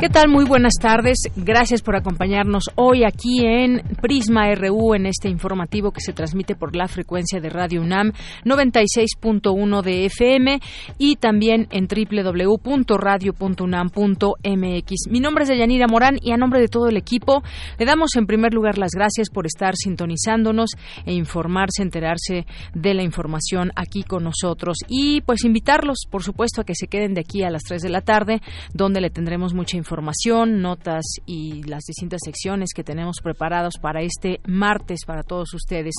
¿Qué tal? Muy buenas tardes. Gracias por acompañarnos hoy aquí en Prisma RU en este informativo que se transmite por la frecuencia de Radio UNAM 96.1 de FM y también en www.radio.unam.mx. Mi nombre es Deyanira Morán y a nombre de todo el equipo le damos en primer lugar las gracias por estar sintonizándonos e informarse, enterarse de la información aquí con nosotros y pues invitarlos, por supuesto, a que se queden de aquí a las 3 de la tarde donde le tendremos mucha información información, notas y las distintas secciones que tenemos preparados para este martes para todos ustedes.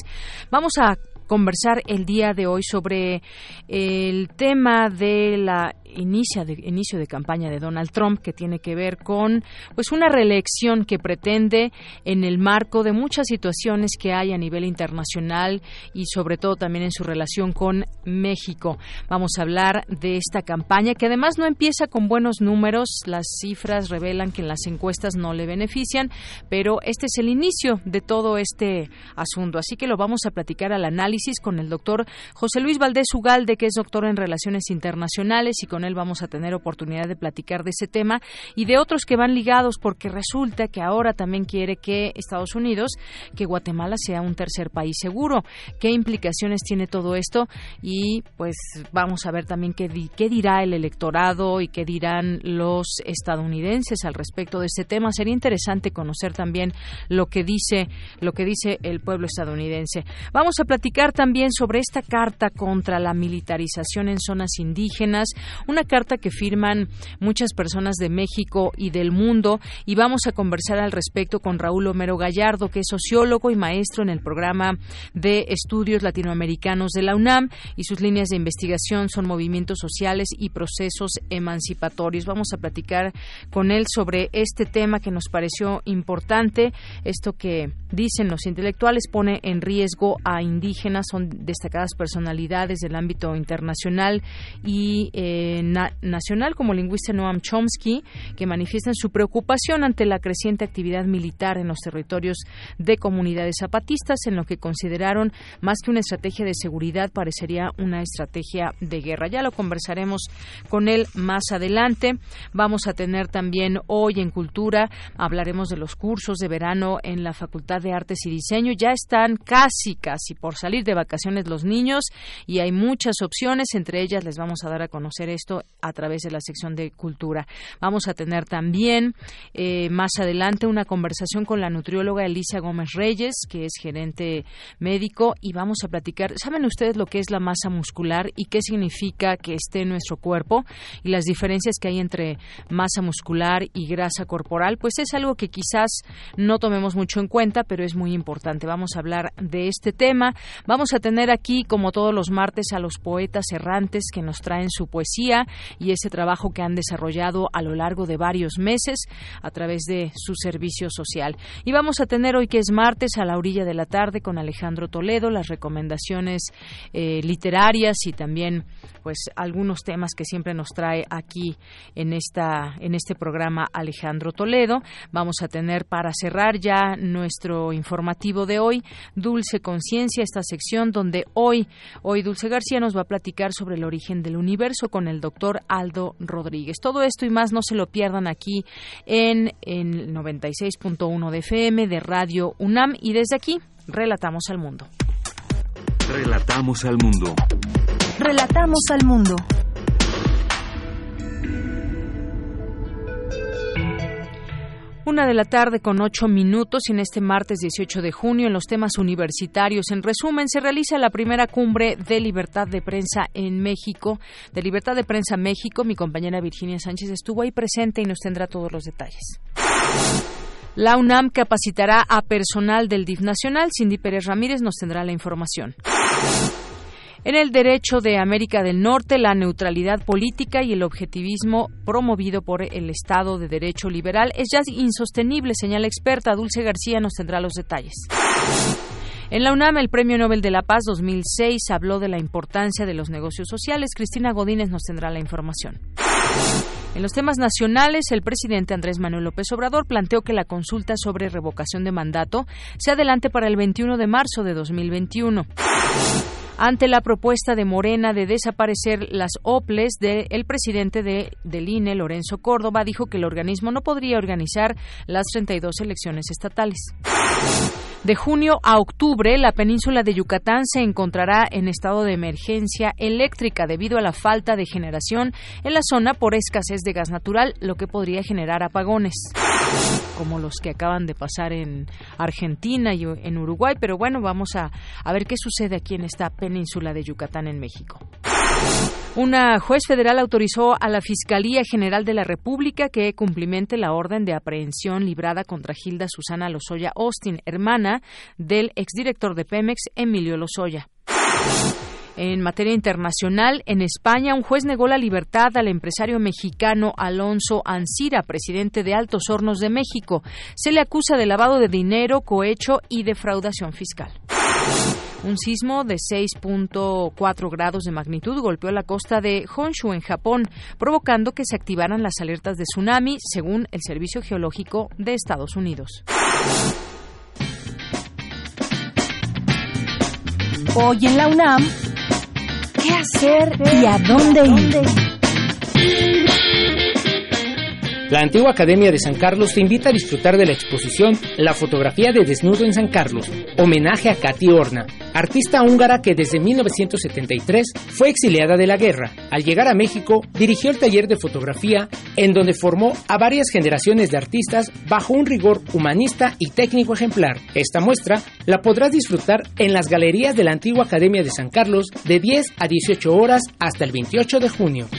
Vamos a conversar el día de hoy sobre el tema de la inicia de, inicio de campaña de Donald Trump que tiene que ver con pues una reelección que pretende en el marco de muchas situaciones que hay a nivel internacional y sobre todo también en su relación con México. Vamos a hablar de esta campaña que además no empieza con buenos números, las cifras revelan que en las encuestas no le benefician, pero este es el inicio de todo este asunto, así que lo vamos a platicar al análisis con el doctor José Luis Valdés Ugalde, que es doctor en Relaciones Internacionales y con él vamos a tener oportunidad de platicar de ese tema y de otros que van ligados porque resulta que ahora también quiere que Estados Unidos, que Guatemala sea un tercer país seguro. ¿Qué implicaciones tiene todo esto? Y pues vamos a ver también qué, dirá el electorado y qué dirán los estadounidenses al respecto de este tema. Sería interesante conocer también lo que dice lo que dice el pueblo estadounidense. Vamos a platicar también sobre esta carta contra la militarización en zonas indígenas, una carta que firman muchas personas de México y del mundo y vamos a conversar al respecto con Raúl Homero Gallardo, que es sociólogo y maestro en el programa de estudios latinoamericanos de la UNAM y sus líneas de investigación son movimientos sociales y procesos emancipatorios. Vamos a platicar con él sobre este tema que nos pareció importante, esto que dicen los intelectuales pone en riesgo a indígenas, son destacadas personalidades del ámbito internacional y eh, nacional como lingüista Noam Chomsky, que manifiestan su preocupación ante la creciente actividad militar en los territorios de comunidades zapatistas, en lo que consideraron más que una estrategia de seguridad, parecería una estrategia de guerra. Ya lo conversaremos con él más adelante. Vamos a tener también hoy en Cultura, hablaremos de los cursos de verano en la Facultad de Artes y Diseño. Ya están casi, casi por salir de vacaciones los niños y hay muchas opciones, entre ellas les vamos a dar a conocer esto a través de la sección de cultura. Vamos a tener también eh, más adelante una conversación con la nutrióloga Elisa Gómez Reyes, que es gerente médico, y vamos a platicar. ¿Saben ustedes lo que es la masa muscular y qué significa que esté en nuestro cuerpo y las diferencias que hay entre masa muscular y grasa corporal? Pues es algo que quizás no tomemos mucho en cuenta, pero es muy importante. Vamos a hablar de este tema. Vamos a tener aquí, como todos los martes, a los poetas errantes que nos traen su poesía y ese trabajo que han desarrollado a lo largo de varios meses a través de su servicio social. Y vamos a tener hoy que es martes a la orilla de la tarde con Alejandro Toledo las recomendaciones eh, literarias y también pues algunos temas que siempre nos trae aquí en esta en este programa Alejandro Toledo. Vamos a tener para cerrar ya nuestro informativo de hoy Dulce Conciencia, esta sección donde hoy hoy Dulce García nos va a platicar sobre el origen del universo con el doctor Aldo Rodríguez. Todo esto y más no se lo pierdan aquí en, en 96.1 de FM de Radio UNAM y desde aquí relatamos al mundo. Relatamos al mundo. Relatamos al mundo. Una de la tarde con ocho minutos en este martes 18 de junio en los temas universitarios. En resumen, se realiza la primera cumbre de libertad de prensa en México, de libertad de prensa México. Mi compañera Virginia Sánchez estuvo ahí presente y nos tendrá todos los detalles. La UNAM capacitará a personal del DIF Nacional. Cindy Pérez Ramírez nos tendrá la información. En el derecho de América del Norte, la neutralidad política y el objetivismo promovido por el Estado de Derecho Liberal es ya insostenible, señala experta. Dulce García nos tendrá los detalles. En la UNAM, el Premio Nobel de la Paz 2006 habló de la importancia de los negocios sociales. Cristina Godínez nos tendrá la información. En los temas nacionales, el presidente Andrés Manuel López Obrador planteó que la consulta sobre revocación de mandato se adelante para el 21 de marzo de 2021 ante la propuesta de Morena de desaparecer las OPLES del presidente de, del INE, Lorenzo Córdoba, dijo que el organismo no podría organizar las 32 elecciones estatales. De junio a octubre, la península de Yucatán se encontrará en estado de emergencia eléctrica debido a la falta de generación en la zona por escasez de gas natural, lo que podría generar apagones, como los que acaban de pasar en Argentina y en Uruguay. Pero bueno, vamos a, a ver qué sucede aquí en esta península de Yucatán en México. Una juez federal autorizó a la Fiscalía General de la República que cumplimente la orden de aprehensión librada contra Gilda Susana Lozoya Austin, hermana del exdirector de Pemex, Emilio Lozoya. En materia internacional, en España, un juez negó la libertad al empresario mexicano Alonso Ancira, presidente de Altos Hornos de México. Se le acusa de lavado de dinero, cohecho y defraudación fiscal. Un sismo de 6.4 grados de magnitud golpeó la costa de Honshu, en Japón, provocando que se activaran las alertas de tsunami, según el Servicio Geológico de Estados Unidos. Hoy en la UNAM, ¿qué hacer y a dónde ir? La antigua Academia de San Carlos te invita a disfrutar de la exposición La fotografía de desnudo en San Carlos, homenaje a Katy Horna, artista húngara que desde 1973 fue exiliada de la guerra. Al llegar a México, dirigió el taller de fotografía en donde formó a varias generaciones de artistas bajo un rigor humanista y técnico ejemplar. Esta muestra la podrás disfrutar en las galerías de la antigua Academia de San Carlos de 10 a 18 horas hasta el 28 de junio.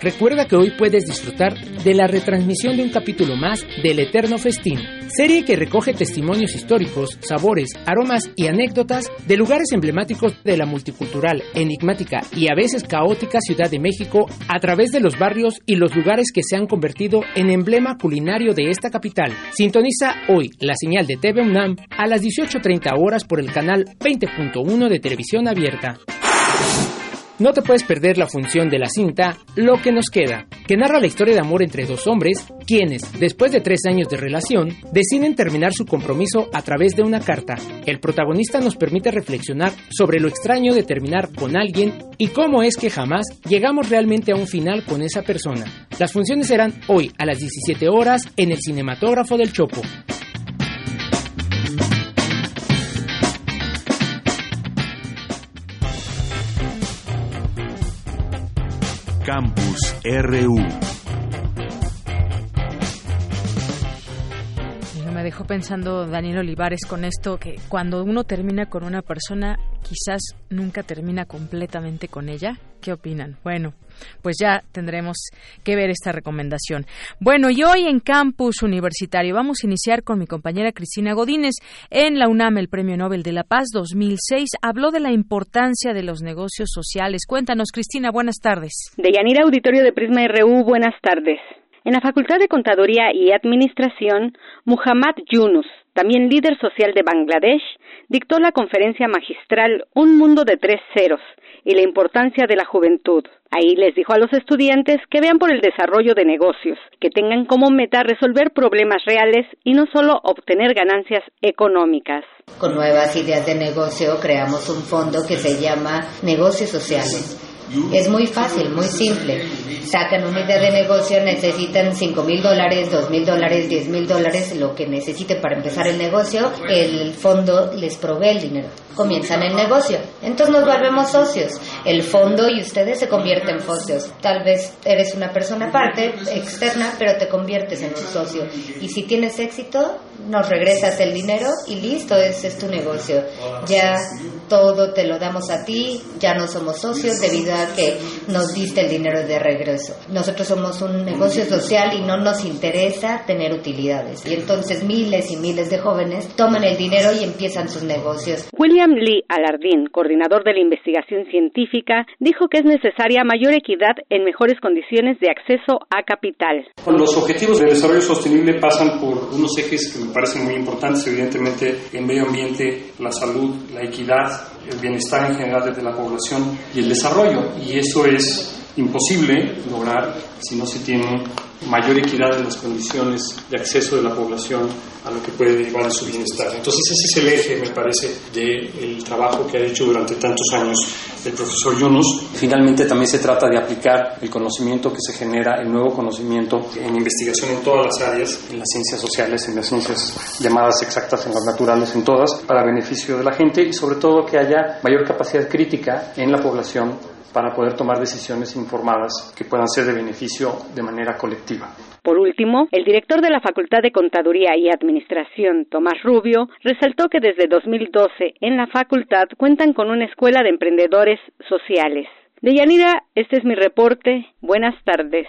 Recuerda que hoy puedes disfrutar de la retransmisión de un capítulo más del Eterno Festín, serie que recoge testimonios históricos, sabores, aromas y anécdotas de lugares emblemáticos de la multicultural, enigmática y a veces caótica Ciudad de México a través de los barrios y los lugares que se han convertido en emblema culinario de esta capital. Sintoniza hoy la señal de TV UNAM a las 18.30 horas por el canal 20.1 de televisión abierta. No te puedes perder la función de la cinta Lo que nos queda, que narra la historia de amor entre dos hombres, quienes, después de tres años de relación, deciden terminar su compromiso a través de una carta. El protagonista nos permite reflexionar sobre lo extraño de terminar con alguien y cómo es que jamás llegamos realmente a un final con esa persona. Las funciones serán hoy a las 17 horas en el Cinematógrafo del Chopo. Campus RU. me dejó pensando Daniel Olivares con esto que cuando uno termina con una persona quizás nunca termina completamente con ella. ¿Qué opinan? Bueno, pues ya tendremos que ver esta recomendación. Bueno, y hoy en Campus Universitario vamos a iniciar con mi compañera Cristina Godínez. En la UNAM, el Premio Nobel de la Paz 2006 habló de la importancia de los negocios sociales. Cuéntanos, Cristina, buenas tardes. De Yanira Auditorio de Prisma RU, buenas tardes. En la Facultad de Contaduría y Administración, Muhammad Yunus, también líder social de Bangladesh, dictó la conferencia magistral Un mundo de tres ceros y la importancia de la juventud. Ahí les dijo a los estudiantes que vean por el desarrollo de negocios, que tengan como meta resolver problemas reales y no solo obtener ganancias económicas. Con nuevas ideas de negocio creamos un fondo que se llama Negocios Sociales Es muy fácil, muy simple. Sacan una idea de negocio, necesitan 5 mil dólares, 2 mil dólares, 10 mil dólares, lo que necesiten para empezar el negocio, el fondo les provee el dinero. Comienzan el negocio. Entonces nos volvemos socios. El fondo y ustedes se convierten en socios. Tal vez eres una persona aparte, externa, pero te conviertes en su socio. Y si tienes éxito, nos regresas el dinero y listo, ese es tu negocio. Ya todo te lo damos a ti, ya no somos socios debido a que nos diste el dinero de regreso. Nosotros somos un negocio social y no nos interesa tener utilidades. Y entonces miles y miles de jóvenes toman el dinero y empiezan sus negocios. William Lee Alardín, coordinador de la investigación científica, dijo que es necesaria mayor equidad en mejores condiciones de acceso a capital. Los objetivos de desarrollo sostenible pasan por unos ejes que me parecen muy importantes, evidentemente el medio ambiente, la salud, la equidad, el bienestar en general de la población y el desarrollo. Y eso es imposible lograr si no se tiene mayor equidad en las condiciones de acceso de la población a lo que puede derivar de su bienestar. Entonces ese es el eje, me parece, del trabajo que ha hecho durante tantos años el profesor Yunus. Finalmente también se trata de aplicar el conocimiento que se genera, el nuevo conocimiento en investigación en todas las áreas, en las ciencias sociales, en las ciencias llamadas exactas, en las naturales, en todas, para beneficio de la gente y sobre todo que haya mayor capacidad crítica en la población para poder tomar decisiones informadas que puedan ser de beneficio de manera colectiva. Por último, el director de la Facultad de Contaduría y Administración, Tomás Rubio, resaltó que desde 2012 en la facultad cuentan con una escuela de emprendedores sociales. Deyanira, este es mi reporte. Buenas tardes.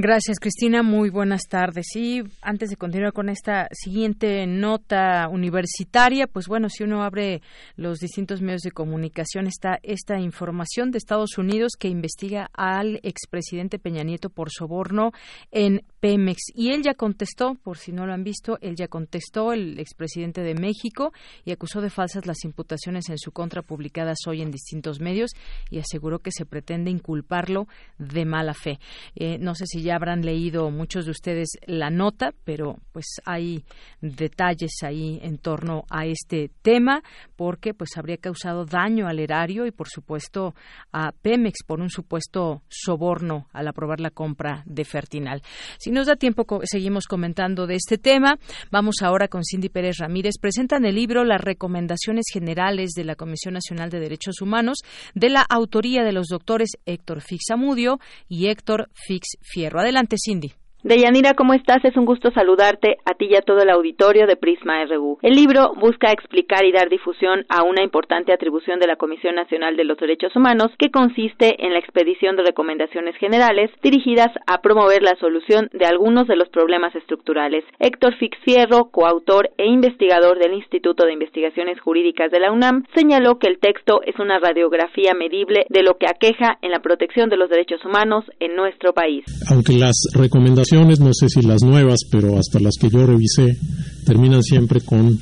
Gracias, Cristina. Muy buenas tardes. Y antes de continuar con esta siguiente nota universitaria, pues bueno, si uno abre los distintos medios de comunicación, está esta información de Estados Unidos que investiga al expresidente Peña Nieto por soborno en Pemex. Y él ya contestó, por si no lo han visto, él ya contestó, el expresidente de México, y acusó de falsas las imputaciones en su contra publicadas hoy en distintos medios y aseguró que se pretende inculparlo de mala fe. Eh, no sé si ya habrán leído muchos de ustedes la nota, pero pues hay detalles ahí en torno a este tema porque pues habría causado daño al erario y por supuesto a Pemex por un supuesto soborno al aprobar la compra de Fertinal. Si nos da tiempo seguimos comentando de este tema. Vamos ahora con Cindy Pérez Ramírez. Presentan el libro Las recomendaciones generales de la Comisión Nacional de Derechos Humanos de la autoría de los doctores Héctor Fixamudio y Héctor Fix Fierro. Adelante, Cindy. Deyanira, ¿cómo estás? Es un gusto saludarte a ti y a todo el auditorio de Prisma RU. El libro busca explicar y dar difusión a una importante atribución de la Comisión Nacional de los Derechos Humanos que consiste en la expedición de recomendaciones generales dirigidas a promover la solución de algunos de los problemas estructurales. Héctor Fix Fierro, coautor e investigador del Instituto de Investigaciones Jurídicas de la UNAM, señaló que el texto es una radiografía medible de lo que aqueja en la protección de los derechos humanos en nuestro país. Aunque las recomendaciones no sé si las nuevas, pero hasta las que yo revisé, terminan siempre con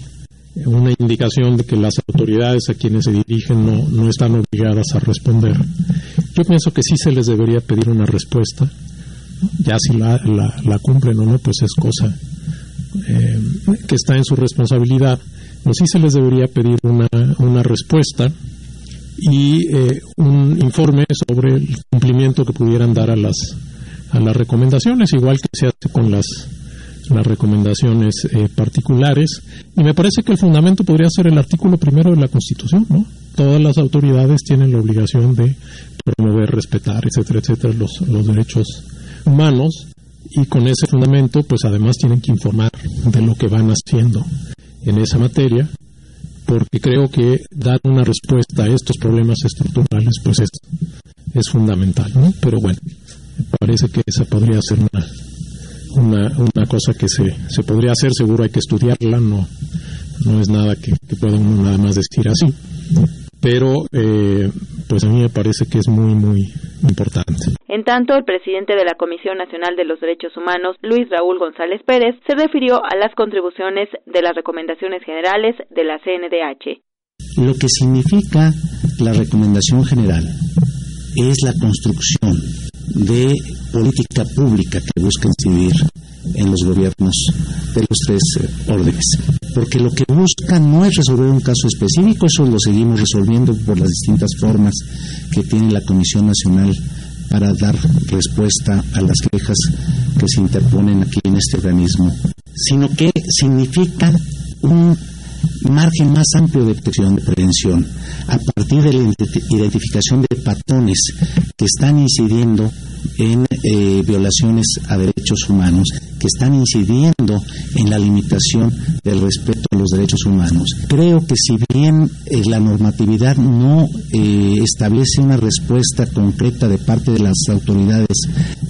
una indicación de que las autoridades a quienes se dirigen no, no están obligadas a responder. Yo pienso que sí se les debería pedir una respuesta. Ya si la, la, cumplen o no, pues es cosa eh, que está en su responsabilidad. Pero sí se les debería pedir una, una respuesta y eh, un informe sobre el cumplimiento que pudieran dar a las a las recomendaciones, igual que se hace con las, las recomendaciones eh, particulares. Y me parece que el fundamento podría ser el artículo primero de la Constitución, ¿no? Todas las autoridades tienen la obligación de promover, respetar, etcétera, etcétera, los, los derechos humanos y con ese fundamento, pues además tienen que informar de lo que van haciendo en esa materia, porque creo que dar una respuesta a estos problemas estructurales, pues es, es fundamental, ¿no? Pero bueno, parece que esa podría ser una, una, cosa que se, se podría hacer, seguro hay que estudiarla, no, no es nada que, que pueda uno nada más decir así, pero eh, pues a mí me parece que es muy, muy importante. En tanto, el presidente de la Comisión Nacional de los Derechos Humanos, Luis Raúl González Pérez, se refirió a las contribuciones de las recomendaciones generales de la CNDH. Lo que significa la recomendación general es la construcción de política pública que busca incidir en los gobiernos de los tres eh, órdenes. Porque lo que busca no es resolver un caso específico, eso lo seguimos resolviendo por las distintas formas que tiene la Comisión Nacional para dar respuesta a las quejas que se interponen aquí en este organismo, sino que significa un margen más amplio de protección, de prevención, a partir de la identificación de patrones que están incidiendo en eh, violaciones a derechos humanos, que están incidiendo en la limitación del respeto a los derechos humanos. Creo que si bien eh, la normatividad no eh, establece una respuesta concreta de parte de las autoridades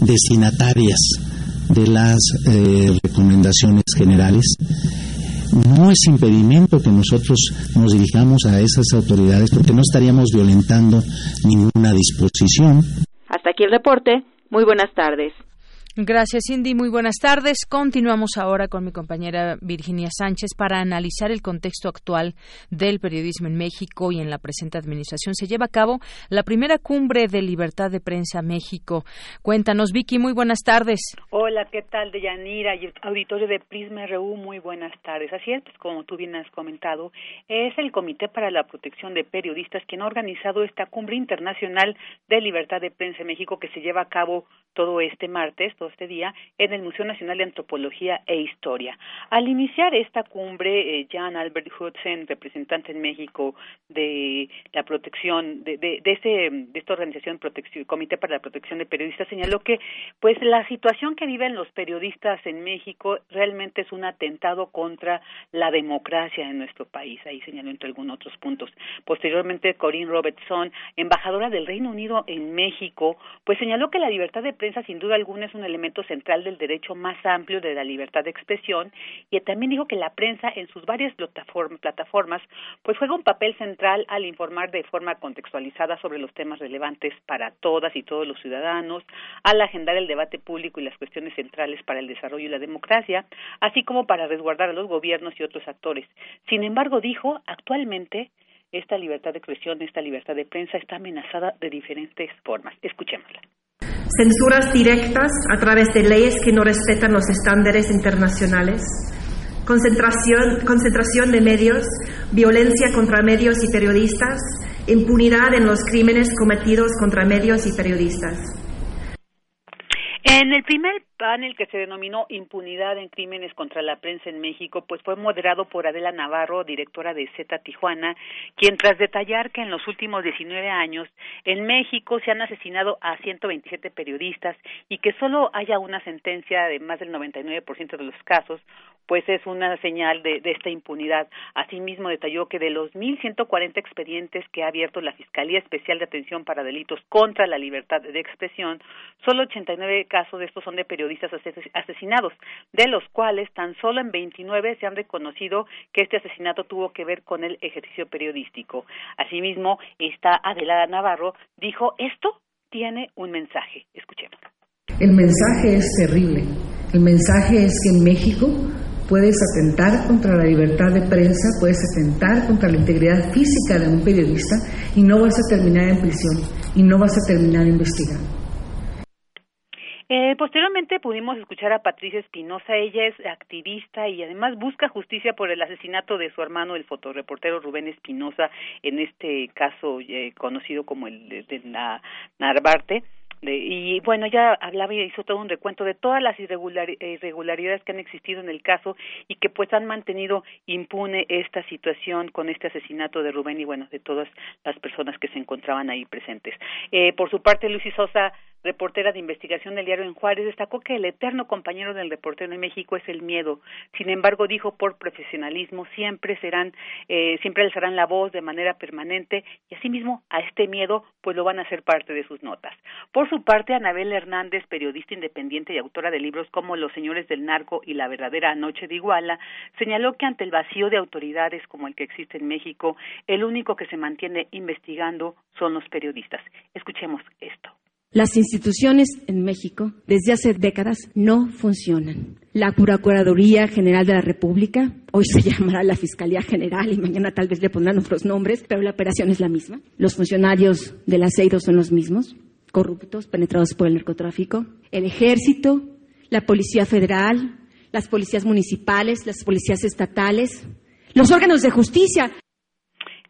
destinatarias de las recomendaciones generales, no es impedimento que nosotros nos dirijamos a esas autoridades porque no estaríamos violentando ninguna disposición. Hasta aquí el reporte. Muy buenas tardes. Gracias, Cindy. Muy buenas tardes. Continuamos ahora con mi compañera Virginia Sánchez para analizar el contexto actual del periodismo en México y en la presente administración. Se lleva a cabo la primera cumbre de libertad de prensa México. Cuéntanos, Vicky. Muy buenas tardes. Hola, ¿qué tal, Deyanira y auditorio de Prisma RU? Muy buenas tardes. Así es, pues, como tú bien has comentado, es el Comité para la Protección de Periodistas quien ha organizado esta cumbre internacional de libertad de prensa en México que se lleva a cabo todo este martes este día en el Museo Nacional de Antropología e Historia. Al iniciar esta cumbre, eh, Jan Albert Hudson, representante en México de la protección de, de, de, ese, de esta organización protección, Comité para la Protección de Periodistas, señaló que pues la situación que viven los periodistas en México realmente es un atentado contra la democracia en nuestro país. Ahí señaló entre algunos otros puntos. Posteriormente, Corinne Robertson, embajadora del Reino Unido en México, pues señaló que la libertad de prensa sin duda alguna es un elemento central del derecho más amplio de la libertad de expresión y también dijo que la prensa en sus varias plataformas pues juega un papel central al informar de forma contextualizada sobre los temas relevantes para todas y todos los ciudadanos, al agendar el debate público y las cuestiones centrales para el desarrollo y la democracia, así como para resguardar a los gobiernos y otros actores. Sin embargo, dijo, actualmente esta libertad de expresión, esta libertad de prensa está amenazada de diferentes formas. Escuchémosla censuras directas a través de leyes que no respetan los estándares internacionales, concentración, concentración de medios, violencia contra medios y periodistas, impunidad en los crímenes cometidos contra medios y periodistas. En el primer panel que se denominó Impunidad en Crímenes contra la Prensa en México, pues fue moderado por Adela Navarro, directora de Z Tijuana, quien tras detallar que en los últimos 19 años en México se han asesinado a 127 periodistas y que solo haya una sentencia de más del 99% de los casos, pues es una señal de, de, esta impunidad. Asimismo, detalló que de los 1.140 expedientes que ha abierto la Fiscalía Especial de Atención para Delitos contra la Libertad de Expresión, solo 89 casos de estos son de periodistas asesinados, de los cuales tan solo en 29 se han reconocido que este asesinato tuvo que ver con el ejercicio periodístico. Asimismo, esta Adelada Navarro dijo, esto tiene un mensaje. Escuchemos. El mensaje es terrible. El mensaje es que en México puedes atentar contra la libertad de prensa, puedes atentar contra la integridad física de un periodista y no vas a terminar en prisión y no vas a terminar investigando. Eh, posteriormente pudimos escuchar a Patricia Espinosa, ella es activista y además busca justicia por el asesinato de su hermano, el fotoreportero Rubén Espinosa, en este caso eh, conocido como el de, de la Narvarte y bueno, ya hablaba y hizo todo un recuento de todas las irregularidades que han existido en el caso y que pues han mantenido impune esta situación con este asesinato de Rubén y bueno, de todas las personas que se encontraban ahí presentes. Eh, por su parte, Lucy Sosa reportera de investigación del diario en Juárez, destacó que el eterno compañero del reportero en México es el miedo. Sin embargo, dijo por profesionalismo siempre serán, eh, siempre alzarán la voz de manera permanente y asimismo a este miedo pues lo van a hacer parte de sus notas. Por su parte, Anabel Hernández, periodista independiente y autora de libros como Los señores del narco y La verdadera noche de Iguala, señaló que ante el vacío de autoridades como el que existe en México, el único que se mantiene investigando son los periodistas. Escuchemos esto. Las instituciones en México desde hace décadas no funcionan. La Procuraduría General de la República, hoy se llamará la Fiscalía General y mañana tal vez le pondrán otros nombres, pero la operación es la misma. Los funcionarios del aceido son los mismos, corruptos, penetrados por el narcotráfico. El ejército, la Policía Federal, las policías municipales, las policías estatales, los órganos de justicia.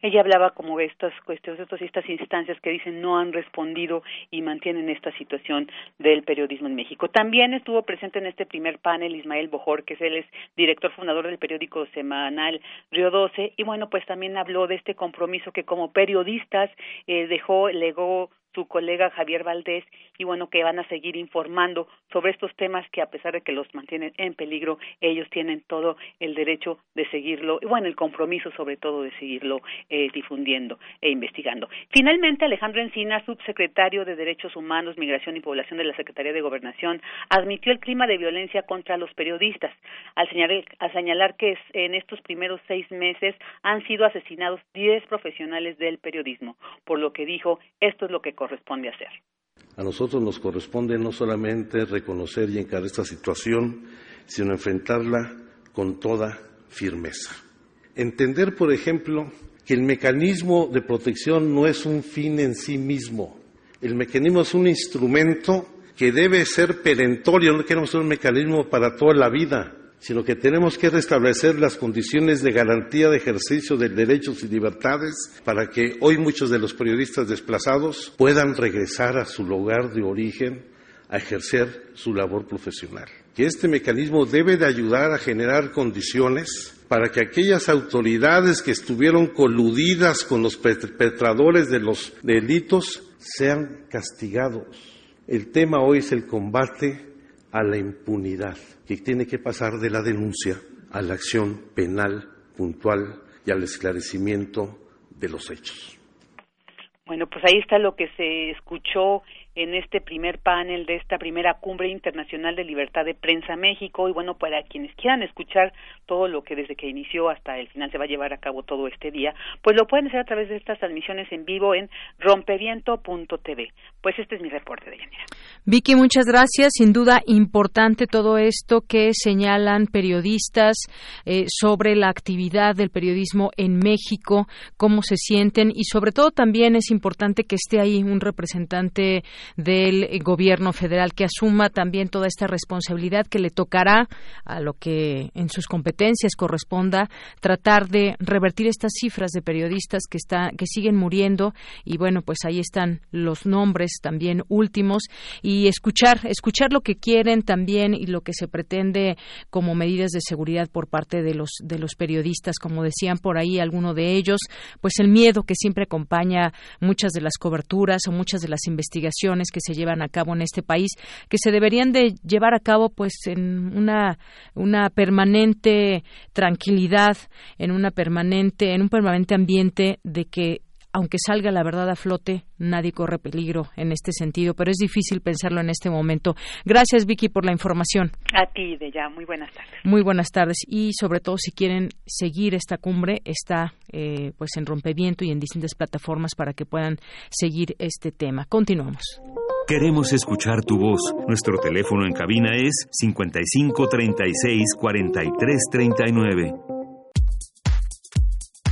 Ella hablaba como de estas cuestiones, de estas instancias que dicen no han respondido y mantienen esta situación del periodismo en México. También estuvo presente en este primer panel Ismael Bojor, que es él es director fundador del periódico semanal Río 12, y bueno, pues también habló de este compromiso que como periodistas eh, dejó, legó su colega Javier Valdés y bueno que van a seguir informando sobre estos temas que a pesar de que los mantienen en peligro ellos tienen todo el derecho de seguirlo y bueno el compromiso sobre todo de seguirlo eh, difundiendo e investigando. Finalmente Alejandro Encina subsecretario de Derechos Humanos Migración y Población de la Secretaría de Gobernación admitió el clima de violencia contra los periodistas al señalar, al señalar que en estos primeros seis meses han sido asesinados diez profesionales del periodismo por lo que dijo esto es lo que A nosotros nos corresponde no solamente reconocer y encarar esta situación, sino enfrentarla con toda firmeza. Entender, por ejemplo, que el mecanismo de protección no es un fin en sí mismo. El mecanismo es un instrumento que debe ser perentorio, no queremos un mecanismo para toda la vida sino que tenemos que restablecer las condiciones de garantía de ejercicio de derechos y libertades para que hoy muchos de los periodistas desplazados puedan regresar a su lugar de origen a ejercer su labor profesional. Que este mecanismo debe de ayudar a generar condiciones para que aquellas autoridades que estuvieron coludidas con los perpetradores de los delitos sean castigados. El tema hoy es el combate a la impunidad, que tiene que pasar de la denuncia a la acción penal puntual y al esclarecimiento de los hechos. Bueno, pues ahí está lo que se escuchó en este primer panel de esta primera cumbre internacional de libertad de prensa México. Y bueno para quienes quieran escuchar todo lo que desde que inició hasta el final se va a llevar a cabo todo este día pues lo pueden hacer a través de estas transmisiones en vivo en rompeviento.tv pues este es mi reporte de Yanira Vicky muchas gracias. Sin duda importante todo esto que señalan periodistas eh, sobre la actividad del periodismo en México cómo se sienten y sobre todo también es importante que esté ahí un representante del gobierno federal que asuma también toda esta responsabilidad que le tocará a lo que en sus competencias corresponda tratar de revertir estas cifras de periodistas que está, que siguen muriendo. Y bueno pues ahí están los nombres también últimos. Y escuchar escuchar lo que quieren también y lo que se pretende como medidas de seguridad por parte de los de los periodistas como decían por ahí algunos de ellos pues el miedo que siempre acompaña muchas de las coberturas o muchas de las investigaciones que se llevan a cabo en este país que se deberían de llevar a cabo pues en una una permanente tranquilidad en una permanente en un permanente ambiente de que aunque salga la verdad a flote, nadie corre peligro en este sentido, pero es difícil pensarlo en este momento. Gracias, Vicky, por la información. A ti, de ya. Muy buenas tardes. Muy buenas tardes. Y sobre todo, si quieren seguir esta cumbre, está eh, pues en Rompeviento y en distintas plataformas para que puedan seguir este tema. Continuamos. Queremos escuchar tu voz. Nuestro teléfono en cabina es 55 36 43 39.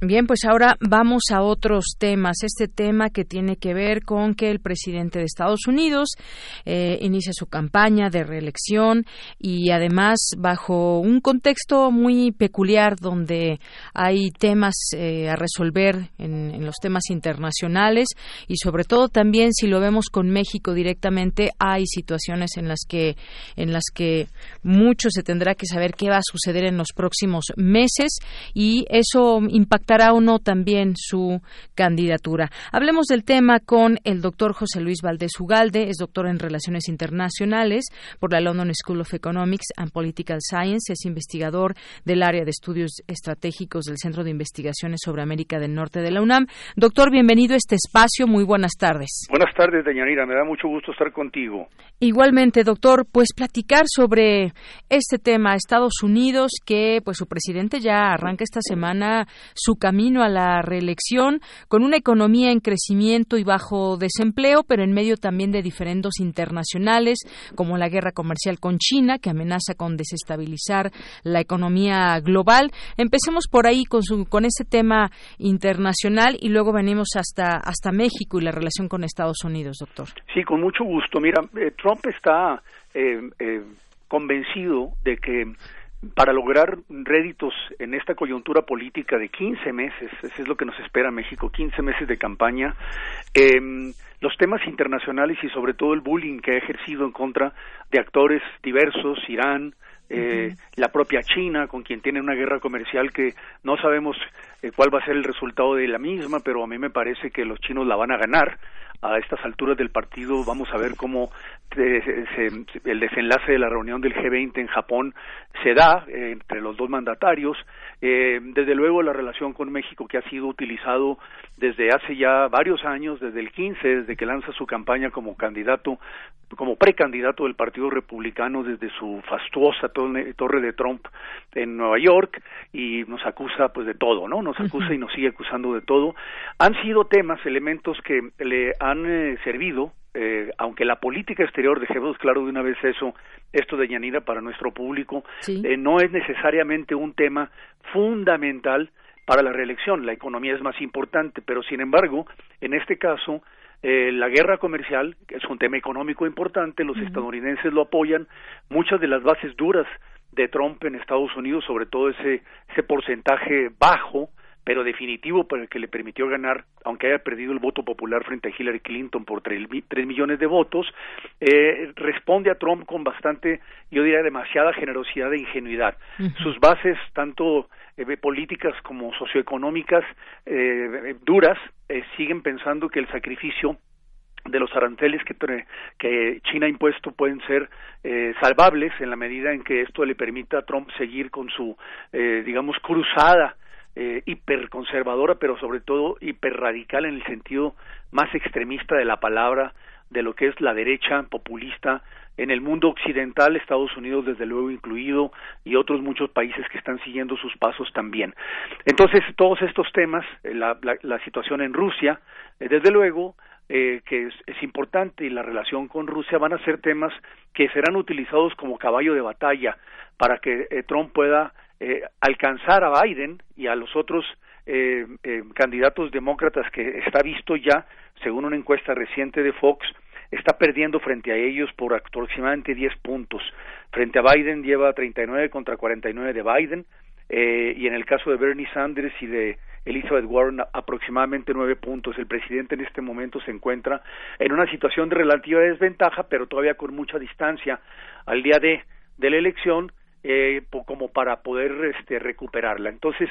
Bien, pues ahora vamos a otros temas. Este tema que tiene que ver con que el presidente de Estados Unidos eh, inicia su campaña de reelección y además bajo un contexto muy peculiar donde hay temas eh, a resolver en, en, los temas internacionales y sobre todo también si lo vemos con México directamente hay situaciones en las que en las que mucho se tendrá que saber qué va a suceder en los próximos meses y eso impacta aceptará o no también su candidatura. Hablemos del tema con el doctor José Luis Valdés Ugalde, es doctor en Relaciones Internacionales por la London School of Economics and Political Science, es investigador del área de estudios estratégicos del Centro de Investigaciones sobre América del Norte de la UNAM. Doctor, bienvenido a este espacio, muy buenas tardes. Buenas tardes, Dañanira, me da mucho gusto estar contigo. Igualmente, doctor, pues platicar sobre este tema, Estados Unidos, que pues su presidente ya arranca esta semana su camino a la reelección con una economía en crecimiento y bajo desempleo, pero en medio también de diferendos internacionales como la guerra comercial con China que amenaza con desestabilizar la economía global. Empecemos por ahí con su con ese tema internacional y luego venimos hasta hasta México y la relación con Estados Unidos, doctor. Sí, con mucho gusto. Mira, eh, Trump está eh, eh, convencido de que para lograr réditos en esta coyuntura política de 15 meses, eso es lo que nos espera México, 15 meses de campaña, eh, los temas internacionales y sobre todo el bullying que ha ejercido en contra de actores diversos, Irán, eh, la propia China, con quien tiene una guerra comercial que no sabemos eh, cuál va a ser el resultado de la misma, pero a mí me parece que los chinos la van a ganar a estas alturas del partido vamos a ver cómo el desenlace de la reunión del G20 en Japón se da eh, entre los dos mandatarios. Eh, desde luego la relación con México que ha sido utilizado desde hace ya varios años, desde el 15, desde que lanza su campaña como candidato, como precandidato del Partido Republicano desde su fastuosa torre de Trump en Nueva York y nos acusa pues de todo, ¿no? Nos acusa y nos sigue acusando de todo. Han sido temas, elementos que le han eh, servido eh, aunque la política exterior, dejemos claro de una vez eso, esto de Yanira para nuestro público, eh, no es necesariamente un tema fundamental para la reelección. La economía es más importante, pero sin embargo, en este caso, eh, la guerra comercial es un tema económico importante, los estadounidenses lo apoyan, muchas de las bases duras de Trump en Estados Unidos, sobre todo ese, ese porcentaje bajo, pero definitivo para el que le permitió ganar, aunque haya perdido el voto popular frente a Hillary Clinton por tres, millones de votos, eh, responde a Trump con bastante, yo diría, demasiada generosidad e ingenuidad. Sus bases, tanto eh, políticas como socioeconómicas eh, duras, siguen pensando que el sacrificio de los aranceles que, que China ha impuesto pueden ser salvables en la medida en que esto le permita a Trump seguir con su, digamos, cruzada eh, hiperconservadora, pero sobre todo hiperradical en el sentido más extremista de la palabra, de lo que es la derecha populista en el mundo occidental, Estados Unidos desde luego incluido, y otros muchos países que están siguiendo sus pasos también. Entonces, todos estos temas, eh, la, la, situación en Rusia, eh, desde luego, eh, que es, es, importante y la relación con Rusia van a ser temas que serán utilizados como caballo de batalla para que eh, Trump pueda eh, alcanzar a Biden y a los otros eh, eh, candidatos demócratas que está visto ya, según una encuesta reciente de Fox, está perdiendo frente a ellos por aproximadamente 10 puntos. Frente a Biden lleva 39 contra 49 de Biden eh, y en el caso de Bernie Sanders y de Elizabeth Warren aproximadamente nueve puntos. El presidente en este momento se encuentra en una situación de relativa desventaja, pero todavía con mucha distancia al día de la elección eh, como para poder este, recuperarla. Entonces,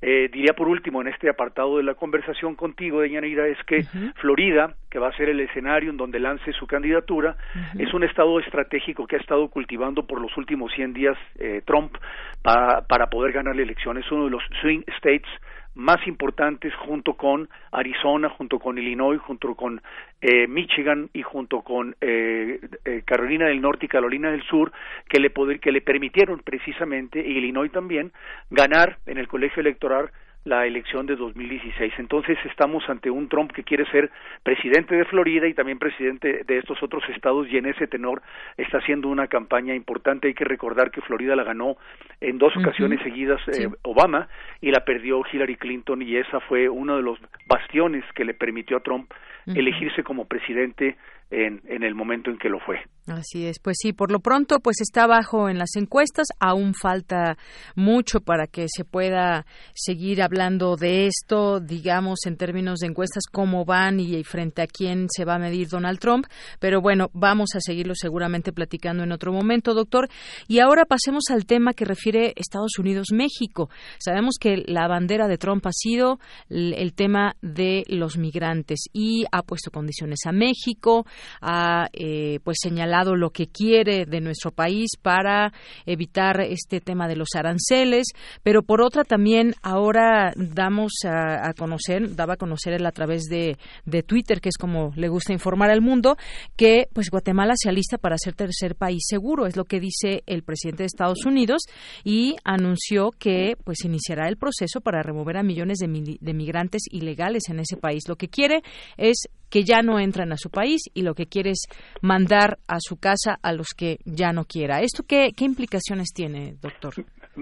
eh, diría por último en este apartado de la conversación contigo, Deñanira, es que Florida, que va a ser el escenario en donde lance su candidatura, es un estado estratégico que ha estado cultivando por los últimos 100 días eh, Trump para, para poder ganar la elección. Es uno de los swing states más importantes junto con Arizona, junto con Illinois, junto con eh, Michigan y junto con eh, eh, Carolina del Norte y Carolina del Sur, que le, poder, que le permitieron precisamente, y Illinois también, ganar en el colegio electoral la elección de 2016. Entonces estamos ante un Trump que quiere ser presidente de Florida y también presidente de estos otros estados y en ese tenor está haciendo una campaña importante. Hay que recordar que Florida la ganó en dos ocasiones seguidas eh, Obama y la perdió Hillary Clinton y esa fue uno de los bastiones que le permitió a Trump elegirse como presidente en, el momento en que lo fue. Así es, pues sí, por lo pronto pues está bajo en las encuestas, aún falta mucho para que se pueda seguir hablando de esto, digamos en términos de encuestas cómo van y frente a quién se va a medir Donald Trump, pero bueno, vamos a seguirlo seguramente platicando en otro momento, doctor. Y ahora pasemos al tema que refiere Estados Unidos-México. Sabemos que la bandera de Trump ha sido el tema de los migrantes y ha puesto condiciones a México, ha eh, pues señalado lo que quiere de nuestro país para evitar este tema de los aranceles, pero por otra también ahora damos a, conocer, daba a conocer él a través de, de Twitter, que es como le gusta informar al mundo, que pues Guatemala se alista para ser tercer país seguro, es lo que dice el presidente de Estados Unidos y anunció que pues iniciará el proceso para remover a millones de, de migrantes ilegales en ese país. Lo que quiere es que ya no entran a su país y lo que quiere es mandar a su casa a los que ya no quiera. ¿Esto qué, qué implicaciones tiene, doctor?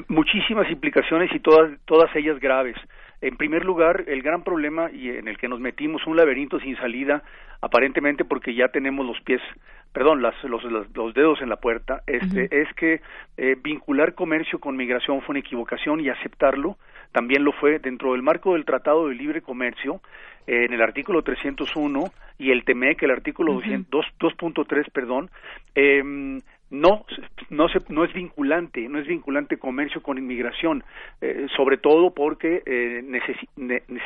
Muchísimas implicaciones y todas, todas ellas graves. En primer lugar, el gran problema y en el que nos metimos un laberinto sin salida, aparentemente porque ya tenemos los pies, perdón, las, los, los, dedos en la puerta, este, es que eh, vincular comercio con migración fue una equivocación y aceptarlo también lo fue dentro del marco del Tratado de Libre Comercio en el artículo 301 y el TEMEC, el artículo uh 2.3, perdón, eh, no no se, no es vinculante no es vinculante comercio con inmigración eh, sobre todo porque eh,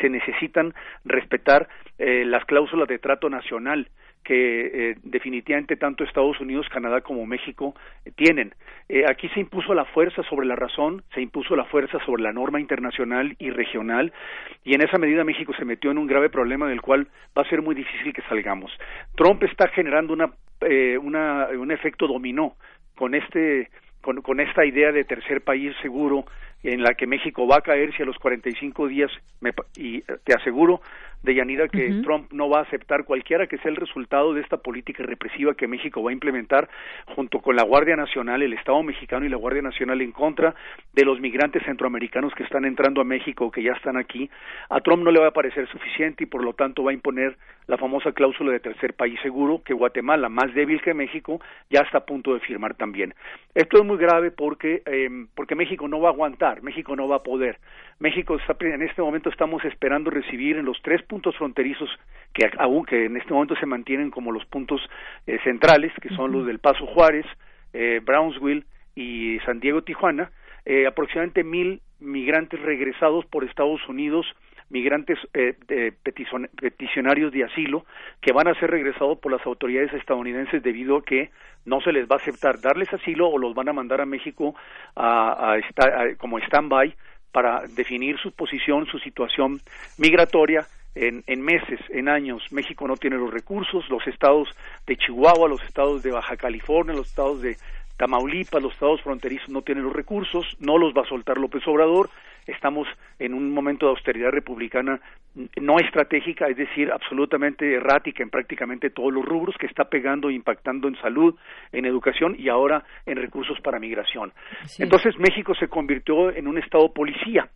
se necesitan respetar eh, las cláusulas de trato nacional que eh, definitivamente tanto Estados Unidos, Canadá como México eh, tienen. Eh, aquí se impuso la fuerza sobre la razón, se impuso la fuerza sobre la norma internacional y regional, y en esa medida México se metió en un grave problema del cual va a ser muy difícil que salgamos. Trump está generando una, una un efecto dominó con este con, con esta idea de tercer país seguro en la que México va a caer si a los 45 días me, y te aseguro de Yanira que Trump no va a aceptar cualquiera que sea el resultado de esta política represiva que México va a implementar junto con la Guardia Nacional, el Estado mexicano y la Guardia Nacional en contra de los migrantes centroamericanos que están entrando a México o que ya están aquí. A Trump no le va a parecer suficiente y por lo tanto va a imponer la famosa cláusula de tercer país seguro que Guatemala, más débil que México, ya está a punto de firmar también. Esto es muy grave porque, eh, porque México no va a aguantar, México no va a poder. México está, en este momento estamos esperando recibir en los tres puntos fronterizos que aún que en este momento se mantienen como los puntos eh, centrales, que son los del Paso Juárez, eh, Brownsville y San Diego Tijuana, eh, aproximadamente mil migrantes regresados por Estados Unidos, migrantes eh, peticionarios de asilo que van a ser regresados por las autoridades estadounidenses debido a que no se les va a aceptar darles asilo o los van a mandar a México a, a, como stand-by para definir su posición, su situación migratoria en, en, meses, en años. México no tiene los recursos, los estados de Chihuahua, los estados de Baja California, los estados de Tamaulipas, los estados fronterizos no tienen los recursos, no los va a soltar López Obrador, estamos en un momento de austeridad republicana no estratégica, es decir, absolutamente errática en prácticamente todos los rubros, que está pegando e impactando en salud, en educación y ahora en recursos para migración. Entonces México se convirtió en un estado policía.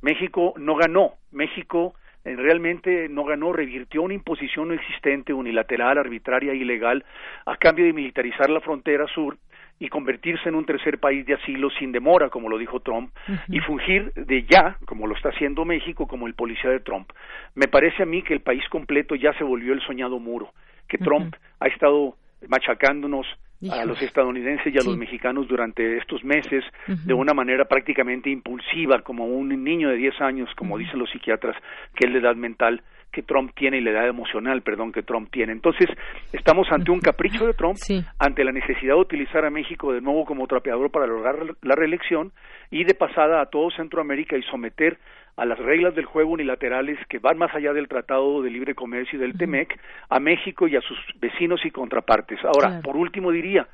México no ganó, México realmente no ganó, revirtió una imposición no existente, unilateral, arbitraria, ilegal, a cambio de militarizar la frontera sur y convertirse en un tercer país de asilo sin demora, como lo dijo Trump, y fungir de ya, como lo está haciendo México, como el policía de Trump. Me parece a mí que el país completo ya se volvió el soñado muro, que Trump ha estado machacándonos a los estadounidenses y a los mexicanos durante estos meses de una manera prácticamente impulsiva, como un niño de 10 años, como dicen los psiquiatras, que es de edad mental, que Trump tiene y la edad emocional, perdón, que Trump tiene. Entonces, estamos ante un capricho de Trump, ante la necesidad de utilizar a México de nuevo como trapeador para lograr la reelección y de pasada a todo Centroamérica y someter a las reglas del juego unilaterales que van más allá del Tratado de Libre Comercio y del TEMEC a México y a sus vecinos y contrapartes. Ahora, por último diría,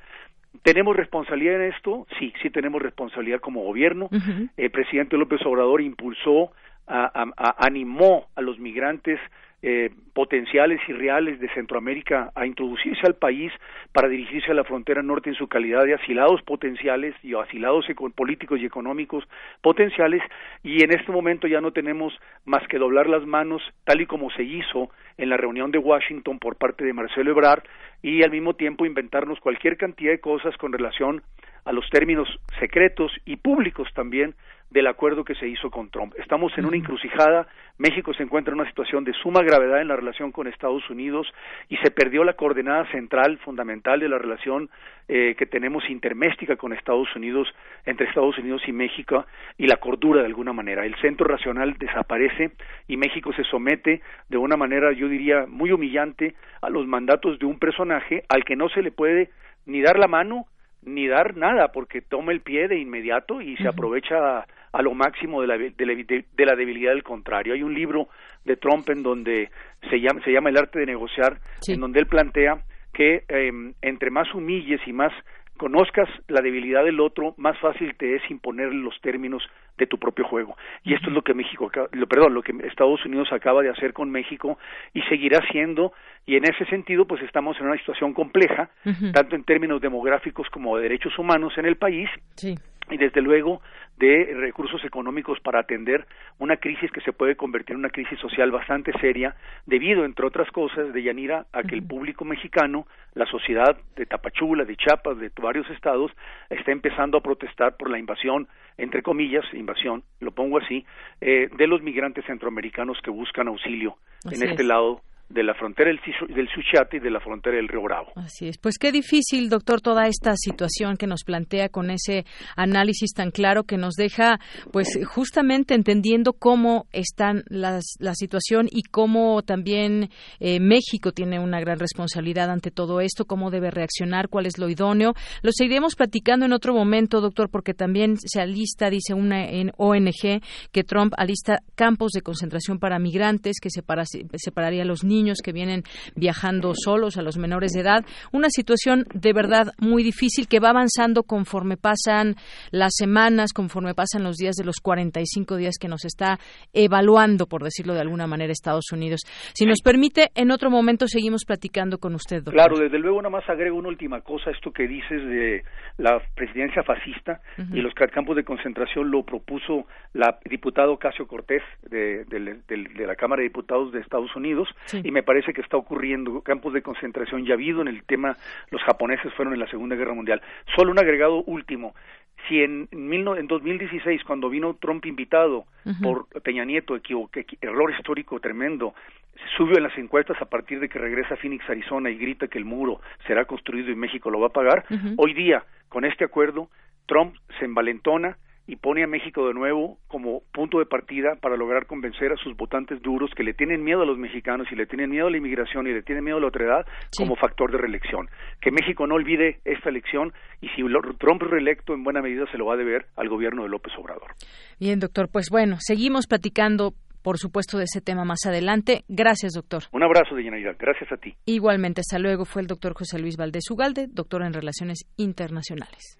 ¿Tenemos responsabilidad en esto? Sí, sí tenemos responsabilidad como gobierno. El presidente López Obrador impulsó animó a los migrantes eh, potenciales y reales de Centroamérica a introducirse al país para dirigirse a la frontera norte en su calidad de asilados potenciales y asilados políticos y económicos potenciales y en este momento ya no tenemos más que doblar las manos tal y como se hizo en la reunión de Washington por parte de Marcelo Ebrard y al mismo tiempo inventarnos cualquier cantidad de cosas con relación a los términos secretos y públicos también del acuerdo que se hizo con Trump. Estamos en una encrucijada, México se encuentra en una situación de suma gravedad en la relación con Estados Unidos y se perdió la coordenada central fundamental de la relación eh, que tenemos interméstica con Estados Unidos, entre Estados Unidos y México, y la cordura de alguna manera. El centro racional desaparece y México se somete de una manera, yo diría, muy humillante a los mandatos de un personaje al que no se le puede ni dar la mano ni dar nada porque toma el pie de inmediato y se aprovecha a, lo máximo de la, de, la, debilidad del contrario. Hay un libro de Trump en donde se llama, se llama El arte de negociar, en donde él plantea que em, entre más humilles y más conozcas la debilidad del otro, más fácil te es imponer los términos de tu propio juego. Y esto es lo que México, lo, perdón, lo que Estados Unidos acaba de hacer con México y seguirá haciendo. Y en ese sentido, pues estamos en una situación compleja, tanto en términos demográficos como de derechos humanos en el país. Y desde luego de recursos económicos para atender una crisis que se puede convertir en una crisis social bastante seria, debido, entre otras cosas, de Yanira, a que el público mexicano, la sociedad de Tapachula, de Chiapas, de varios estados, está empezando a protestar por la invasión, entre comillas, invasión, lo pongo así, eh, de los migrantes centroamericanos que buscan auxilio en este lado de la frontera del Suchiate y de la frontera del Río Bravo. Así es. Pues qué difícil, doctor, toda esta situación que nos plantea con ese análisis tan claro que nos deja, pues justamente entendiendo cómo está la situación y cómo también eh, México tiene una gran responsabilidad ante todo esto, cómo debe reaccionar, cuál es lo idóneo. Lo seguiremos platicando en otro momento, doctor, porque también se alista, dice una en ONG, que Trump alista campos de concentración para migrantes que separaría a los niños niños que vienen viajando solos, a los menores de edad. Una situación de verdad muy difícil que va avanzando conforme pasan las semanas, conforme pasan los días de los 45 días que nos está evaluando, por decirlo de alguna manera, Estados Unidos. Si nos permite, en otro momento seguimos platicando con usted, doctor. Claro, desde luego, nada más agrego una última cosa, esto que dices de la presidencia fascista y los campos de concentración lo propuso la diputado Casio Cortés de, la Cámara de Diputados de Estados Unidos y me parece que está ocurriendo. Campos de concentración ya ha habido en el tema los japoneses fueron en la Segunda Guerra Mundial. Solo un agregado último. Si en, en 2016 cuando vino Trump invitado por Peña Nieto error histórico tremendo subió en las encuestas a partir de que regresa a Phoenix Arizona y grita que el muro será construido y México lo va a pagar hoy día con este acuerdo Trump se envalentona y pone a México de nuevo como punto de partida para lograr convencer a sus votantes duros que le tienen miedo a los mexicanos y le tienen miedo a la inmigración y le tienen miedo a la otra edad como factor de reelección. Que México no olvide esta elección y si Trump reelecto en buena medida se lo va a deber al gobierno de López Obrador. Bien, doctor, pues bueno, seguimos platicando por supuesto, de ese tema más adelante. Gracias, doctor. Un abrazo, de Navidad. Gracias a ti. Igualmente, hasta luego. Fue el doctor José Luis Valdés Ugalde, doctor en Relaciones Internacionales.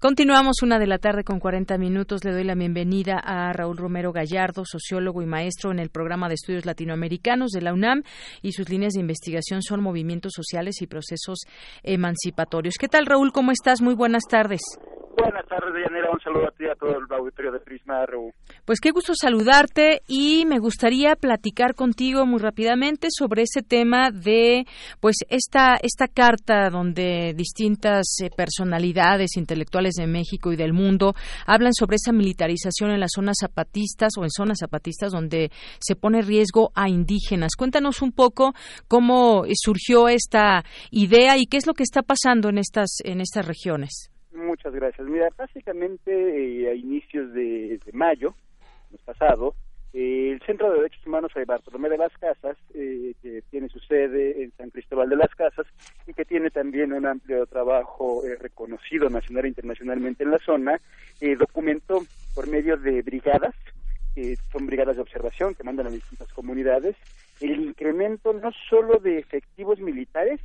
Continuamos una de la tarde con 40 minutos. Le doy la bienvenida a Raúl Romero Gallardo, sociólogo y maestro en el programa de estudios latinoamericanos de la UNAM y sus líneas de investigación son movimientos sociales y procesos emancipatorios. ¿Qué tal, Raúl? ¿Cómo estás? Muy buenas tardes. Buenas tardes, Un saludo a ti y a todo el auditorio de Prisma RU. Pues qué gusto saludarte y me gustaría platicar contigo muy rápidamente sobre ese tema de, pues, esta, esta carta donde distintas eh, personalidades intelectuales de México y del mundo hablan sobre esa militarización en las zonas zapatistas o en zonas zapatistas donde se pone riesgo a indígenas. Cuéntanos un poco cómo surgió esta idea y qué es lo que está pasando en estas, en estas regiones. Muchas gracias. Mira, básicamente eh, a inicios de, mayo, mes pasado, eh, el Centro de Derechos Humanos de Bartolomé de las Casas, eh, que tiene su sede en San Cristóbal de las Casas y que tiene también un amplio trabajo reconocido nacional e internacionalmente en la zona, documentó por medio de brigadas, que son brigadas de observación que mandan a distintas comunidades, el incremento no solo de efectivos militares,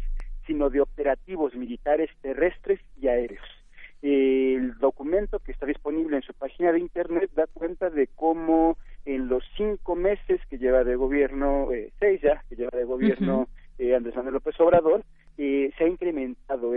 sino de operativos militares terrestres y aéreos el documento que está disponible en su página de internet da cuenta de cómo en los cinco meses que lleva de gobierno, eh, seis ya, que lleva de gobierno eh, Andrés Manuel López Obrador, eh, se ha incrementado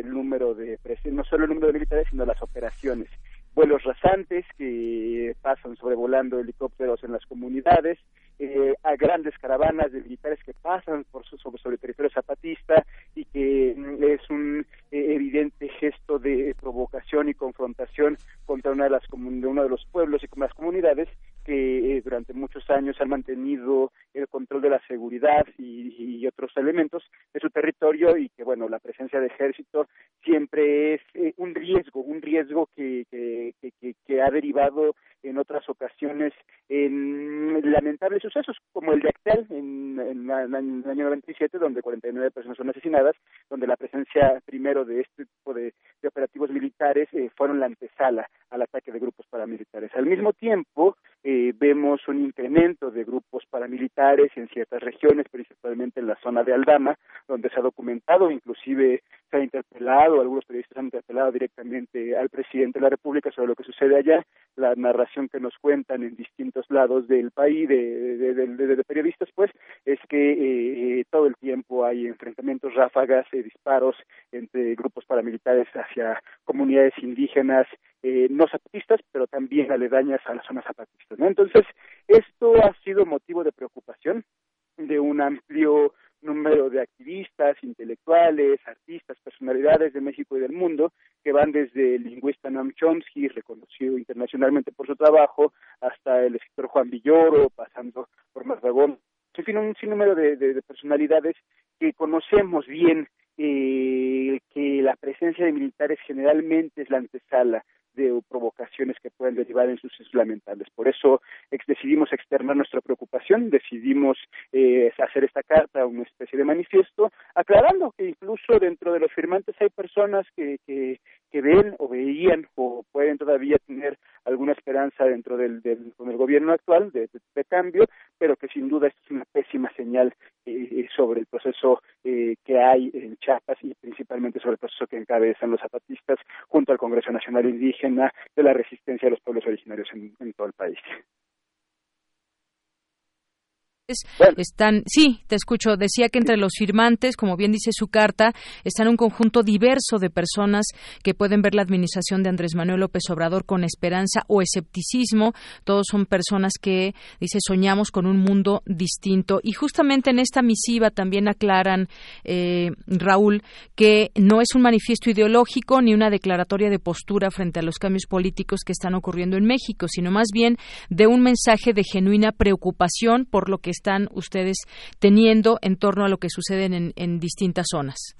número de militares, sino las operaciones. Vuelos rasantes que pasan sobrevolando helicópteros en las comunidades, eh, a grandes caravanas de militares que pasan por sobre, sobre el territorio zapatista y que mm, es un eh, evidente gesto de provocación y confrontación contra una de las de uno de los pueblos y con las comunidades que eh, durante muchos años han mantenido el control de la seguridad y, otros elementos de su territorio y que bueno la presencia de ejército siempre es un riesgo un riesgo que, que, que, que ha derivado en otras ocasiones en lamentables sucesos como el de Actel en, en, el año 97 donde 49 personas son asesinadas donde la presencia primero de este tipo de, operativos militares eh, fueron la antesala al ataque de grupos paramilitares. Al mismo tiempo eh, vemos un incremento de grupos paramilitares en ciertas regiones principalmente en la zona de Aldama donde se ha documentado inclusive se ha interpelado algunos periodistas han interpelado directamente al presidente de la República sobre lo que sucede allá la narración que nos cuentan en distintos lados del país de, de, periodistas pues es que eh, todo el tiempo hay enfrentamientos ráfagas eh, disparos entre grupos paramilitares hacia comunidades indígenas eh, no zapatistas pero también aledañas a las zonas zapatistas ¿no? entonces esto ha sido motivo de preocupación de un amplio número de activistas, intelectuales, artistas, personalidades de México y del mundo, que van desde el lingüista Noam Chomsky, reconocido internacionalmente por su trabajo, hasta el escritor Juan Villoro, pasando por Marzagón, en fin, un sinnúmero de, de, personalidades que conocemos bien eh, que la presencia de militares generalmente es la antesala de provocaciones que pueden derivar en sucesos lamentables. Por eso decidimos externar nuestra preocupación, decidimos eh, hacer esta carta, una especie de manifiesto, aclarando que incluso dentro de los firmantes hay personas que, que, ven o veían o pueden todavía tener alguna esperanza dentro del, del con el gobierno actual de, cambio, pero que sin duda esto es una pésima señal eh, sobre el proceso eh, que hay en Chiapas y principalmente sobre el proceso que encabezan los zapatistas junto al Congreso Nacional Indígena de la resistencia de los pueblos originarios en todo el país. Están, sí, te escucho. Decía que entre los firmantes, como bien dice su carta, están un conjunto diverso de personas que pueden ver la administración de Andrés Manuel López Obrador con esperanza o escepticismo. Todos son personas que, dice, soñamos con un mundo distinto. Y justamente en esta misiva también aclaran, eh, Raúl, que no es un manifiesto ideológico ni una declaratoria de postura frente a los cambios políticos que están ocurriendo en México, sino más bien de un mensaje de genuina preocupación por lo que están ustedes teniendo en torno a lo que sucede en, en distintas zonas.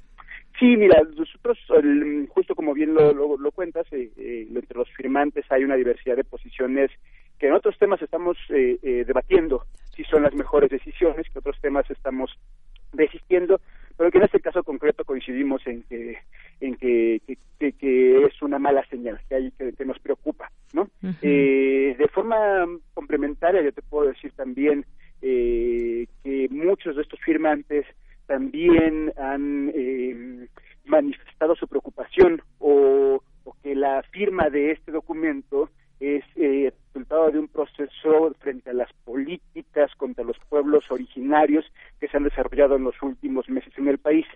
Sí, mira, nosotros, justo como bien lo, lo, cuentas, eh, eh, entre los firmantes hay una diversidad de posiciones que en otros temas estamos eh, debatiendo si son las mejores decisiones, que otros temas estamos desistiendo, pero que en este caso concreto coincidimos en que en que, que, es una mala señal que hay que, nos preocupa, ¿no? de forma complementaria, yo te puedo decir también eh, que muchos de estos firmantes también han eh, manifestado su preocupación o, que la firma de este documento es eh, resultado de un proceso frente a las políticas contra los pueblos originarios que se han desarrollado en los últimos meses en el país.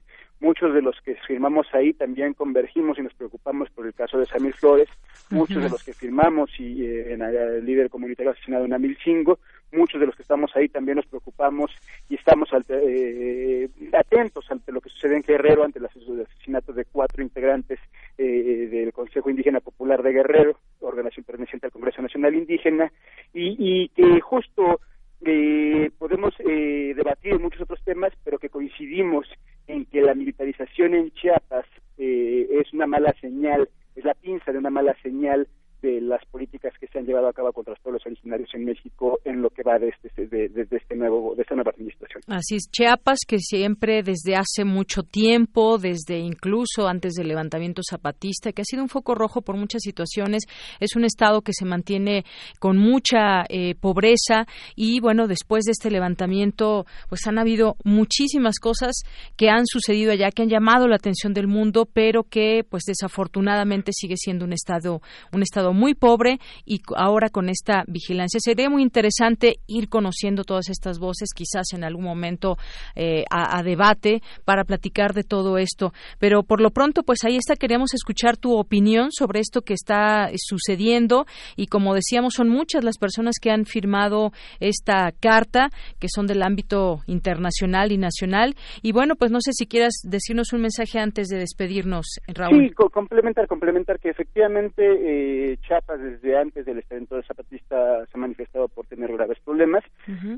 Muchos de los que firmamos ahí también convergimos y nos preocupamos por el caso de Samir Flores, muchos de los que firmamos y eh, en el líder comunitario asesinado en Amilcingo, muchos de los que estamos ahí también nos preocupamos y estamos eh, atentos ante lo que sucede en Guerrero, ante el asesinato de cuatro integrantes eh, del Consejo Indígena Popular de Guerrero, organización perteneciente al Congreso Nacional Indígena, y, que justo eh, podemos debatir muchos otros temas, pero que coincidimos en que la militarización en Chiapas es una mala señal, es la pinza de una mala señal de las políticas que se han llevado a cabo contra los pueblos originarios en México en lo que va desde este, de, este nuevo de esta nueva administración. Así es, Chiapas que siempre desde hace mucho tiempo, desde incluso antes del levantamiento zapatista, que ha sido un foco rojo por muchas situaciones, es un estado que se mantiene con mucha eh, pobreza y bueno, después de este levantamiento pues han habido muchísimas cosas que han sucedido allá que han llamado la atención del mundo, pero que pues desafortunadamente sigue siendo un estado un estado muy pobre y ahora con esta vigilancia sería muy interesante ir conociendo todas estas voces, quizás en algún momento eh, a, debate para platicar de todo esto. Pero por lo pronto, pues ahí está, queremos escuchar tu opinión sobre esto que está sucediendo y como decíamos, son muchas las personas que han firmado esta carta, que son del ámbito internacional y nacional. Y bueno, pues no sé si quieras decirnos un mensaje antes de despedirnos, Raúl. Sí, complementar, complementar que efectivamente eh, Chiapas desde antes del de zapatista se ha manifestado por tener graves problemas,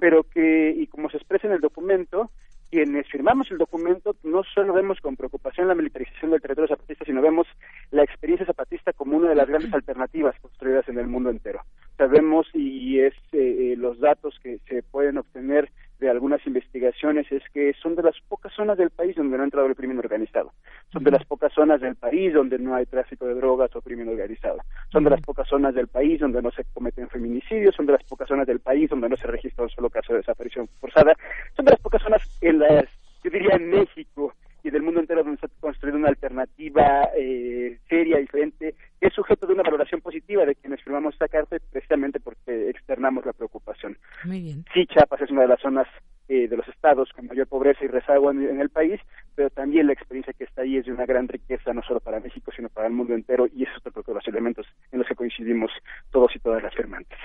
pero que, y como se expresa en el documento, quienes firmamos el documento no solo vemos con preocupación la militarización del territorio zapatista, sino vemos la experiencia zapatista como una de las grandes alternativas construidas en el mundo entero. Sabemos y es eh, eh, los datos que se pueden obtener de algunas investigaciones es que son de las pocas zonas del país donde no ha entrado el crimen organizado. Son de las pocas zonas del país donde no hay tráfico de drogas o crimen organizado. Son de las pocas zonas del país donde no se cometen feminicidios. Son de las pocas zonas del país donde no se registra un solo caso de desaparición forzada. Son de las pocas zonas en las, yo diría, en México y del mundo entero donde se ha construido una alternativa eh, seria, diferente, es sujeto de una valoración positiva de quienes firmamos esta carta precisamente porque externamos la preocupación. Muy bien. Sí, Chiapas es una de las zonas eh, de los estados con mayor pobreza y rezago en, el país, pero también la experiencia que está ahí es de una gran riqueza, no solo para México, sino para el mundo entero, y eso es otro de los elementos en los que coincidimos todos y todas las firmantes.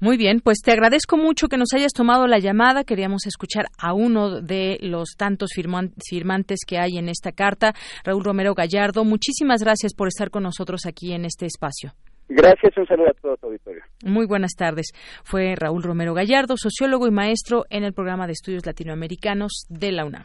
Muy bien, pues te agradezco mucho que nos hayas tomado la llamada. Queríamos escuchar a uno de los tantos firmantes que hay en esta carta, Raúl Romero Gallardo. Muchísimas gracias por estar con nosotros aquí en este espacio. Gracias, un saludo a todo tu auditorio. Muy buenas tardes. Fue Raúl Romero Gallardo, sociólogo y maestro en el programa de estudios latinoamericanos de la UNAM.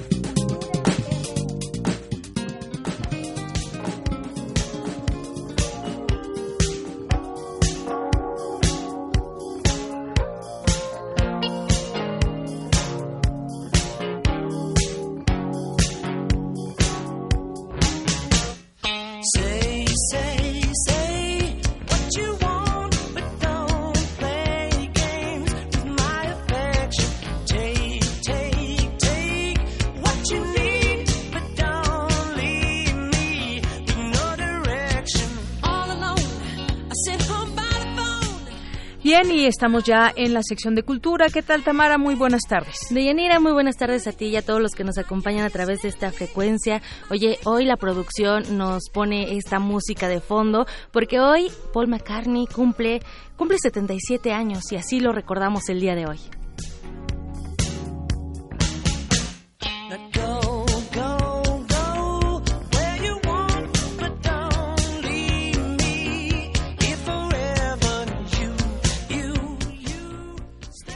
Estamos ya en la sección de cultura. ¿Qué tal, Tamara? Muy buenas tardes. Deyanira, muy buenas tardes a ti y a todos los que nos acompañan a través de esta frecuencia. Oye, hoy la producción nos pone esta música de fondo porque hoy Paul McCartney cumple, cumple 77 años y así lo recordamos el día de hoy.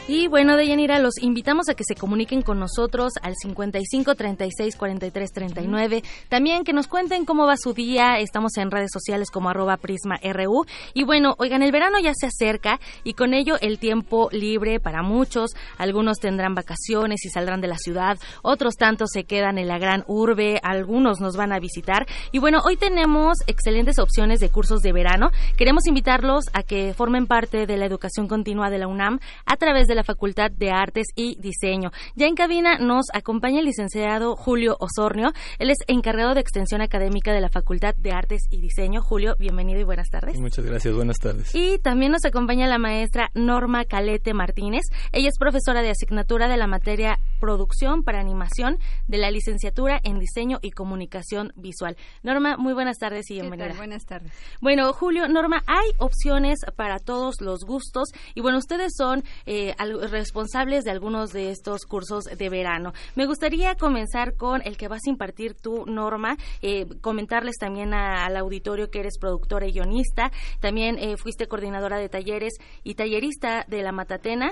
Y bueno, Deyanira, los invitamos a que se comuniquen con nosotros al 55 36 43 39. También que nos cuenten cómo va su día. Estamos en redes sociales como arroba prisma RU. Y bueno, oigan, el verano ya se acerca y con ello el tiempo libre para muchos. Algunos tendrán vacaciones y saldrán de la ciudad. Otros tantos se quedan en la gran urbe. Algunos nos van a visitar. Y bueno, hoy tenemos excelentes opciones de cursos de verano. Queremos invitarlos a que formen parte de la educación continua de la UNAM a través de la Facultad de Artes y Diseño. Ya en cabina nos acompaña el licenciado Julio Osornio. Él es encargado de extensión académica de la Facultad de Artes y Diseño. Julio, bienvenido y buenas tardes. Muchas gracias, buenas tardes. Y también nos acompaña la maestra Norma Calete Martínez. Ella es profesora de asignatura de la materia Producción para Animación de la licenciatura en Diseño y Comunicación Visual. Norma, muy buenas tardes y bienvenida. Buenas tardes. Bueno, Julio, Norma, hay opciones para todos los gustos y bueno, ustedes son eh, responsables de algunos de estos cursos de verano. Me gustaría comenzar con el que vas a impartir tu Norma, eh, comentarles también al auditorio que eres productora y guionista, también eh, fuiste coordinadora de talleres y tallerista de la Matatena,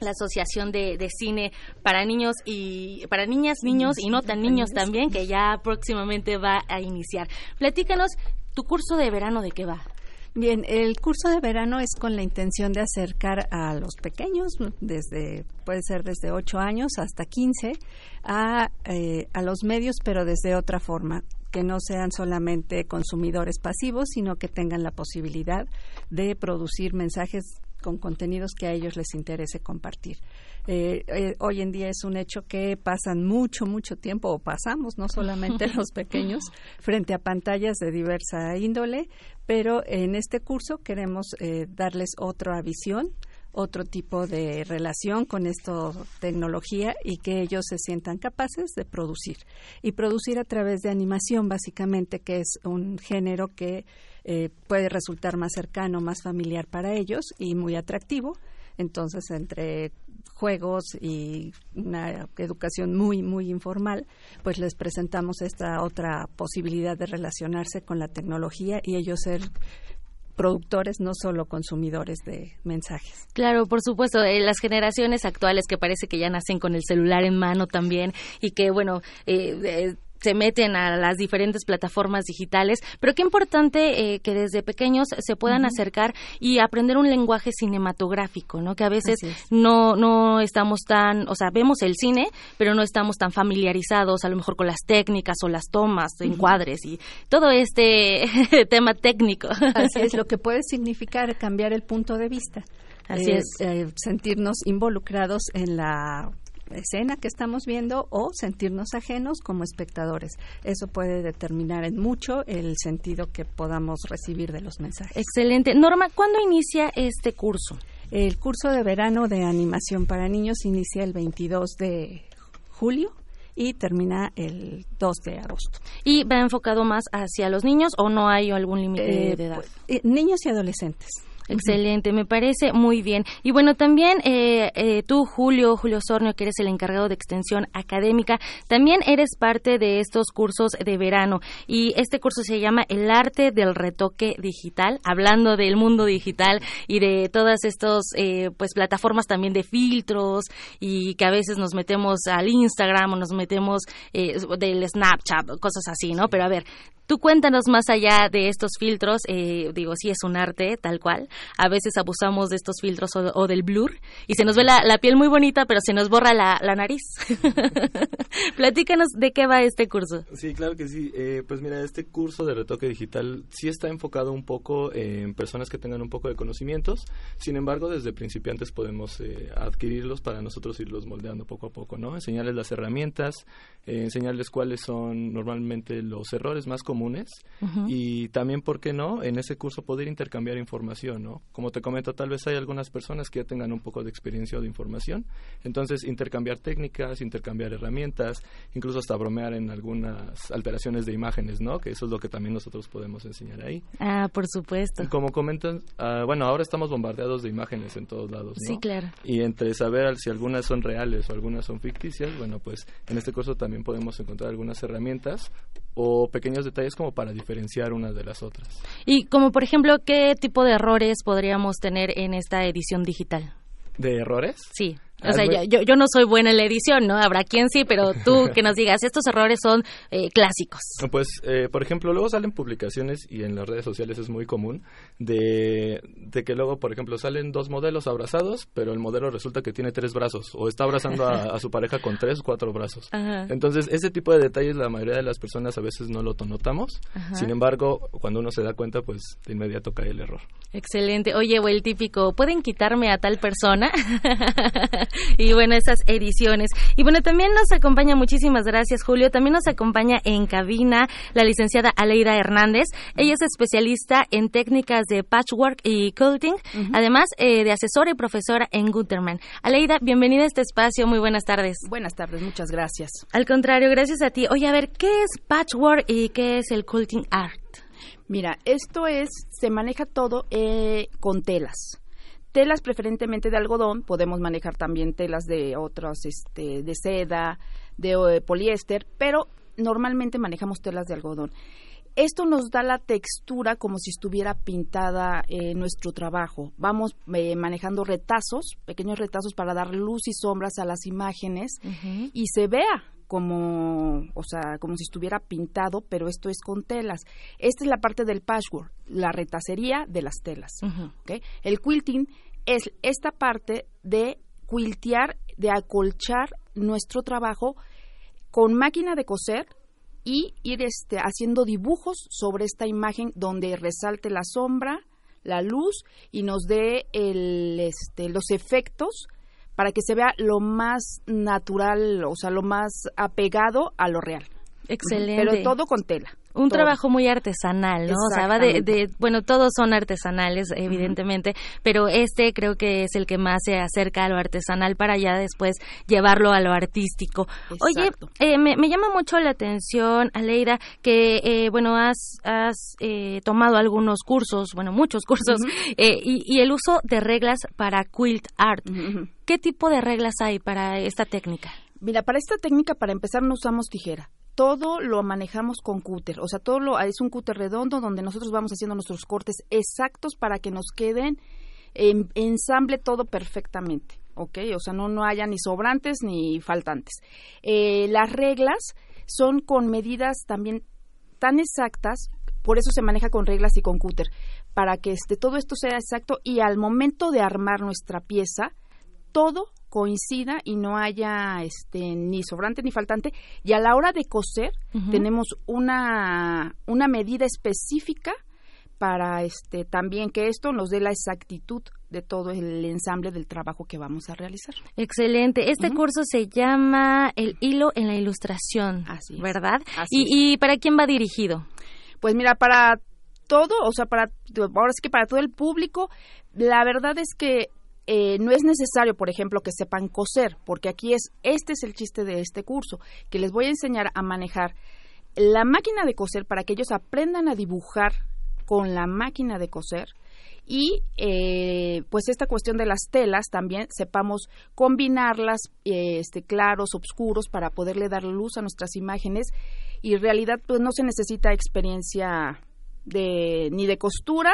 la Asociación de, Cine para Niños y para niñas, niños y no tan niños también, que ya próximamente va a iniciar. Platícanos tu curso de verano de qué va. Bien, el curso de verano es con la intención de acercar a los pequeños, desde puede ser desde 8 años hasta 15, a, eh, a los medios, pero desde otra forma que no sean solamente consumidores pasivos, sino que tengan la posibilidad de producir mensajes con contenidos que a ellos les interese compartir. Eh, eh, hoy en día es un hecho que pasan mucho, mucho tiempo, o pasamos, no solamente los pequeños, frente a pantallas de diversa índole, pero en este curso queremos eh, darles otra visión, otro tipo de relación con esta tecnología y que ellos se sientan capaces de producir. Y producir a través de animación, básicamente, que es un género que puede resultar más cercano, más familiar para ellos y muy atractivo. Entonces, entre juegos y una educación muy, muy informal, pues les presentamos esta otra posibilidad de relacionarse con la tecnología y ellos ser productores, no solo consumidores de mensajes. Claro, por supuesto, eh, las generaciones actuales que parece que ya nacen con el celular en mano también y que, bueno, eh, eh se meten a las diferentes plataformas digitales, pero qué importante eh, que desde pequeños se puedan acercar y aprender un lenguaje cinematográfico, ¿no? Que a veces no no estamos tan, o sea, vemos el cine, pero no estamos tan familiarizados a lo mejor con las técnicas o las tomas, encuadres y todo este tema técnico. Así es, lo que puede significar cambiar el punto de vista. Así es. Eh, sentirnos involucrados en la escena que estamos viendo o sentirnos ajenos como espectadores. Eso puede determinar en mucho el sentido que podamos recibir de los mensajes. Excelente. Norma, ¿cuándo inicia este curso? El curso de verano de animación para niños inicia el 22 de julio y termina el 2 de agosto. ¿Y va enfocado más hacia los niños o no hay algún límite eh, de edad? Pues, eh, niños y adolescentes. Excelente, me parece muy bien. Y bueno, también eh, eh, tú, Julio, Julio Sornio, que eres el encargado de extensión académica, también eres parte de estos cursos de verano. Y este curso se llama El arte del retoque digital, hablando del mundo digital y de todas estas eh, pues plataformas también de filtros y que a veces nos metemos al Instagram o nos metemos del Snapchat, cosas así, ¿no? Pero a ver, Tú cuéntanos más allá de estos filtros, eh, digo, sí es un arte tal cual. A veces abusamos de estos filtros o, del blur y se nos ve la, piel muy bonita, pero se nos borra la, nariz. Platícanos de qué va este curso. Sí, claro que sí. Eh, pues mira, este curso de retoque digital sí está enfocado un poco en personas que tengan un poco de conocimientos. Sin embargo, desde principiantes podemos eh, adquirirlos para nosotros irlos moldeando poco a poco, ¿no? Enseñarles las herramientas, enseñarles cuáles son normalmente los errores más comunes y también, ¿por qué no? En ese curso poder intercambiar información, ¿no? Como te comento, tal vez hay algunas personas que ya tengan un poco de experiencia o de información, entonces intercambiar técnicas, intercambiar herramientas, incluso hasta bromear en algunas alteraciones de imágenes, ¿no? Que eso es lo que también nosotros podemos enseñar ahí. Ah, por supuesto. Como comentan, ah, bueno, ahora estamos bombardeados de imágenes en todos lados, ¿no? Sí, claro. Y entre saber si algunas son reales o algunas son ficticias, bueno, pues en este curso también podemos encontrar algunas herramientas o pequeños detalles como para diferenciar unas de las otras. Y como por ejemplo, ¿qué tipo de errores podríamos tener en esta edición digital? ¿De errores? Sí. O sea, yo, yo no soy buena en la edición, ¿no? Habrá quien sí, pero tú que nos digas, estos errores son eh, clásicos. Pues, eh, por ejemplo, luego salen publicaciones y en las redes sociales es muy común de, de, que luego, por ejemplo, salen dos modelos abrazados, pero el modelo resulta que tiene tres brazos o está abrazando a, su pareja con tres o cuatro brazos. Entonces, ese tipo de detalles la mayoría de las personas a veces no lo notamos. Sin embargo, cuando uno se da cuenta, pues de inmediato cae el error. Excelente. Oye, o el típico, ¿pueden quitarme a tal persona? y bueno, esas ediciones. Y bueno, también nos acompaña, muchísimas gracias Julio, también nos acompaña en cabina la licenciada Aleida Hernández. Ella es especialista en técnicas de patchwork y quilting, además eh, de asesora y profesora en Guterman. Aleida, bienvenida a este espacio, muy buenas tardes. Buenas tardes, muchas gracias. Al contrario, gracias a ti. Oye, a ver, ¿qué es patchwork y qué es el quilting art? Mira, esto es, se maneja todo eh, con telas telas preferentemente de algodón, podemos manejar también telas de otras, este, de seda, de eh, poliéster, pero normalmente manejamos telas de algodón. Esto nos da la textura como si estuviera pintada en nuestro trabajo. Vamos eh, manejando retazos, pequeños retazos para dar luz y sombras a las imágenes y se vea como, o sea, como si estuviera pintado, pero esto es con telas. Esta es la parte del patchwork, la retacería de las telas. El quilting es esta parte de quiltear, de acolchar nuestro trabajo con máquina de coser y ir este, haciendo dibujos sobre esta imagen donde resalte la sombra, la luz y nos dé el, este, los efectos para que se vea lo más natural, o sea, lo más apegado a lo real. Excelente. Pero todo con tela. Un trabajo muy artesanal, ¿no? O sea, va de, de, bueno, todos son artesanales, evidentemente, pero este creo que es el que más se acerca a lo artesanal para ya después llevarlo a lo artístico. Oye, eh, me, me, llama mucho la atención, Aleida, que, eh, bueno, has, has eh, tomado algunos cursos, bueno, muchos cursos, eh, y, y, el uso de reglas para quilt art. ¿Qué tipo de reglas hay para esta técnica? Mira, para esta técnica, para empezar, no usamos tijera todo lo manejamos con cúter, o sea, todo lo, es un cúter redondo donde nosotros vamos haciendo nuestros cortes exactos para que nos queden en ensamble todo perfectamente, ¿ok? O sea, no, no haya ni sobrantes ni faltantes. Eh, las reglas son con medidas también tan exactas, por eso se maneja con reglas y con cúter, para que este, todo esto sea exacto y al momento de armar nuestra pieza, todo coincida y no haya este ni sobrante ni faltante y a la hora de coser tenemos una una medida específica para este también que esto nos dé la exactitud de todo el ensamble del trabajo que vamos a realizar. Excelente. Este curso se llama El hilo en la ilustración, ¿verdad? y, y para quién va dirigido? Pues mira, para todo, o sea, para ahora sí que para todo el público, la verdad es que eh, no es necesario, por ejemplo, que sepan coser, porque aquí es, este es el chiste de este curso, que les voy a enseñar a manejar la máquina de coser para que ellos aprendan a dibujar con la máquina de coser y eh, pues esta cuestión de las telas también sepamos combinarlas eh, este claros oscuros para poderle dar luz a nuestras imágenes y en realidad pues no se necesita experiencia de ni de costura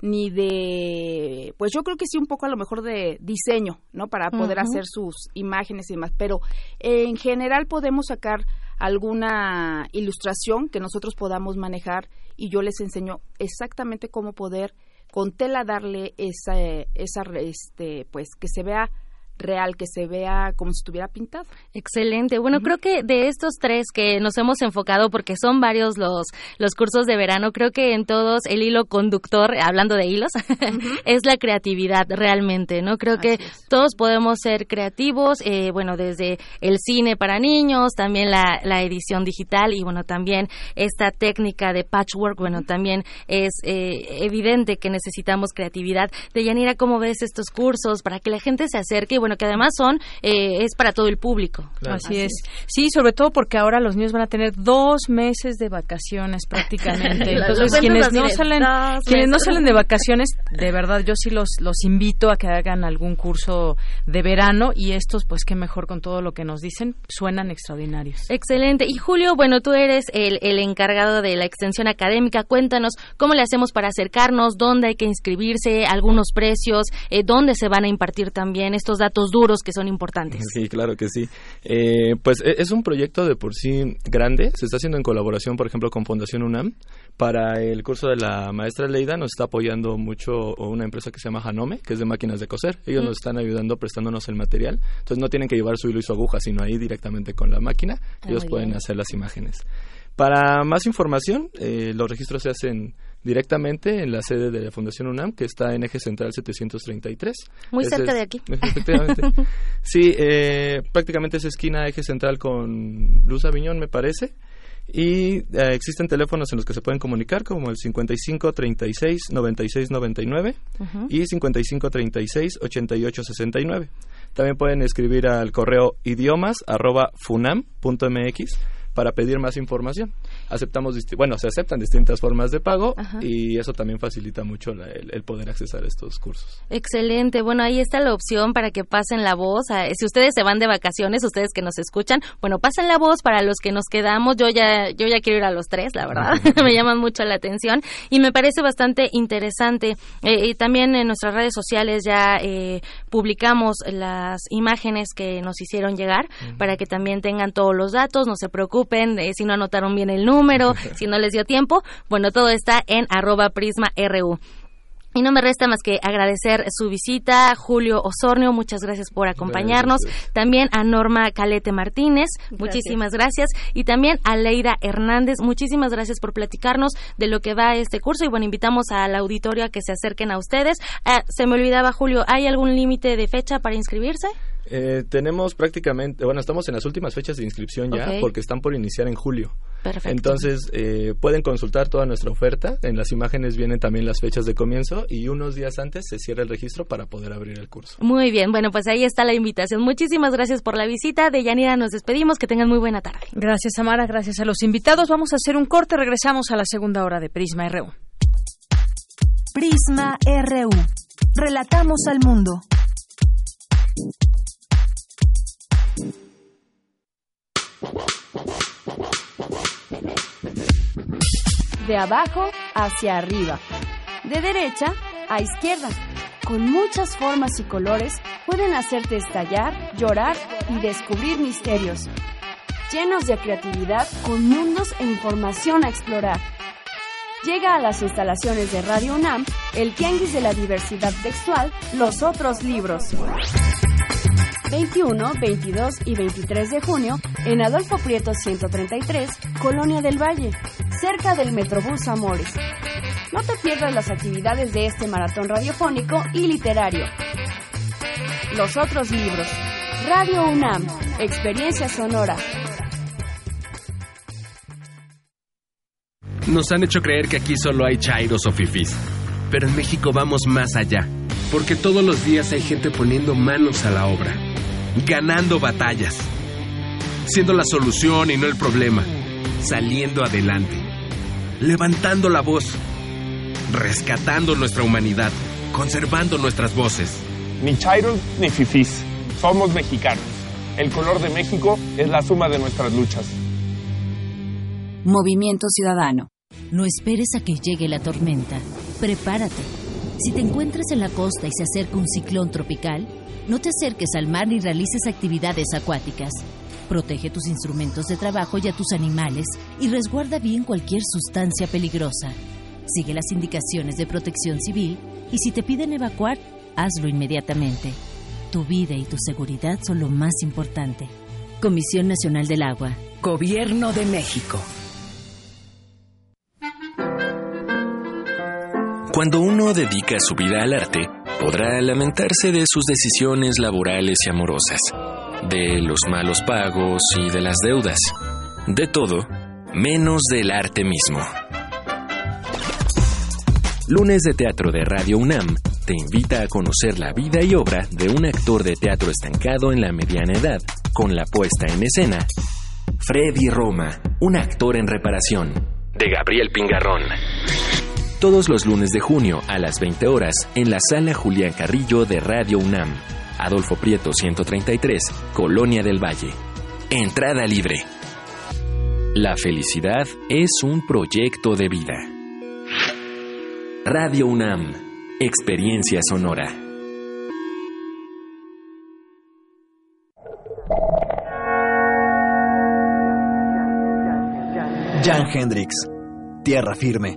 ni de, pues yo creo que sí un poco a lo mejor de diseño, ¿no? Para poder hacer sus imágenes y demás, pero en general podemos sacar alguna ilustración que nosotros podamos manejar y yo les enseño exactamente cómo poder con tela darle esa, esa este, pues que se vea real, que se vea como si estuviera pintado. Excelente. Bueno, creo que de estos tres que nos hemos enfocado, porque son varios los, los cursos de verano, creo que en todos el hilo conductor, hablando de hilos, es la creatividad realmente, ¿no? Creo que todos podemos ser creativos, eh, bueno, desde el cine para niños, también la, la, edición digital y bueno, también esta técnica de patchwork, bueno, también es eh, evidente que necesitamos creatividad. Deyanira, ¿cómo ves estos cursos para que la gente se acerque? Bueno, que además son, eh, es para todo el público. Así, es. Sí, sobre todo porque ahora los niños van a tener dos meses de vacaciones prácticamente. Entonces, quienes no salen, quienes no salen de vacaciones, de verdad, yo sí los, los invito a que hagan algún curso de verano y estos, pues qué mejor con todo lo que nos dicen, suenan extraordinarios. Excelente. Y Julio, bueno, tú eres el, el encargado de la extensión académica. Cuéntanos cómo le hacemos para acercarnos, dónde hay que inscribirse, algunos precios, eh, dónde se van a impartir también estos datos duros que son importantes. Sí, claro que sí. Eh, pues e, es un proyecto de por sí grande, se está haciendo en colaboración, por ejemplo, con Fundación UNAM. Para el curso de la maestra Leida nos está apoyando mucho una empresa que se llama Hanome, que es de máquinas de coser. Ellos nos están ayudando prestándonos el material. Entonces no tienen que llevar su hilo y su aguja, sino ahí directamente con la máquina. Ah, ellos pueden hacer las imágenes. Para más información, eh, los registros se hacen directamente en la sede de la Fundación UNAM, que está en Eje Central 733. Muy cerca de aquí. Efectivamente. sí, eh, prácticamente es esquina Eje Central con Luz Aviñón, me parece. Y eh, existen teléfonos en los que se pueden comunicar, como el 55 36 96 99 y 55 36 88 69. También pueden escribir al correo idiomas arroba funam.mx para pedir más información. Aceptamos, bueno, se aceptan distintas formas de pago y eso también facilita mucho el, poder accesar a estos cursos. Excelente. Bueno, ahí está la opción para que pasen la voz. Si ustedes se van de vacaciones, ustedes que nos escuchan, bueno, pasen la voz para los que nos quedamos. Yo ya, yo ya quiero ir a los tres, la verdad. me llaman mucho la atención y me parece bastante interesante. Eh, y también en nuestras redes sociales ya eh, publicamos las imágenes que nos hicieron llegar para que también tengan todos los datos, no se preocupen si no anotaron bien el número, si no les dio tiempo. Bueno, todo está en arroba prisma RU. Y no me resta más que agradecer su visita, Julio Osornio, muchas gracias por acompañarnos. También a Norma Calete Martínez, muchísimas gracias. Y también a Leira Hernández, muchísimas gracias por platicarnos de lo que va este curso. Y bueno, invitamos al auditorio a que se acerquen a ustedes. Ah, se me olvidaba, Julio, ¿hay algún límite de fecha para inscribirse? Eh, tenemos prácticamente, bueno, estamos en las últimas fechas de inscripción ya porque están por iniciar en julio. Perfecto. Entonces, eh, pueden consultar toda nuestra oferta. En las imágenes vienen también las fechas de comienzo y unos días antes se cierra el registro para poder abrir el curso. Muy bien, bueno, pues ahí está la invitación. Muchísimas gracias por la visita. De Yanira nos despedimos. Que tengan muy buena tarde. Gracias, Amara. Gracias a los invitados. Vamos a hacer un corte. Regresamos a la segunda hora de Prisma RU. Prisma RU. Relatamos al mundo. De abajo hacia arriba. De derecha a izquierda. Con muchas formas y colores pueden hacerte estallar, llorar y descubrir misterios. Llenos de creatividad con mundos e información a explorar. Llega a las instalaciones de Radio UNAM el Tianguis de la Diversidad Textual, Los Otros Libros. 21, 22 y 23 de junio en Adolfo Prieto 133, Colonia del Valle, cerca del Metrobús Amores. No te pierdas las actividades de este maratón radiofónico y literario. Los otros libros. Radio UNAM, Experiencia Sonora. Nos han hecho creer que aquí solo hay chairos o fifís. Pero en México vamos más allá. Porque todos los días hay gente poniendo manos a la obra. Ganando batallas. Siendo la solución y no el problema. Saliendo adelante. Levantando la voz. Rescatando nuestra humanidad. Conservando nuestras voces. Ni chairos ni fifís. Somos mexicanos. El color de México es la suma de nuestras luchas. Movimiento Ciudadano. No esperes a que llegue la tormenta. Prepárate. Si te encuentras en la costa y se acerca un ciclón tropical, no te acerques al mar ni realices actividades acuáticas. Protege tus instrumentos de trabajo y a tus animales y resguarda bien cualquier sustancia peligrosa. Sigue las indicaciones de protección civil y si te piden evacuar, hazlo inmediatamente. Tu vida y tu seguridad son lo más importante. Comisión Nacional del Agua. Gobierno de México. Cuando uno dedica su vida al arte, podrá lamentarse de sus decisiones laborales y amorosas, de los malos pagos y de las deudas, de todo, menos del arte mismo. Lunes de Teatro de Radio UNAM te invita a conocer la vida y obra de un actor de teatro estancado en la mediana edad, con la puesta en escena Freddy Roma, un actor en reparación, de Gabriel Pingarrón todos los lunes de junio a las 20 horas en la sala Julián Carrillo de Radio UNAM. Adolfo Prieto 133, Colonia del Valle. Entrada libre. La felicidad es un proyecto de vida. Radio UNAM, Experiencia Sonora. Jan Hendrix, Tierra Firme.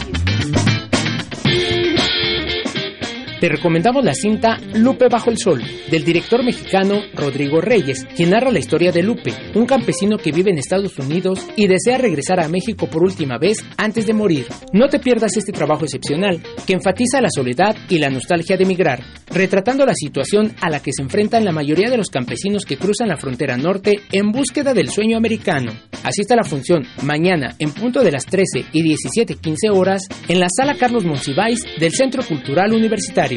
Te recomendamos la cinta Lupe bajo el sol, del director mexicano Rodrigo Reyes, quien narra la historia de Lupe, un campesino que vive en Estados Unidos y desea regresar a México por última vez antes de morir. No te pierdas este trabajo excepcional, que enfatiza la soledad y la nostalgia de emigrar. retratando la situación a la que se enfrentan la mayoría de los campesinos que cruzan la frontera norte en búsqueda del sueño americano. Asista a la función mañana en punto de las 13 y 17.15 horas en la sala Carlos Monsiváis del Centro Cultural Universitario.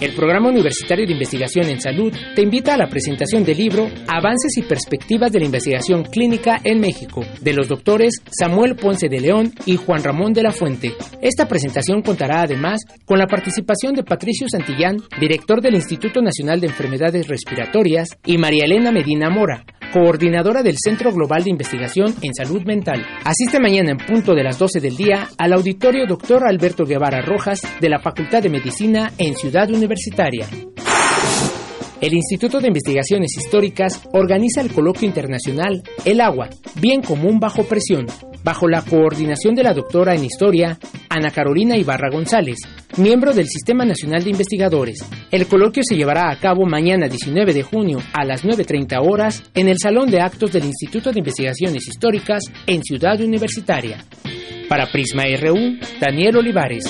El Programa Universitario de Investigación en Salud te invita a la presentación del libro Avances y Perspectivas de la Investigación Clínica en México, de los doctores Samuel Ponce de León y Juan Ramón de la Fuente. Esta presentación contará además con la participación de Patricio Santillán, director del Instituto Nacional de Enfermedades Respiratorias, y María Elena Medina Mora, coordinadora del Centro Global de Investigación en Salud Mental. Asiste mañana en punto de las 12 del día al auditorio Dr. Alberto Guevara Rojas de la Facultad de Medicina en Ciudad Universitaria. El Instituto de Investigaciones Históricas organiza el coloquio internacional El agua, bien común bajo presión, bajo la coordinación de la doctora en Historia, Ana Carolina Ibarra González, miembro del Sistema Nacional de Investigadores. El coloquio se llevará a cabo mañana 19 de junio a las 9.30 horas en el Salón de Actos del Instituto de Investigaciones Históricas en Ciudad Universitaria. Para Prisma RU, Daniel Olivares.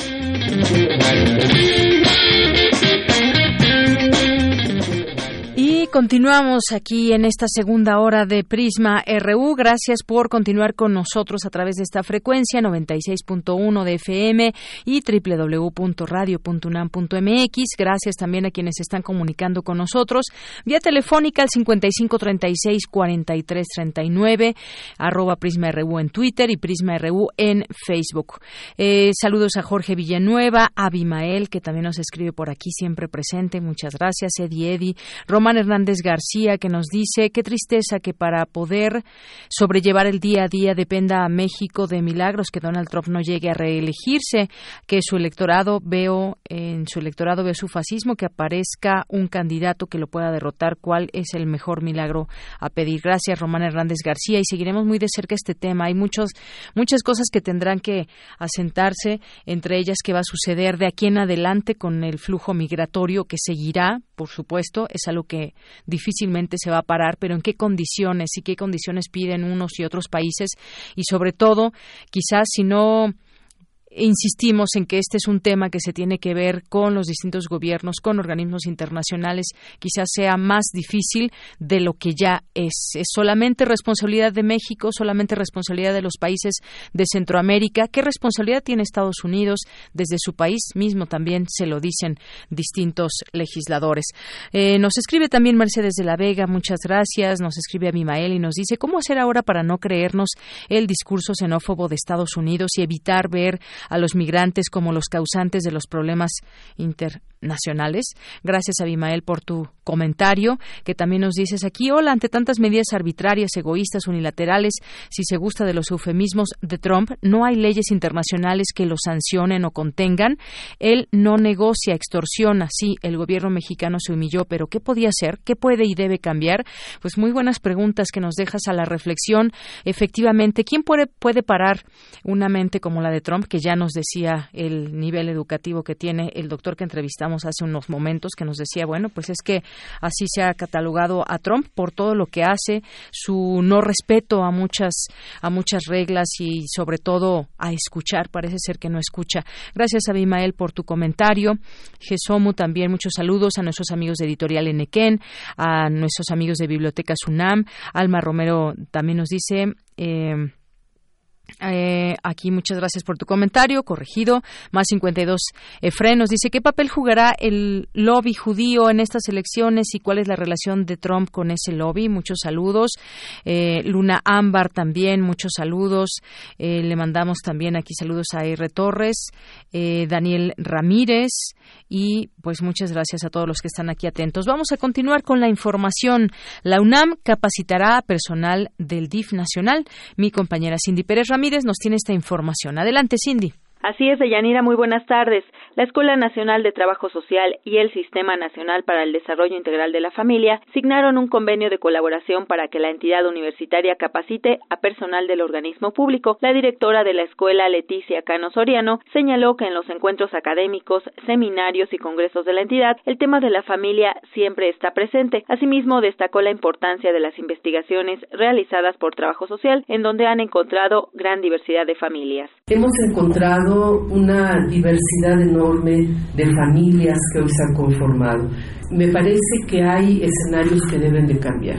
Continuamos aquí en esta segunda hora de Prisma RU. Gracias por continuar con nosotros a través de esta frecuencia 96.1 de FM y www.radio.unam.mx. Gracias también a quienes están comunicando con nosotros vía telefónica al 5536-4339, arroba Prisma RU en Twitter y Prisma RU en Facebook. Eh, saludos a Jorge Villanueva, a Abimael, que también nos escribe por aquí, siempre presente. Muchas gracias, Eddie Eddie. Román Hernández García, que nos dice, qué tristeza que para poder sobrellevar el día a día dependa a México de milagros que Donald Trump no llegue a reelegirse, que su electorado veo, en su electorado veo su fascismo, que aparezca un candidato que lo pueda derrotar. ¿Cuál es el mejor milagro a pedir? Gracias, Román Hernández García, y seguiremos muy de cerca este tema. Hay muchos, muchas cosas que tendrán que asentarse, entre ellas qué va a suceder de aquí en adelante con el flujo migratorio que seguirá, por supuesto, es algo que difícilmente se va a parar, pero en qué condiciones y qué condiciones piden unos y otros países. Y sobre todo, quizás si no insistimos en que este es un tema que se tiene que ver con los distintos gobiernos, con organismos internacionales, quizás sea más difícil de lo que ya es. Es solamente responsabilidad de México, solamente responsabilidad de los países de Centroamérica. ¿Qué responsabilidad tiene Estados Unidos? Desde su país mismo también se lo dicen distintos legisladores. Eh, nos escribe también Mercedes de la Vega, muchas gracias. Nos escribe Abimael y nos dice, ¿cómo hacer ahora para no creernos el discurso xenófobo de Estados Unidos y evitar ver a los migrantes como los causantes de los problemas internacionales. Gracias, Abimael, por tu comentario, que también nos dices aquí, hola, ante tantas medidas arbitrarias, egoístas, unilaterales, si se gusta de los eufemismos de Trump, no hay leyes internacionales que lo sancionen o contengan. Él no negocia, extorsiona. Sí, el gobierno mexicano se humilló, pero ¿qué podía hacer? ¿Qué puede y debe cambiar? Pues muy buenas preguntas que nos dejas a la reflexión. Efectivamente, ¿quién puede, puede parar una mente como la de Trump, que ya nos decía el nivel educativo que tiene el doctor que entrevistamos hace unos momentos, que nos decía, bueno, pues es que así se ha catalogado a Trump por todo lo que hace, su no respeto a muchas, a muchas reglas y sobre todo a escuchar, parece ser que no escucha. Gracias, Abimael, por tu comentario. Gesomu también, muchos saludos a nuestros amigos de Editorial Enequén, a nuestros amigos de Biblioteca Sunam. Alma Romero también nos dice. Eh, eh, aquí muchas gracias por tu comentario, corregido. Más 52 Efren nos dice, ¿qué papel jugará el lobby judío en estas elecciones y cuál es la relación de Trump con ese lobby? Muchos saludos. Eh, Luna Ámbar también, muchos saludos. Eh, le mandamos también aquí saludos a R. Torres, Daniel Ramírez y pues muchas gracias a todos los que están aquí atentos. Vamos a continuar con la información. La UNAM capacitará a personal del DIF nacional. Mi compañera Cindy Pérez Ramírez nos tiene esta información. Adelante, Cindy. Así es, Deyanira, muy buenas tardes. La Escuela Nacional de Trabajo Social y el Sistema Nacional para el Desarrollo Integral de la Familia signaron un convenio de colaboración para que la entidad universitaria capacite a personal del organismo público. La directora de la escuela, Leticia Cano Soriano, señaló que en los encuentros académicos, seminarios y congresos de la entidad, el tema de la familia siempre está presente. Asimismo, destacó la importancia de las investigaciones realizadas por Trabajo Social, en donde han encontrado gran diversidad de familias. Hemos encontrado una diversidad enorme de familias que hoy se han conformado. Me parece que hay escenarios que deben de cambiar.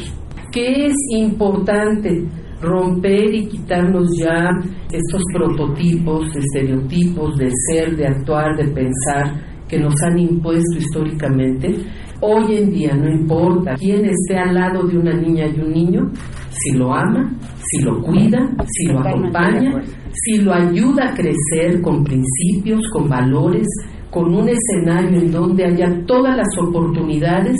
Que es importante romper y quitarnos ya estos prototipos, estereotipos de ser, de actuar, de pensar que nos han impuesto históricamente. Hoy en día no importa quién esté al lado de una niña y un niño, si lo ama, si lo cuida, si lo acompaña, si lo ayuda a crecer con principios, con valores, con un escenario en donde haya todas las oportunidades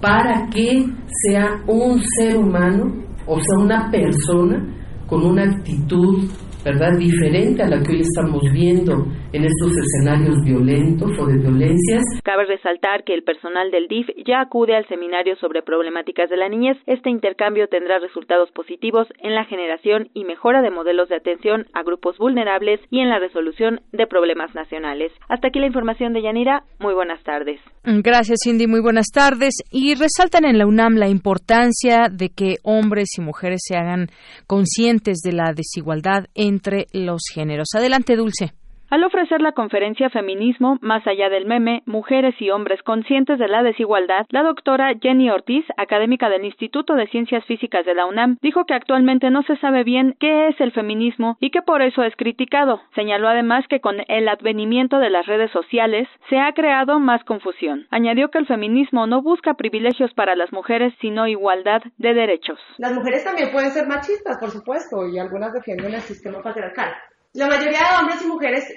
para que sea un ser humano, o sea, una persona con una actitud ¿verdad? Diferente a la que hoy estamos viendo en estos escenarios violentos o de violencias. Cabe resaltar que el personal del DIF ya acude al seminario sobre problemáticas de la niñez. Este intercambio tendrá resultados positivos en la generación y mejora de modelos de atención a grupos vulnerables y en la resolución de problemas nacionales. Hasta aquí la información de Yanira. Muy buenas tardes. Gracias, Cindy. Muy buenas tardes. Y resaltan en la UNAM la importancia de que hombres y mujeres se hagan conscientes de la desigualdad entre los géneros. Adelante, Dulce. Al ofrecer la conferencia Feminismo, más allá del meme, mujeres y hombres conscientes de la desigualdad, la doctora Jenny Ortiz, académica del Instituto de Ciencias Físicas de la UNAM, dijo que actualmente no se sabe bien qué es el feminismo y que por eso es criticado. Señaló además que con el advenimiento de las redes sociales se ha creado más confusión. Añadió que el feminismo no busca privilegios para las mujeres, sino igualdad de derechos. Las mujeres también pueden ser machistas, por supuesto, y algunas defienden el sistema patriarcal. La mayoría de hombres y mujeres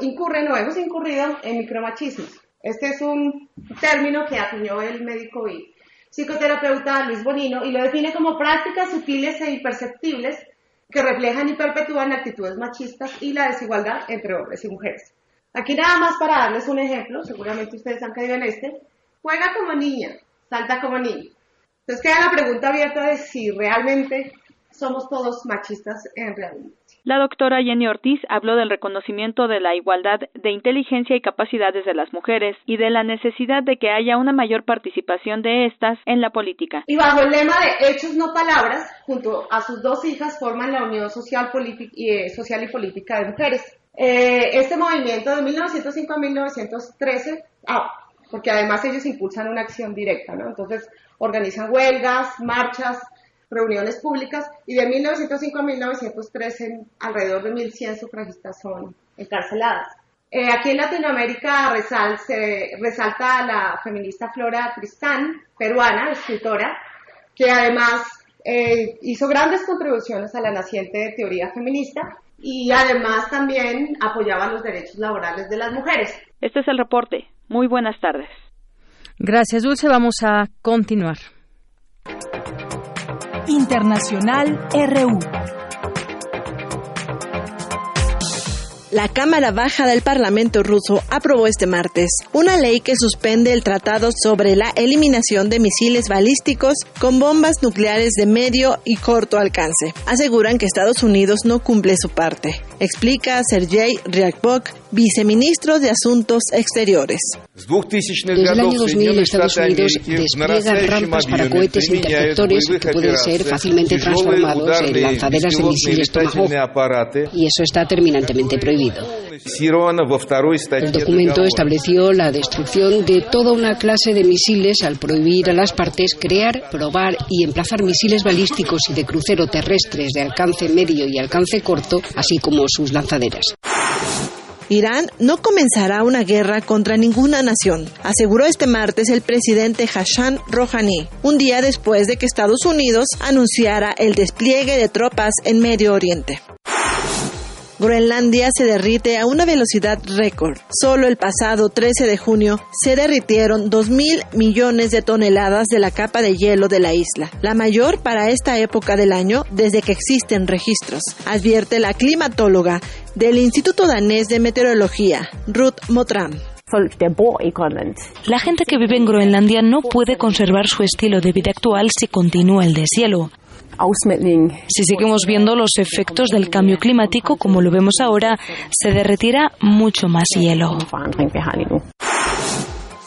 incurren o hemos incurrido en micromachismos. Este es un término que acuñó el médico y psicoterapeuta Luis Bonino y lo define como prácticas sutiles e imperceptibles que reflejan y perpetúan actitudes machistas y la desigualdad entre hombres y mujeres. Aquí nada más para darles un ejemplo, seguramente ustedes han caído en este, juega como niña, salta como niño. Entonces queda la pregunta abierta de si realmente somos todos machistas en realidad. La doctora Jenny Ortiz habló del reconocimiento de la igualdad de inteligencia y capacidades de las mujeres y de la necesidad de que haya una mayor participación de estas en la política. Y bajo el lema de hechos no palabras, junto a sus dos hijas forman la Unión Social, y, eh, Social y Política de Mujeres. Eh, este movimiento de 1905 a 1913, ah, porque además ellos impulsan una acción directa, ¿no? Entonces organizan huelgas, marchas, reuniones públicas y de 1905 a 1913 alrededor de 1.100 sufragistas son encarceladas. Eh, aquí en Latinoamérica se resalta a la feminista Flora Tristán, peruana, escritora, que además eh, hizo grandes contribuciones a la naciente teoría feminista y además también apoyaba los derechos laborales de las mujeres. Este es el reporte. Muy buenas tardes. Gracias, Dulce. Vamos a continuar. Internacional RU. La Cámara Baja del Parlamento ruso aprobó este martes una ley que suspende el tratado sobre la eliminación de misiles balísticos con bombas nucleares de medio y corto alcance. Aseguran que Estados Unidos no cumple su parte, explica Sergei Ryabkov, viceministro de Asuntos Exteriores. Desde el año 2000, Estados Unidos despliega rampas para cohetes interceptores que pueden ser fácilmente transformados en lanzaderas de misiles Tomahawk, y eso está terminantemente prohibido. El documento estableció la destrucción de toda una clase de misiles al prohibir a las partes crear, probar y emplazar misiles balísticos y de crucero terrestres de alcance medio y alcance corto, así como sus lanzaderas. Irán no comenzará una guerra contra ninguna nación, aseguró este martes el presidente Hassan Rouhani, un día después de que Estados Unidos anunciara el despliegue de tropas en Medio Oriente. Groenlandia se derrite a una velocidad récord. Solo el pasado 13 de junio se derritieron 2.000 millones de toneladas de la capa de hielo de la isla, la mayor para esta época del año desde que existen registros, advierte la climatóloga del Instituto Danés de Meteorología, Ruth Motram. La gente que vive en Groenlandia no puede conservar su estilo de vida actual si continúa el deshielo. Si seguimos viendo los efectos del cambio climático como lo vemos ahora, se derretirá mucho más hielo.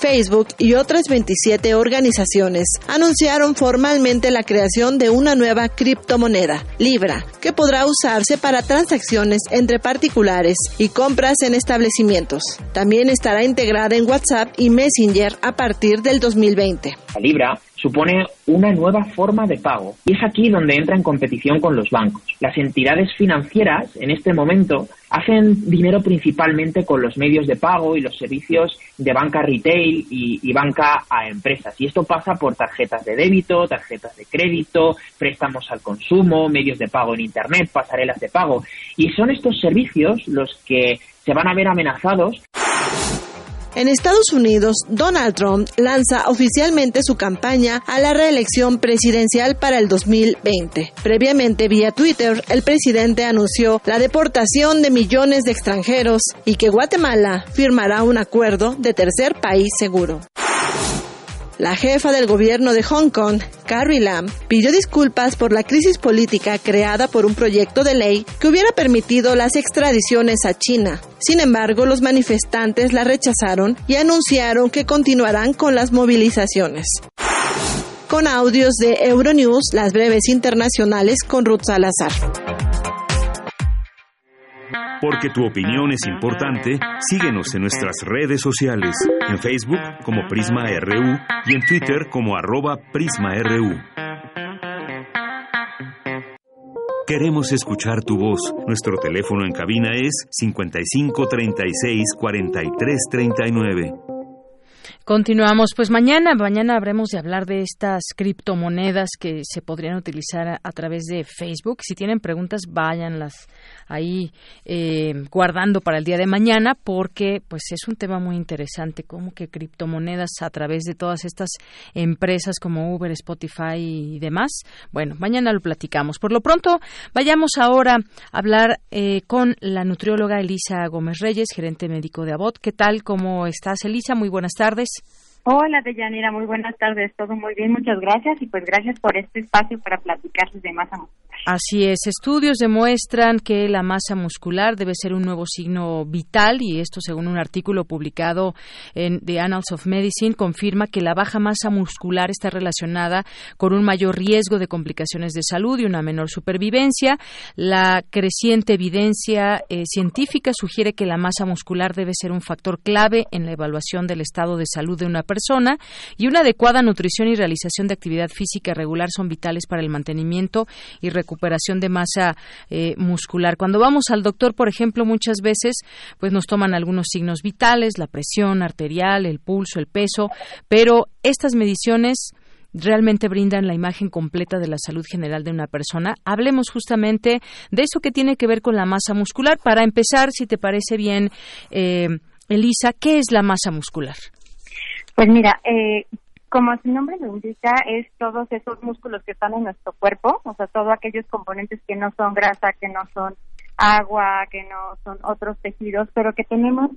Facebook y otras 27 organizaciones anunciaron formalmente la creación de una nueva criptomoneda, Libra, que podrá usarse para transacciones entre particulares y compras en establecimientos. También estará integrada en WhatsApp y Messenger a partir del 2020. La Libra supone una nueva forma de pago y es aquí donde entra en competición con los bancos. Las entidades financieras en este momento hacen dinero principalmente con los medios de pago y los servicios de banca retail y, y, banca a empresas. Y esto pasa por tarjetas de débito, tarjetas de crédito, préstamos al consumo, medios de pago en Internet, pasarelas de pago. Y son estos servicios los que se van a ver amenazados. En Estados Unidos, Donald Trump lanza oficialmente su campaña a la reelección presidencial para el 2020. Previamente, vía Twitter, el presidente anunció la deportación de millones de extranjeros y que Guatemala firmará un acuerdo de tercer país seguro. La jefa del gobierno de Hong Kong, Carrie Lam, pidió disculpas por la crisis política creada por un proyecto de ley que hubiera permitido las extradiciones a China. Sin embargo, los manifestantes la rechazaron y anunciaron que continuarán con las movilizaciones. Con audios de Euronews, las breves internacionales con Ruth Salazar. Porque tu opinión es importante, síguenos en nuestras redes sociales, en Facebook como Prisma RU y en Twitter como arroba PrismaRU. Queremos escuchar tu voz. Nuestro teléfono en cabina es 55 36 43 39. Continuamos, pues mañana, mañana habremos de hablar de estas criptomonedas que se podrían utilizar a, a través de Facebook. Si tienen preguntas, váyanlas ahí eh, guardando para el día de mañana, porque pues es un tema muy interesante, como que criptomonedas a través de todas estas empresas como Uber, Spotify y demás. Bueno, mañana lo platicamos. Por lo pronto, vayamos ahora a hablar eh, con la nutrióloga Elisa Gómez Reyes, gerente médico de Abot. ¿Qué tal? ¿Cómo estás, Elisa? Muy buenas tardes. Hola, Deyanira, muy buenas tardes. Todo muy bien, muchas gracias y pues gracias por este espacio para platicarles de masa muscular. Así es, estudios demuestran que la masa muscular debe ser un nuevo signo vital y esto según un artículo publicado en The Annals of Medicine confirma que la baja masa muscular está relacionada con un mayor riesgo de complicaciones de salud y una menor supervivencia. La creciente evidencia eh, científica sugiere que la masa muscular debe ser un factor clave en la evaluación del estado de salud de una persona y una adecuada nutrición y realización de actividad física regular son vitales para el mantenimiento y recuperación de masa eh, muscular. Cuando vamos al doctor, por ejemplo, muchas veces pues nos toman algunos signos vitales, la presión arterial, el pulso, el peso, pero estas mediciones realmente brindan la imagen completa de la salud general de una persona. Hablemos justamente de eso que tiene que ver con la masa muscular. Para empezar, si te parece bien, eh, Elisa, ¿qué es la masa muscular? Pues mira, eh, como su nombre lo indica, es todos esos músculos que están en nuestro cuerpo, o sea, todos aquellos componentes que no son grasa, que no son agua, que no son otros tejidos, pero que tenemos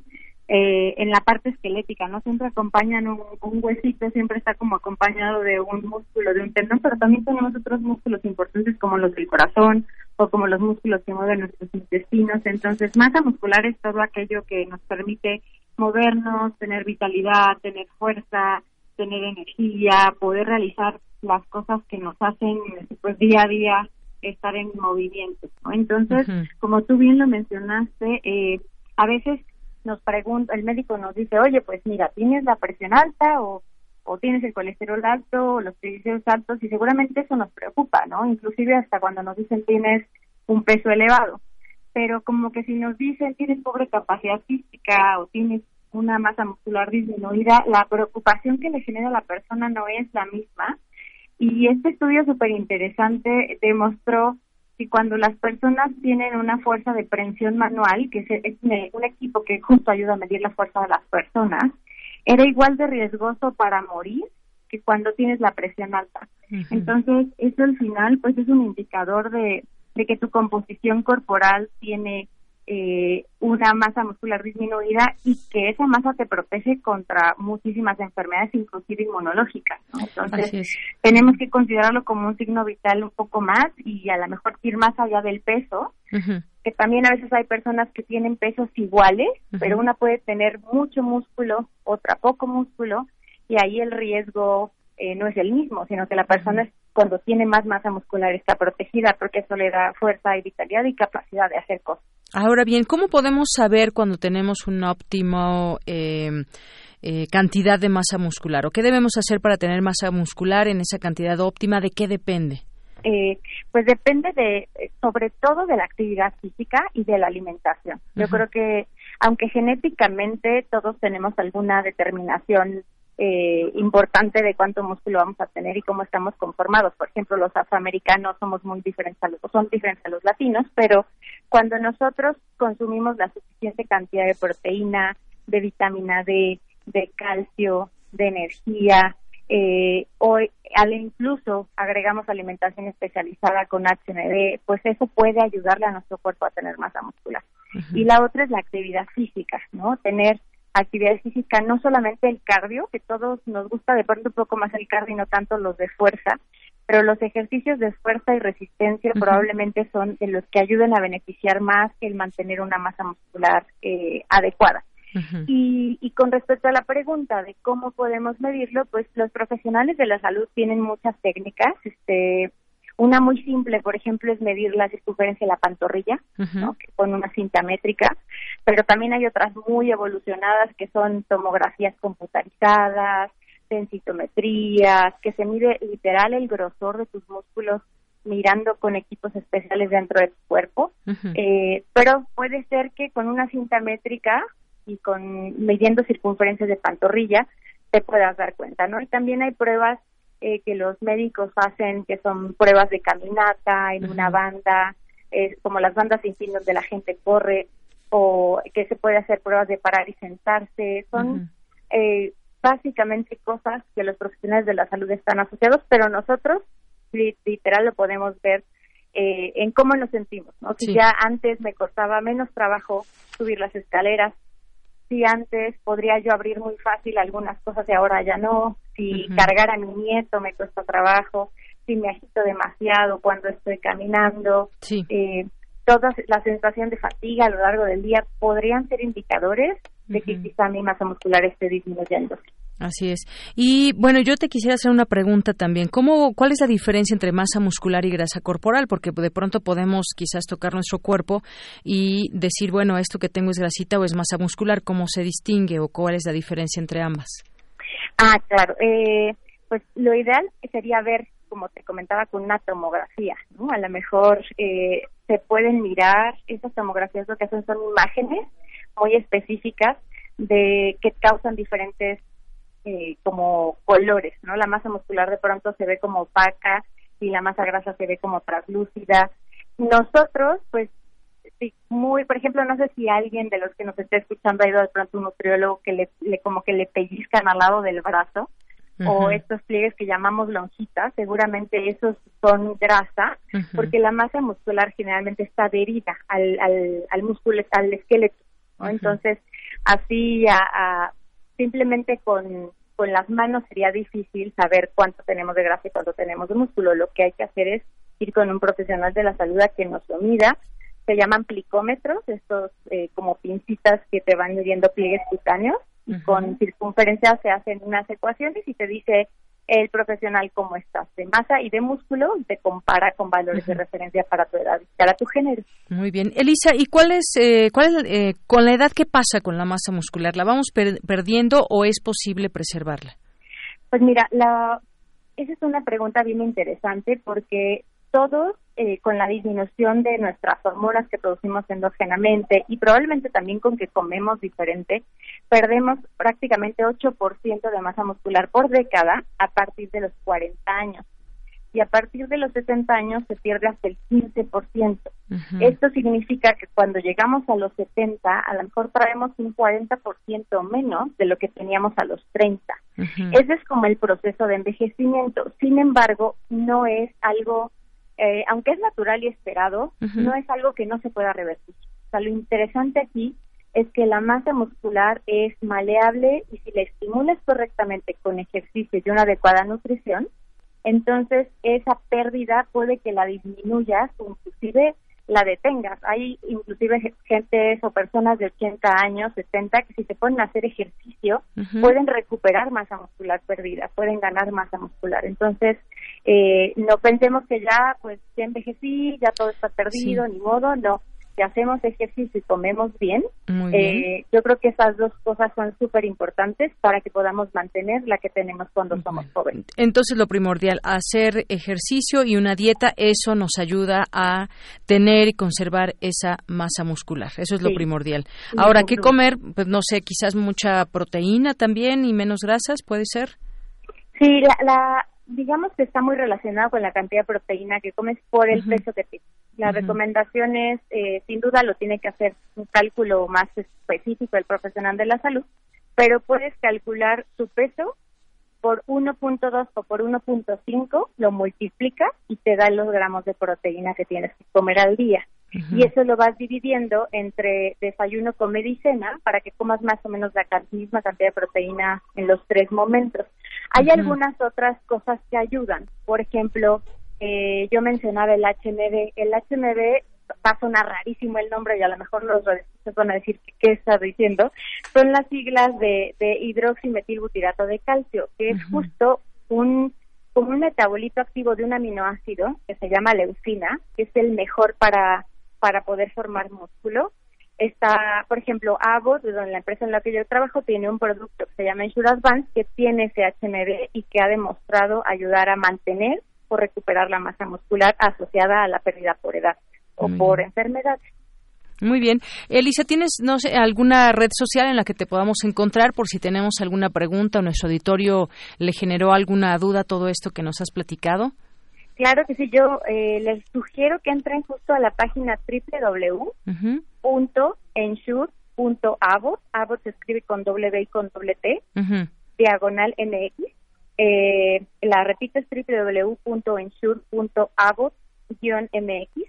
eh, en la parte esquelética, ¿no? Siempre acompañan un, un, huesito, siempre está como acompañado de un músculo, de un tendón, pero también tenemos otros músculos importantes como los del corazón o como los músculos que mueven nuestros intestinos. Entonces, masa muscular es todo aquello que nos permite movernos, tener vitalidad, tener fuerza, tener energía, poder realizar las cosas que nos hacen pues día a día estar en movimiento. ¿no? Entonces, como tú bien lo mencionaste, eh, a veces nos pregunta, el médico nos dice, oye, pues mira, tienes la presión alta o, o tienes el colesterol alto o los triglicéridos altos y seguramente eso nos preocupa, ¿no? Inclusive hasta cuando nos dicen tienes un peso elevado. Pero como que si nos dicen tienes pobre capacidad física o tienes una masa muscular disminuida, la preocupación que le genera a la persona no es la misma. Y este estudio súper interesante demostró que cuando las personas tienen una fuerza de prensión manual, que es un equipo que justo ayuda a medir la fuerza de las personas, era igual de riesgoso para morir que cuando tienes la presión alta. Entonces, eso al final, pues es un indicador de, de que tu composición corporal tiene eh, una masa muscular disminuida y que esa masa te protege contra muchísimas enfermedades, inclusive inmunológicas. Entonces, tenemos que considerarlo como un signo vital un poco más y a lo mejor ir más allá del peso, que también a veces hay personas que tienen pesos iguales, pero una puede tener mucho músculo, otra poco músculo, y ahí el riesgo eh, no es el mismo, sino que la persona cuando tiene más masa muscular está protegida porque eso le da fuerza y vitalidad y capacidad de hacer cosas. Ahora bien, ¿cómo podemos saber cuando tenemos una óptima eh, eh, cantidad de masa muscular? ¿O qué debemos hacer para tener masa muscular en esa cantidad óptima? ¿De qué depende? Eh, pues depende de, sobre todo de la actividad física y de la alimentación. Yo creo que, aunque genéticamente todos tenemos alguna determinación eh, importante de cuánto músculo vamos a tener y cómo estamos conformados. Por ejemplo, los afroamericanos somos muy diferentes a los, son diferentes a los latinos, pero cuando nosotros consumimos la suficiente cantidad de proteína, de vitamina D, de calcio, de energía, eh, o al incluso agregamos alimentación especializada con HMB, pues eso puede ayudarle a nuestro cuerpo a tener masa muscular. Y la otra es la actividad física, ¿no? Tener actividad física, no solamente el cardio, que todos nos gusta de pronto un poco más el cardio y no tanto los de fuerza, pero los ejercicios de fuerza y resistencia probablemente son de los que ayuden a beneficiar más el mantener una masa muscular eh, adecuada. y, y, con respecto a la pregunta de cómo podemos medirlo, pues los profesionales de la salud tienen muchas técnicas. Este, una muy simple, por ejemplo, es medir la circunferencia de la pantorrilla, con una cinta métrica, pero también hay otras muy evolucionadas que son tomografías computarizadas, densitometrías, que se mide literal el grosor de tus músculos mirando con equipos especiales dentro de tu cuerpo, eh, pero puede ser que con una cinta métrica y con midiendo circunferencias de pantorrilla te puedas dar cuenta, ¿no? Y también hay pruebas eh, que los médicos hacen, que son pruebas de caminata en una banda, es como las bandas sin fin donde la gente corre, o que se puede hacer pruebas de parar y sentarse. Son eh, básicamente cosas que los profesionales de la salud están asociados, pero nosotros literal lo podemos ver eh, en cómo nos sentimos. ¿no? Si ya antes me costaba menos trabajo subir las escaleras, si antes podría yo abrir muy fácil algunas cosas y ahora ya no, si cargar a mi nieto me cuesta trabajo, si me agito demasiado cuando estoy caminando, eh, toda la sensación de fatiga a lo largo del día podrían ser indicadores de que quizá mi masa muscular esté disminuyendo. Así es. Y bueno, yo te quisiera hacer una pregunta también. ¿Cómo, ¿Cuál es la diferencia entre masa muscular y grasa corporal? Porque de pronto podemos quizás tocar nuestro cuerpo y decir, bueno, esto que tengo es grasita o es masa muscular. ¿Cómo se distingue o cuál es la diferencia entre ambas? Ah, claro. Eh, pues lo ideal sería ver, como te comentaba, con una tomografía. ¿no? A lo mejor eh, se pueden mirar, esas tomografías lo que hacen son imágenes muy específicas de que causan diferentes eh, como colores, ¿no? La masa muscular de pronto se ve como opaca y la masa grasa se ve como translúcida. Nosotros, pues, muy, por ejemplo, no sé si alguien de los que nos está escuchando ha ido de pronto un nutriólogo que le, como que le pellizcan al lado del brazo o estos pliegues que llamamos lonjitas, seguramente esos son grasa, porque la masa muscular generalmente está adherida al, al, al músculo, al esqueleto, Entonces, así a, simplemente con, con las manos sería difícil saber cuánto tenemos de grasa y cuánto tenemos de músculo. Lo que hay que hacer es ir con un profesional de la salud a que nos lo mida. Se llaman plicómetros, estos eh, como pincitas que te van midiendo pliegues cutáneos y con circunferencia se hacen unas ecuaciones y te dice el profesional cómo estás de masa y de músculo te compara con valores de referencia para tu edad y para tu género. Muy bien. Elisa, ¿y cuál es, eh, cuál es eh, con la edad qué pasa con la masa muscular? ¿La vamos perdiendo o es posible preservarla? Pues mira, la, esa es una pregunta bien interesante porque todos eh, con la disminución de nuestras hormonas que producimos endógenamente y probablemente también con que comemos diferente, perdemos prácticamente 8% de masa muscular por década a partir de los 40 años. Y a partir de los 60 años se pierde hasta el 15%. Esto significa que cuando llegamos a los 70, a lo mejor traemos un 40% menos de lo que teníamos a los 30. Ese es como el proceso de envejecimiento. Sin embargo, no es algo eh, aunque es natural y esperado, no es algo que no se pueda revertir. O sea, lo interesante aquí es que la masa muscular es maleable y si la estimulas correctamente con ejercicio y una adecuada nutrición, entonces esa pérdida puede que la disminuyas o inclusive la detengas. Hay inclusive gente o personas de 80 años, 70, que si se ponen a hacer ejercicio pueden recuperar masa muscular perdida, pueden ganar masa muscular. Entonces, eh, no pensemos que ya, pues, ya envejecí, ya todo está perdido, ni modo, no si hacemos ejercicio y comemos bien, eh, yo creo que esas dos cosas son súper importantes para que podamos mantener la que tenemos cuando somos jóvenes. Entonces, lo primordial, hacer ejercicio y una dieta, eso nos ayuda a tener y conservar esa masa muscular. Eso es lo primordial. Ahora, ¿qué comer? Pues no sé, quizás mucha proteína también y menos grasas, ¿puede ser? Sí, la, digamos que está muy relacionado con la cantidad de proteína que comes por el peso que tienes. La recomendación es, eh, sin duda, lo tiene que hacer un cálculo más específico el profesional de la salud, pero puedes calcular tu peso por 1.2 o por 1.5, lo multiplicas y te da los gramos de proteína que tienes que comer al día. Y eso lo vas dividiendo entre desayuno, comer y cena para que comas más o menos la misma cantidad de proteína en los tres momentos. Hay algunas otras cosas que ayudan. Por ejemplo, eh, yo mencionaba el HMB. El HMB va a sonar rarísimo el nombre y a lo mejor los se van a decir qué está diciendo. Son las siglas de, de hidroximetilbutirato de calcio, que es justo un como un metabolito activo de un aminoácido que se llama leucina, que es el mejor para, para poder formar músculo. Está, por ejemplo, Abbott, de donde la empresa en la que yo trabajo, tiene un producto que se llama Ensure Advance, que tiene ese HMB y que ha demostrado ayudar a mantener o recuperar la masa muscular asociada a la pérdida por edad o por enfermedad. Muy bien. Elisa, ¿tienes, no sé, alguna red social en la que te podamos encontrar por si tenemos alguna pregunta o nuestro auditorio le generó alguna duda todo esto que nos has platicado? Claro que sí, yo eh, les sugiero que entren justo a la página www.ensure.avot, Avot se escribe con W y con doble T, diagonal MX, eh, la repito es www.ensure.avot-mx.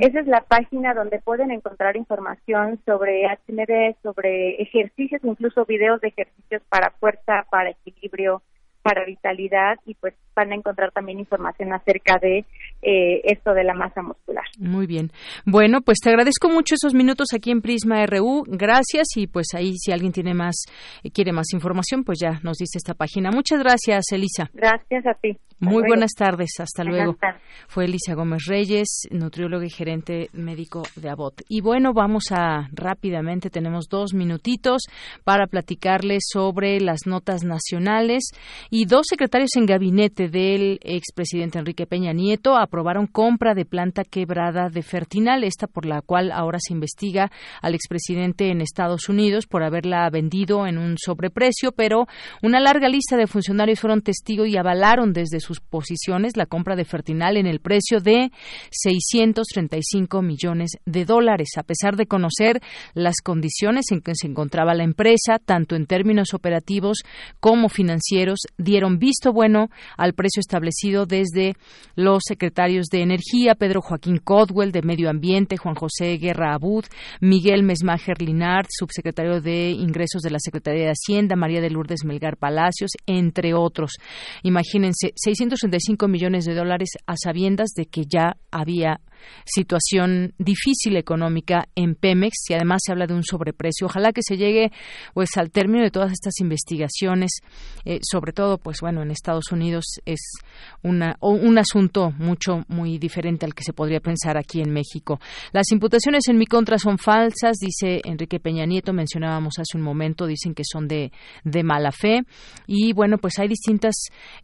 Esa es la página donde pueden encontrar información sobre HMD, sobre ejercicios, incluso videos de ejercicios para fuerza, para equilibrio, para vitalidad y pues van a encontrar también información acerca de eh, esto de la masa muscular. Muy bien. Bueno, pues te agradezco mucho esos minutos aquí en Prisma RU. Gracias y pues ahí si alguien tiene más eh, quiere más información, pues ya nos dice esta página. Muchas gracias, Elisa. Gracias a ti. Muy buenas tardes, hasta luego. Fue Elisa Gómez Reyes, nutrióloga y gerente médico de Abot. Y bueno, vamos a rápidamente, tenemos dos minutitos para platicarles sobre las notas nacionales y dos secretarios en gabinete del expresidente Enrique Peña Nieto aprobaron compra de planta quebrada de Fertinal, esta por la cual ahora se investiga al expresidente en Estados Unidos por haberla vendido en un sobreprecio, pero una larga lista de funcionarios fueron testigos y avalaron desde sus posiciones la compra de Fertinal en el precio de 635 millones de dólares, a pesar de conocer las condiciones en que se encontraba la empresa, tanto en términos operativos como financieros, dieron visto bueno al precio establecido desde los secretarios de Energía, Pedro Joaquín Codwell, de Medio Ambiente, Juan José Guerra Abud, Miguel Mesmacher Linard, subsecretario de Ingresos de la Secretaría de Hacienda, María de Lourdes Melgar Palacios, entre otros. Imagínense, 665 millones de dólares a sabiendas de que ya había situación difícil económica en Pemex y además se habla de un sobreprecio. Ojalá que se llegue pues al término de todas estas investigaciones, eh, sobre todo pues bueno en Estados Unidos es una, un asunto mucho muy diferente al que se podría pensar aquí en México. Las imputaciones en mi contra son falsas, dice Enrique Peña Nieto, mencionábamos hace un momento, dicen que son de, de mala fe y bueno pues hay distintas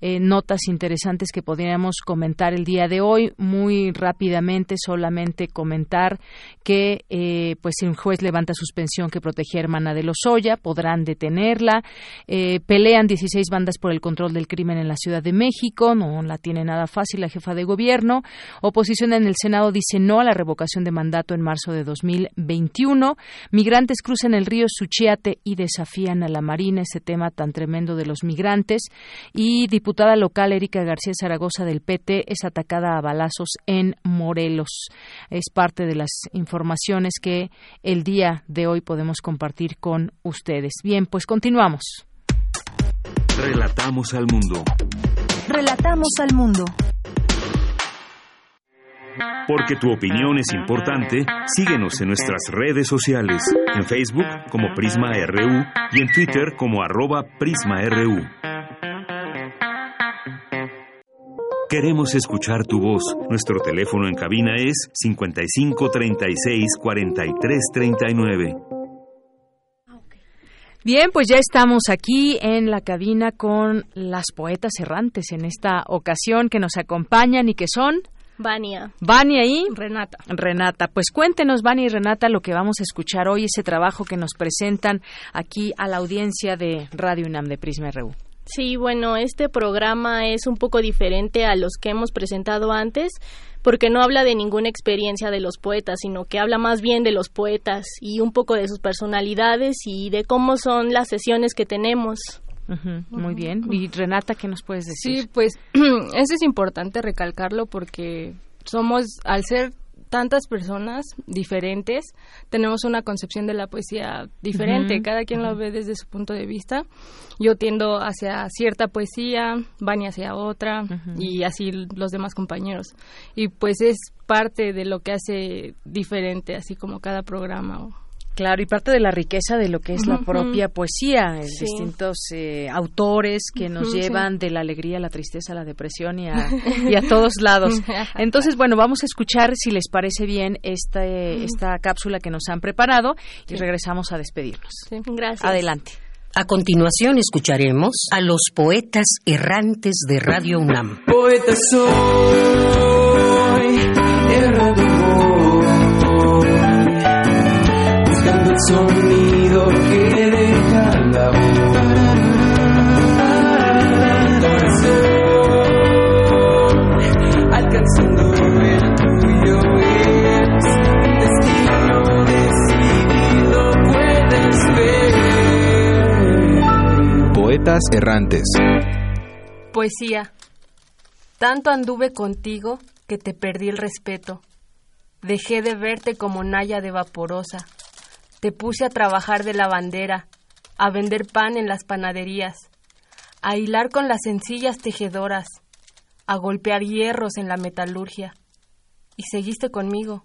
eh, notas interesantes que podríamos comentar el día de hoy muy rápidamente solamente comentar que eh, pues si un juez levanta suspensión que protegía a hermana de Lozoya podrán detenerla. Eh, pelean 16 bandas por el control del crimen en la Ciudad de México no la tiene nada fácil la jefa de gobierno. Oposición en el Senado dice no a la revocación de mandato en marzo de 2021 migrantes cruzan el río Suchiate y desafían a la Marina ese tema tan tremendo de los migrantes. Y diputada local Erika García Zaragoza del PT es atacada a balazos en Morelos es parte de las informaciones que el día de hoy podemos compartir con ustedes. Bien, pues continuamos. Relatamos al mundo. Relatamos al mundo. Porque tu opinión es importante, síguenos en nuestras redes sociales, en Facebook como Prisma RU y en Twitter como arroba PrismaRU. Queremos escuchar tu voz. Nuestro teléfono en cabina es 55 36 43 39. Bien, pues ya estamos aquí en la cabina con las poetas errantes en esta ocasión que nos acompañan y que son Vania. Vania y Renata. Renata, pues cuéntenos, Vania y Renata, lo que vamos a escuchar hoy, ese trabajo que nos presentan aquí a la audiencia de Radio UNAM de Prisma RU. Sí, bueno, este programa es un poco diferente a los que hemos presentado antes porque no habla de ninguna experiencia de los poetas, sino que habla más bien de los poetas y un poco de sus personalidades y de cómo son las sesiones que tenemos. muy bien. Y Renata, ¿qué nos puedes decir? Sí, pues eso es importante recalcarlo porque somos, al ser tantas personas diferentes, tenemos una concepción de la poesía diferente, cada quien lo ve desde su punto de vista. Yo tiendo hacia cierta poesía, Vani hacia otra y así los demás compañeros. Y pues es parte de lo que hace diferente, así como cada programa Claro, y parte de la riqueza de lo que es la propia poesía, distintos eh, autores que nos llevan de la alegría a la tristeza, a la depresión y a, y a todos lados. Entonces, bueno, vamos a escuchar, si les parece bien, esta, esta cápsula que nos han preparado y regresamos a despedirnos. Gracias. Adelante. A continuación escucharemos a los poetas errantes de Radio UNAM. Poeta soy, sonido que deja la alcanzando el tuyo es un destino decidido puedes ver. Poetas errantes. Poesía. Tanto anduve contigo que te perdí el respeto. Dejé de verte como naya de vaporosa te puse a trabajar de la bandera, a vender pan en las panaderías, a hilar con las sencillas tejedoras, a golpear hierros en la metalurgia. Y seguiste conmigo,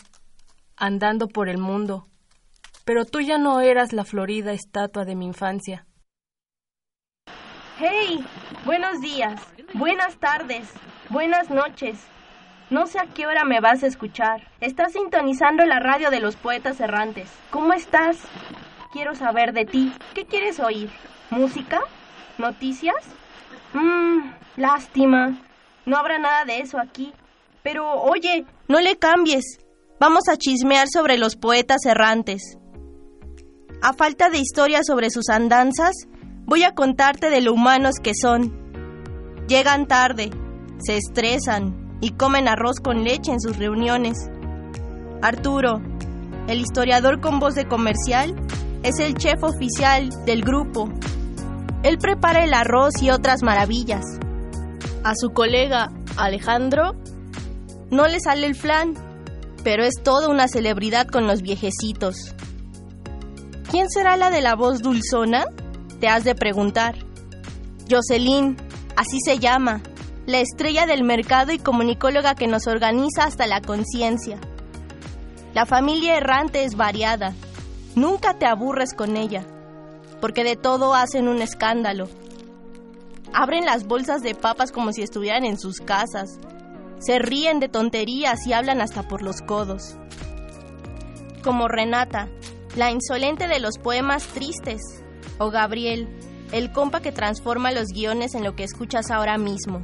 andando por el mundo, pero tú ya no eras la florida estatua de mi infancia. ¡Hey! Buenos días, buenas tardes, buenas noches. No sé a qué hora me vas a escuchar. Estás sintonizando la radio de los poetas errantes. ¿Cómo estás? Quiero saber de ti. ¿Qué quieres oír? ¿Música? ¿Noticias? Mmm, lástima. No habrá nada de eso aquí. Pero, oye, no le cambies. Vamos a chismear sobre los poetas errantes. A falta de historias sobre sus andanzas, voy a contarte de lo humanos que son. Llegan tarde, se estresan, y comen arroz con leche en sus reuniones. Arturo, el historiador con voz de comercial, es el chef oficial del grupo. Él prepara el arroz y otras maravillas. A su colega Alejandro no le sale el flan, pero es toda una celebridad con los viejecitos. ¿Quién será la de la voz dulzona? Te has de preguntar. Jocelyn, así se llama, la estrella del mercado y comunicóloga que nos organiza hasta la conciencia. La familia errante es variada. Nunca te aburres con ella, porque de todo hacen un escándalo. Abren las bolsas de papas como si estuvieran en sus casas. Se ríen de tonterías y hablan hasta por los codos. Como Renata, la insolente de los poemas tristes, o Gabriel, el compa que transforma los guiones en lo que escuchas ahora mismo.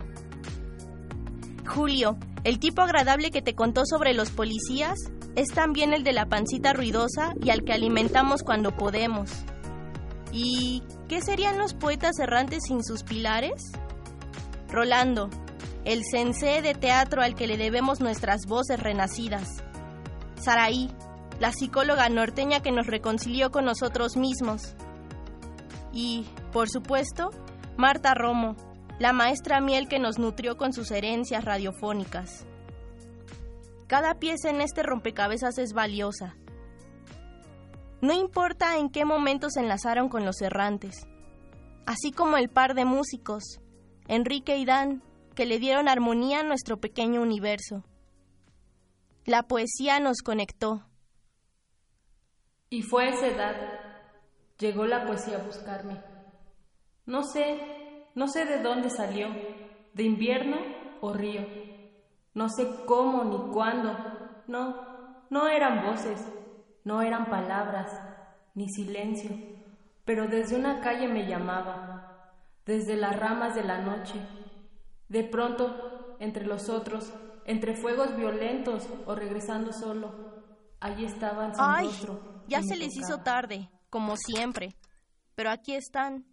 Julio, el tipo agradable que te contó sobre los policías, es también el de la pancita ruidosa y al que alimentamos cuando podemos. ¿Y qué serían los poetas errantes sin sus pilares? Rolando, el sensé de teatro al que le debemos nuestras voces renacidas. Saraí, la psicóloga norteña que nos reconcilió con nosotros mismos. Y, por supuesto, Marta Romo, la maestra miel que nos nutrió con sus herencias radiofónicas. Cada pieza en este rompecabezas es valiosa. No importa en qué momento se enlazaron con los errantes, así como el par de músicos, Enrique y Dan, que le dieron armonía a nuestro pequeño universo. La poesía nos conectó. Y fue a esa edad. Llegó la poesía a buscarme. No sé, no sé de dónde salió, de invierno o río. No sé cómo ni cuándo. No, no eran voces, no eran palabras, ni silencio. Pero desde una calle me llamaba, desde las ramas de la noche. De pronto, entre los otros, entre fuegos violentos o regresando solo, allí estaban sin ¡Ay! rostro. Ya se les hizo tarde, como siempre. Pero aquí están.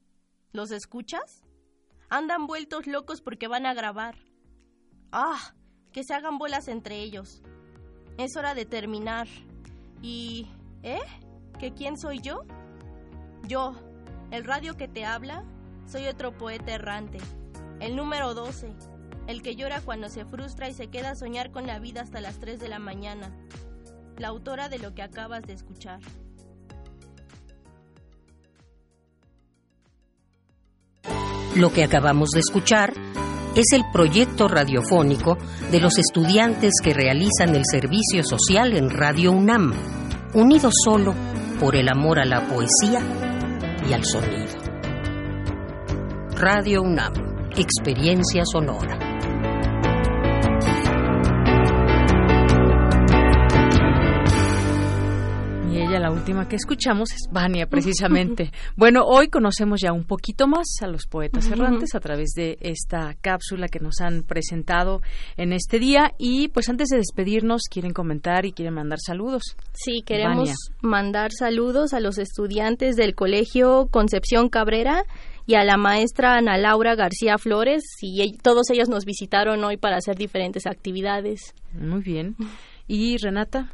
¿Los escuchas? Andan vueltos locos porque van a grabar. ¡Ah! Que se hagan bolas entre ellos. Es hora de terminar. Y... ¿Eh? ¿Que quién soy yo? Yo, el radio que te habla, soy otro poeta errante. El número 12. El que llora cuando se frustra y se queda a soñar con la vida hasta las 3 de la mañana. La autora de lo que acabas de escuchar. Lo que acabamos de escuchar es el proyecto radiofónico de los estudiantes que realizan el servicio social en Radio UNAM, unidos solo por el amor a la poesía y al sonido. Radio UNAM, experiencia sonora. Ella, la última que escuchamos, es Vania, precisamente. bueno, hoy conocemos ya un poquito más a los poetas errantes a través de esta cápsula que nos han presentado en este día. Y pues antes de despedirnos, quieren comentar y quieren mandar saludos. Sí, queremos Vania. mandar saludos a los estudiantes del Colegio Concepción Cabrera y a la maestra Ana Laura García Flores y todos ellos nos visitaron hoy para hacer diferentes actividades. Muy bien. ¿Y Renata?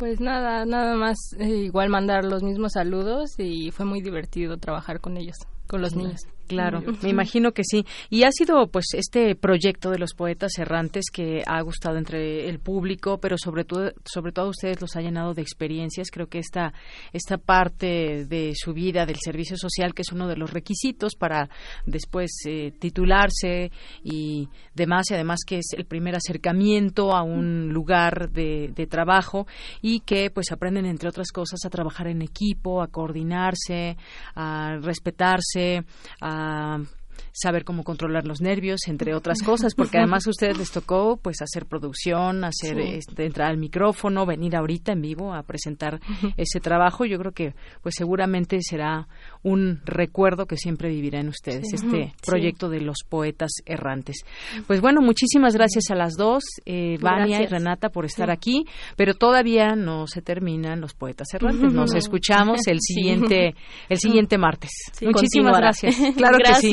Pues nada, nada más eh, igual mandar los mismos saludos y fue muy divertido trabajar con ellos, con los niños. Claro, me imagino que sí. Y ha sido pues este proyecto de los poetas errantes que ha gustado entre el público, pero sobre todo sobre todo a ustedes los ha llenado de experiencias. Creo que esta esta parte de su vida del servicio social que es uno de los requisitos para después eh, titularse y demás y además que es el primer acercamiento a un lugar de, de trabajo y que pues aprenden entre otras cosas a trabajar en equipo, a coordinarse, a respetarse, a um, saber cómo controlar los nervios, entre otras cosas, porque además a ustedes les tocó pues hacer producción, hacer Sí. este, entrar al micrófono, venir ahorita en vivo a presentar ese trabajo. Yo creo que pues seguramente será un recuerdo que siempre vivirá en ustedes, Sí. este Sí. proyecto de los poetas errantes. Pues bueno, muchísimas gracias a las dos, eh, Vania y Gracias. Renata, por estar aquí, pero todavía no se terminan los poetas errantes. Nos escuchamos el siguiente, el siguiente martes. Muchísimas continuará. gracias. Claro que sí.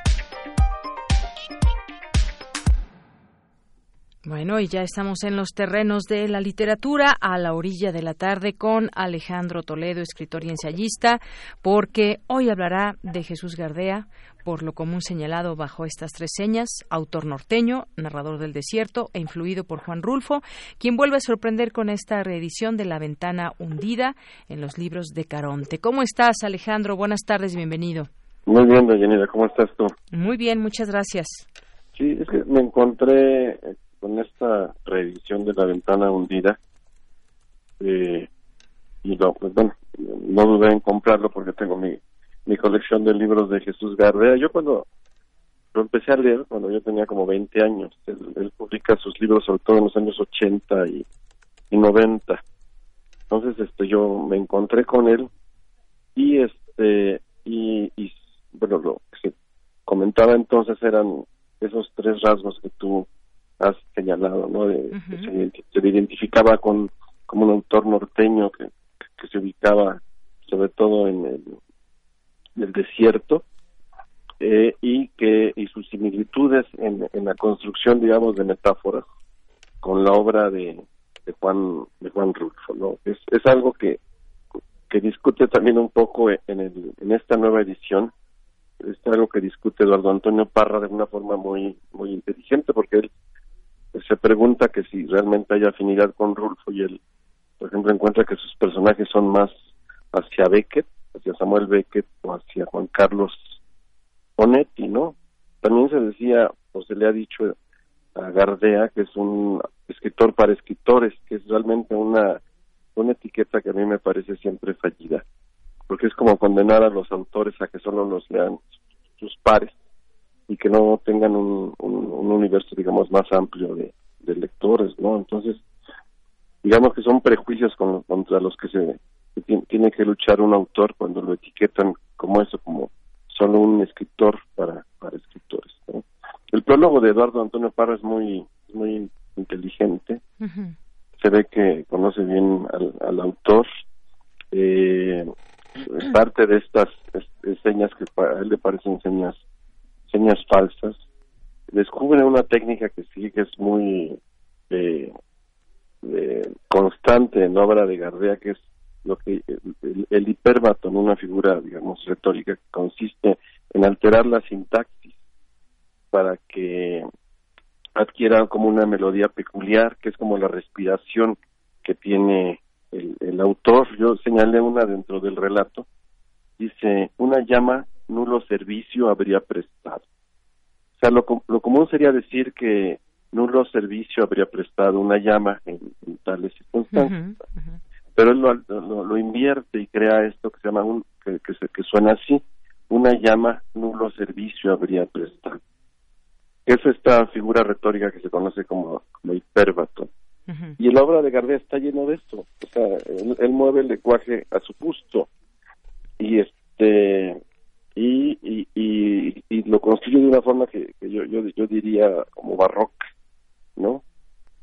Bueno, y ya estamos en los terrenos de la literatura a la orilla de la tarde con Alejandro Toledo, escritor y ensayista, porque hoy hablará de Jesús Gardea, por lo común señalado bajo estas tres señas, autor norteño, narrador del desierto e influido por Juan Rulfo, quien vuelve a sorprender con esta reedición de La ventana hundida en los libros de Caronte. ¿Cómo estás, Alejandro? Buenas tardes, bienvenido. Muy bien, Dayanira, ¿cómo estás tú? Muy bien, muchas gracias. Sí, es que me encontré con esta reedición de La Ventana Hundida eh, y lo, pues bueno, no dudé en comprarlo porque tengo mi, mi colección de libros de Jesús Gardea. Yo cuando lo empecé a leer, cuando yo tenía como 20 años, él, él publica sus libros sobre todo en los años 80 y, y 90. Entonces, este, yo me encontré con él y este y, y bueno lo que comentaba entonces eran esos tres rasgos que tú has señalado no de, que se, identificaba con como un autor norteño que, que se ubicaba sobre todo en el, en el desierto eh, y que y sus similitudes en, en la construcción digamos de metáforas con la obra de, de Juan de Juan Rulfo no es, es algo que que discute también un poco en el, en esta nueva edición. Es algo que discute Eduardo Antonio Parra de una forma muy muy inteligente porque él se pregunta que si realmente hay afinidad con Rulfo y él por ejemplo encuentra que sus personajes son más hacia Beckett hacia Samuel Beckett o hacia Juan Carlos Onetti, ¿no? También se decía, o se le ha dicho a Gardea, que es un escritor para escritores, que es realmente una, una etiqueta que a mí me parece siempre fallida, porque es como condenar a los autores a que solo los lean sus pares y que no tengan un, un, universo, digamos, más amplio de, de, lectores, ¿no? Entonces, digamos que son prejuicios con, contra los que se que tiene que luchar un autor cuando lo etiquetan como eso, como solo un escritor para, para escritores. El prólogo de Eduardo Antonio Parra es muy, muy inteligente. Se ve que conoce bien al, autor. Eh, parte de estas señas que a él le parecen señas, señas falsas. Descubre una técnica que sí que es muy eh, eh, constante en obra de Gardea, que es lo que el, el hipérbaton, una figura, digamos, retórica que consiste en alterar la sintaxis para que adquiera como una melodía peculiar, que es como la respiración que tiene el, el autor. Yo señalé una dentro del relato. Dice, una llama nulo servicio habría prestado. O sea, lo, lo común sería decir que nulo servicio habría prestado una llama en, tales circunstancias. Pero él lo, lo, invierte y crea esto que se llama un que, que, suena así una llama nulo servicio habría prestado. Es esta figura retórica que se conoce como, como hiperbato y la obra de Gardea está lleno de esto. O sea él, mueve el lenguaje a su gusto. Y este y, y, y, y lo construye de una forma que, que yo, yo yo diría como barroca no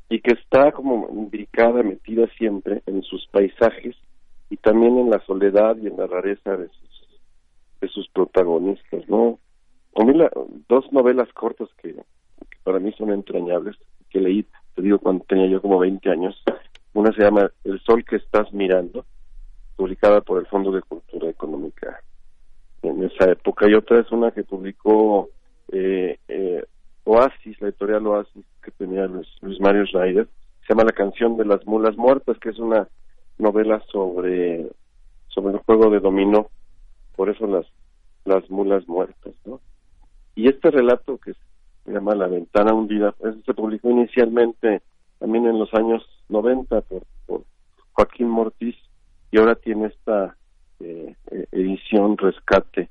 y que está como imbricada, metida siempre en sus paisajes y también en la soledad y en la rareza de sus, de sus protagonistas, ¿no? A mí dos novelas cortas que, para mí son entrañables, que leí, te digo, cuando tenía yo como 20 años. Una se llama El sol que estás mirando, publicada por el Fondo de Cultura Económica en esa época, y otra es una que publicó eh, eh, Oasis, la editorial Oasis que tenía Luis, Mario Schneider, se llama La canción de las mulas muertas, que es una novela sobre sobre el juego de dominó, por eso las las mulas muertas, ¿no? Y este relato que se llama La ventana hundida, pues, se publicó inicialmente también en los años 90 por, por Joaquín Mortiz y ahora tiene esta eh, edición rescate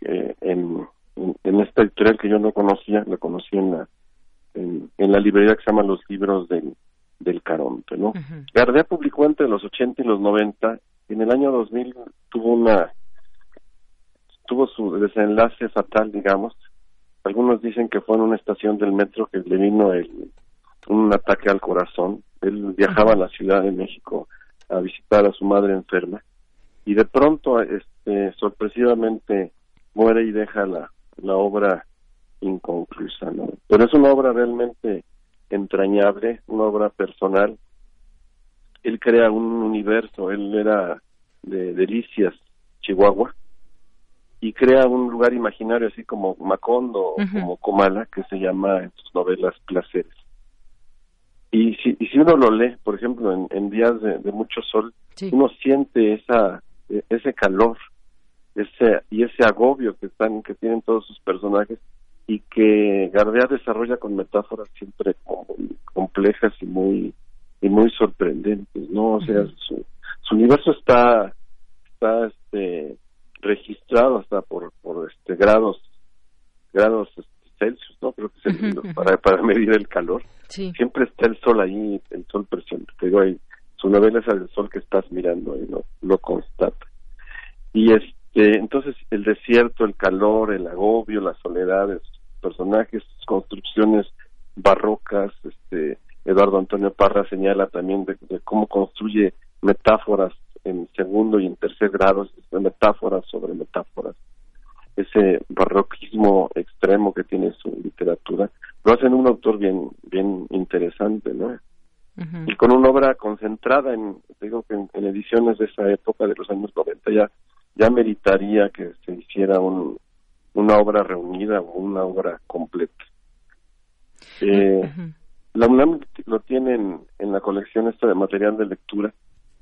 eh, en en, esta editorial que yo no conocía, la conocí en la, en, la librería que se llama Los Libros del, del Caronte, ¿no? Gardea publicó entre los 80 y los 90, y en el año 2000 tuvo una, tuvo su desenlace fatal, digamos. Algunos dicen que fue en una estación del metro que le vino el, un ataque al corazón. Él viajaba a la Ciudad de México a visitar a su madre enferma y de pronto, este, sorpresivamente, muere y deja la, la obra inconclusa, ¿no? Pero es una obra realmente entrañable, una obra personal. Él crea un universo, él era de Delicias, Chihuahua, y crea un lugar imaginario así como Macondo o como Comala, que se llama en sus novelas Placeres. Y si, y si uno lo lee, por ejemplo, en, días de, mucho sol, uno siente esa ese calor ese y ese agobio que están que tienen todos sus personajes y que Gardea desarrolla con metáforas siempre muy complejas y muy y muy sorprendentes no o sea su, su universo está está este registrado hasta por por este grados grados este, Celsius no creo que es para para medir el calor. Siempre está el sol ahí el sol presente te digo ahí su novela es el sol que estás mirando y lo lo constata y este entonces el desierto, el calor, el agobio, la soledad de sus personajes, sus construcciones barrocas, este, Eduardo Antonio Parra señala también de, cómo construye metáforas en segundo y en tercer grado, metáforas sobre metáforas. Ese barroquismo extremo que tiene su literatura lo hacen un autor bien bien interesante, ¿no? Y con una obra concentrada en, digo que en, ediciones de esa época, de los años 90, ya, ya meritaría que se hiciera un, una obra reunida o una obra completa. Eh, La UNAM lo tiene en, la colección esta de material de lectura,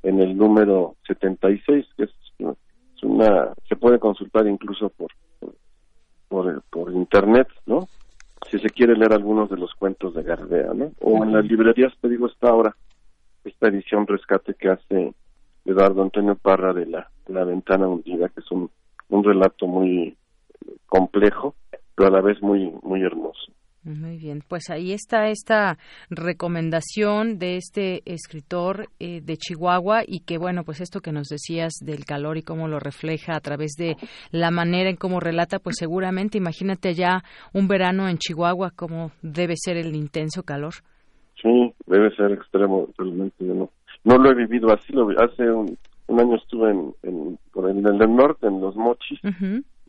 en el número 76, que es, es una, se puede consultar incluso por, por, por internet, ¿no? Si se quiere leer algunos de los cuentos de Gardea, ¿no? O en las librerías, te digo, está ahora esta edición rescate que hace Eduardo Antonio Parra de la, la ventana hundida, que es un, un relato muy complejo, pero a la vez muy, muy hermoso. Muy bien, pues ahí está esta recomendación de este escritor eh, de Chihuahua y que bueno, pues esto que nos decías del calor y cómo lo refleja a través de la manera en cómo relata, pues seguramente imagínate ya un verano en Chihuahua cómo debe ser el intenso calor. Sí, debe ser extremo, realmente no, no lo he vivido así, lo, hace un, año estuve en, en, por el, norte, en Los Mochis,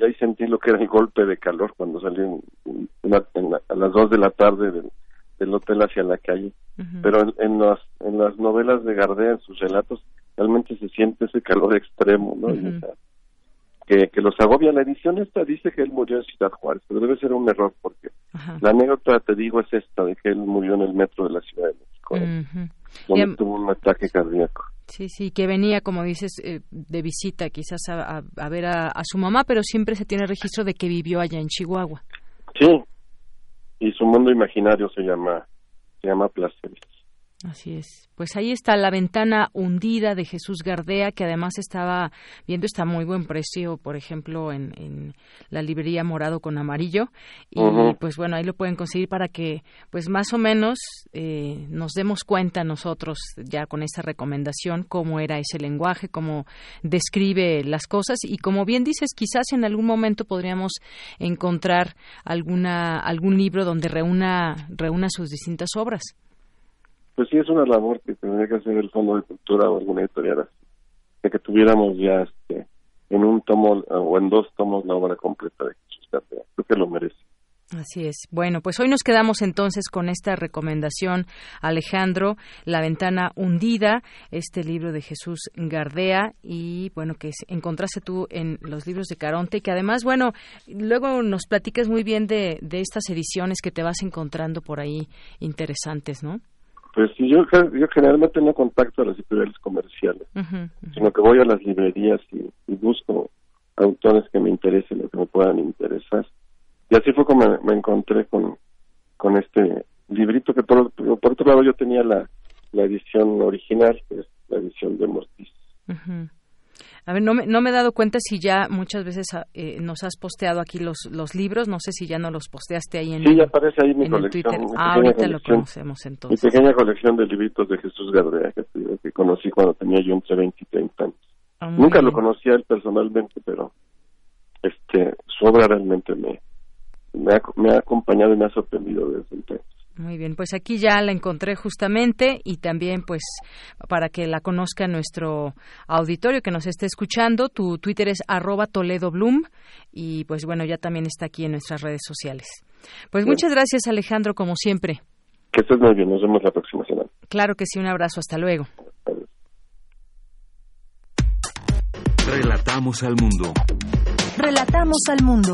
y ahí sentí lo que era el golpe de calor cuando salí a las dos de la tarde del, hotel hacia la calle. Pero en, las, en las novelas de Gardea, en sus relatos, realmente se siente ese calor extremo, ¿no? que, que los agobia. La edición esta dice que él murió en Ciudad Juárez, pero debe ser un error porque la anécdota, te digo, es esta, de que él murió en el metro de la Ciudad de México, donde tuvo un ataque cardíaco. Sí, sí, que venía, como dices, eh, de visita quizás a, a, ver a, su mamá, pero siempre se tiene registro de que vivió allá en Chihuahua. Sí, y su mundo imaginario se llama, se llama Placeres. Así es. Pues ahí está la ventana hundida de Jesús Gardea, que además estaba viendo, está muy buen precio, por ejemplo, en, en la librería morado con amarillo. Y pues bueno, ahí lo pueden conseguir para que, pues más o menos, eh, nos demos cuenta nosotros, ya con esta recomendación, cómo era ese lenguaje, cómo describe las cosas. Y como bien dices, quizás en algún momento podríamos encontrar alguna, algún libro donde reúna, reúna sus distintas obras pues sí es una labor que tendría que hacer el Fondo de Cultura o alguna editorial de que tuviéramos ya este en un tomo o en dos tomos la obra completa de Jesús Gardea. Creo que lo merece. Así es. Bueno, pues hoy nos quedamos entonces con esta recomendación, Alejandro, La ventana hundida, este libro de Jesús Gardea y bueno, que encontraste tú en los libros de Caronte, que además, bueno, luego nos platicas muy bien de, de estas ediciones que te vas encontrando por ahí interesantes, ¿no? Pues yo, yo generalmente no contacto a las editoriales comerciales, sino que voy a las librerías y, busco autores que me interesen o que me puedan interesar. Y así fue como me, encontré con, con este librito que por, por otro lado yo tenía la, la edición original, que es la edición de Mortis. A ver, no me, no me he dado cuenta si ya muchas veces ah, eh, nos has posteado aquí los, los libros. No sé si ya no los posteaste ahí en, sí, ya aparece ahí mi colección, Twitter. Ah, ahorita lo conocemos entonces. Mi pequeña colección de libritos de Jesús Gardea, que, que conocí cuando tenía yo entre 20 y 30 años. Ah, Nunca lo conocía él personalmente, pero este su obra realmente me, me, ha, me ha acompañado y me ha sorprendido desde entonces. Muy bien, pues aquí ya la encontré justamente y también pues para que la conozca nuestro auditorio que nos esté escuchando, tu Twitter es arroba Toledo Bloom y pues bueno, ya también está aquí en nuestras redes sociales. Pues muchas gracias Alejandro, como siempre. Que estés muy bien, nos vemos la próxima semana. Claro que sí, un abrazo, hasta luego. Relatamos al mundo. Relatamos al mundo.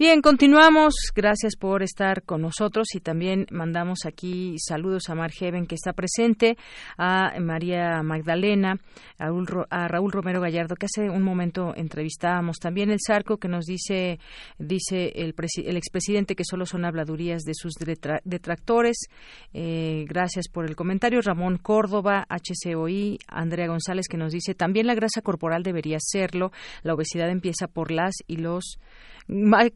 Bien, continuamos. Gracias por estar con nosotros y también mandamos aquí saludos a Mar Heaven que está presente, a María Magdalena, a Raúl, Romero Gallardo que hace un momento entrevistábamos, también el Sarco que nos dice dice el, el expresidente que solo son habladurías de sus detractores. Eh, gracias por el comentario. Ramón Córdoba, HCOI, Andrea González que nos dice también la grasa corporal debería serlo. La obesidad empieza por las y los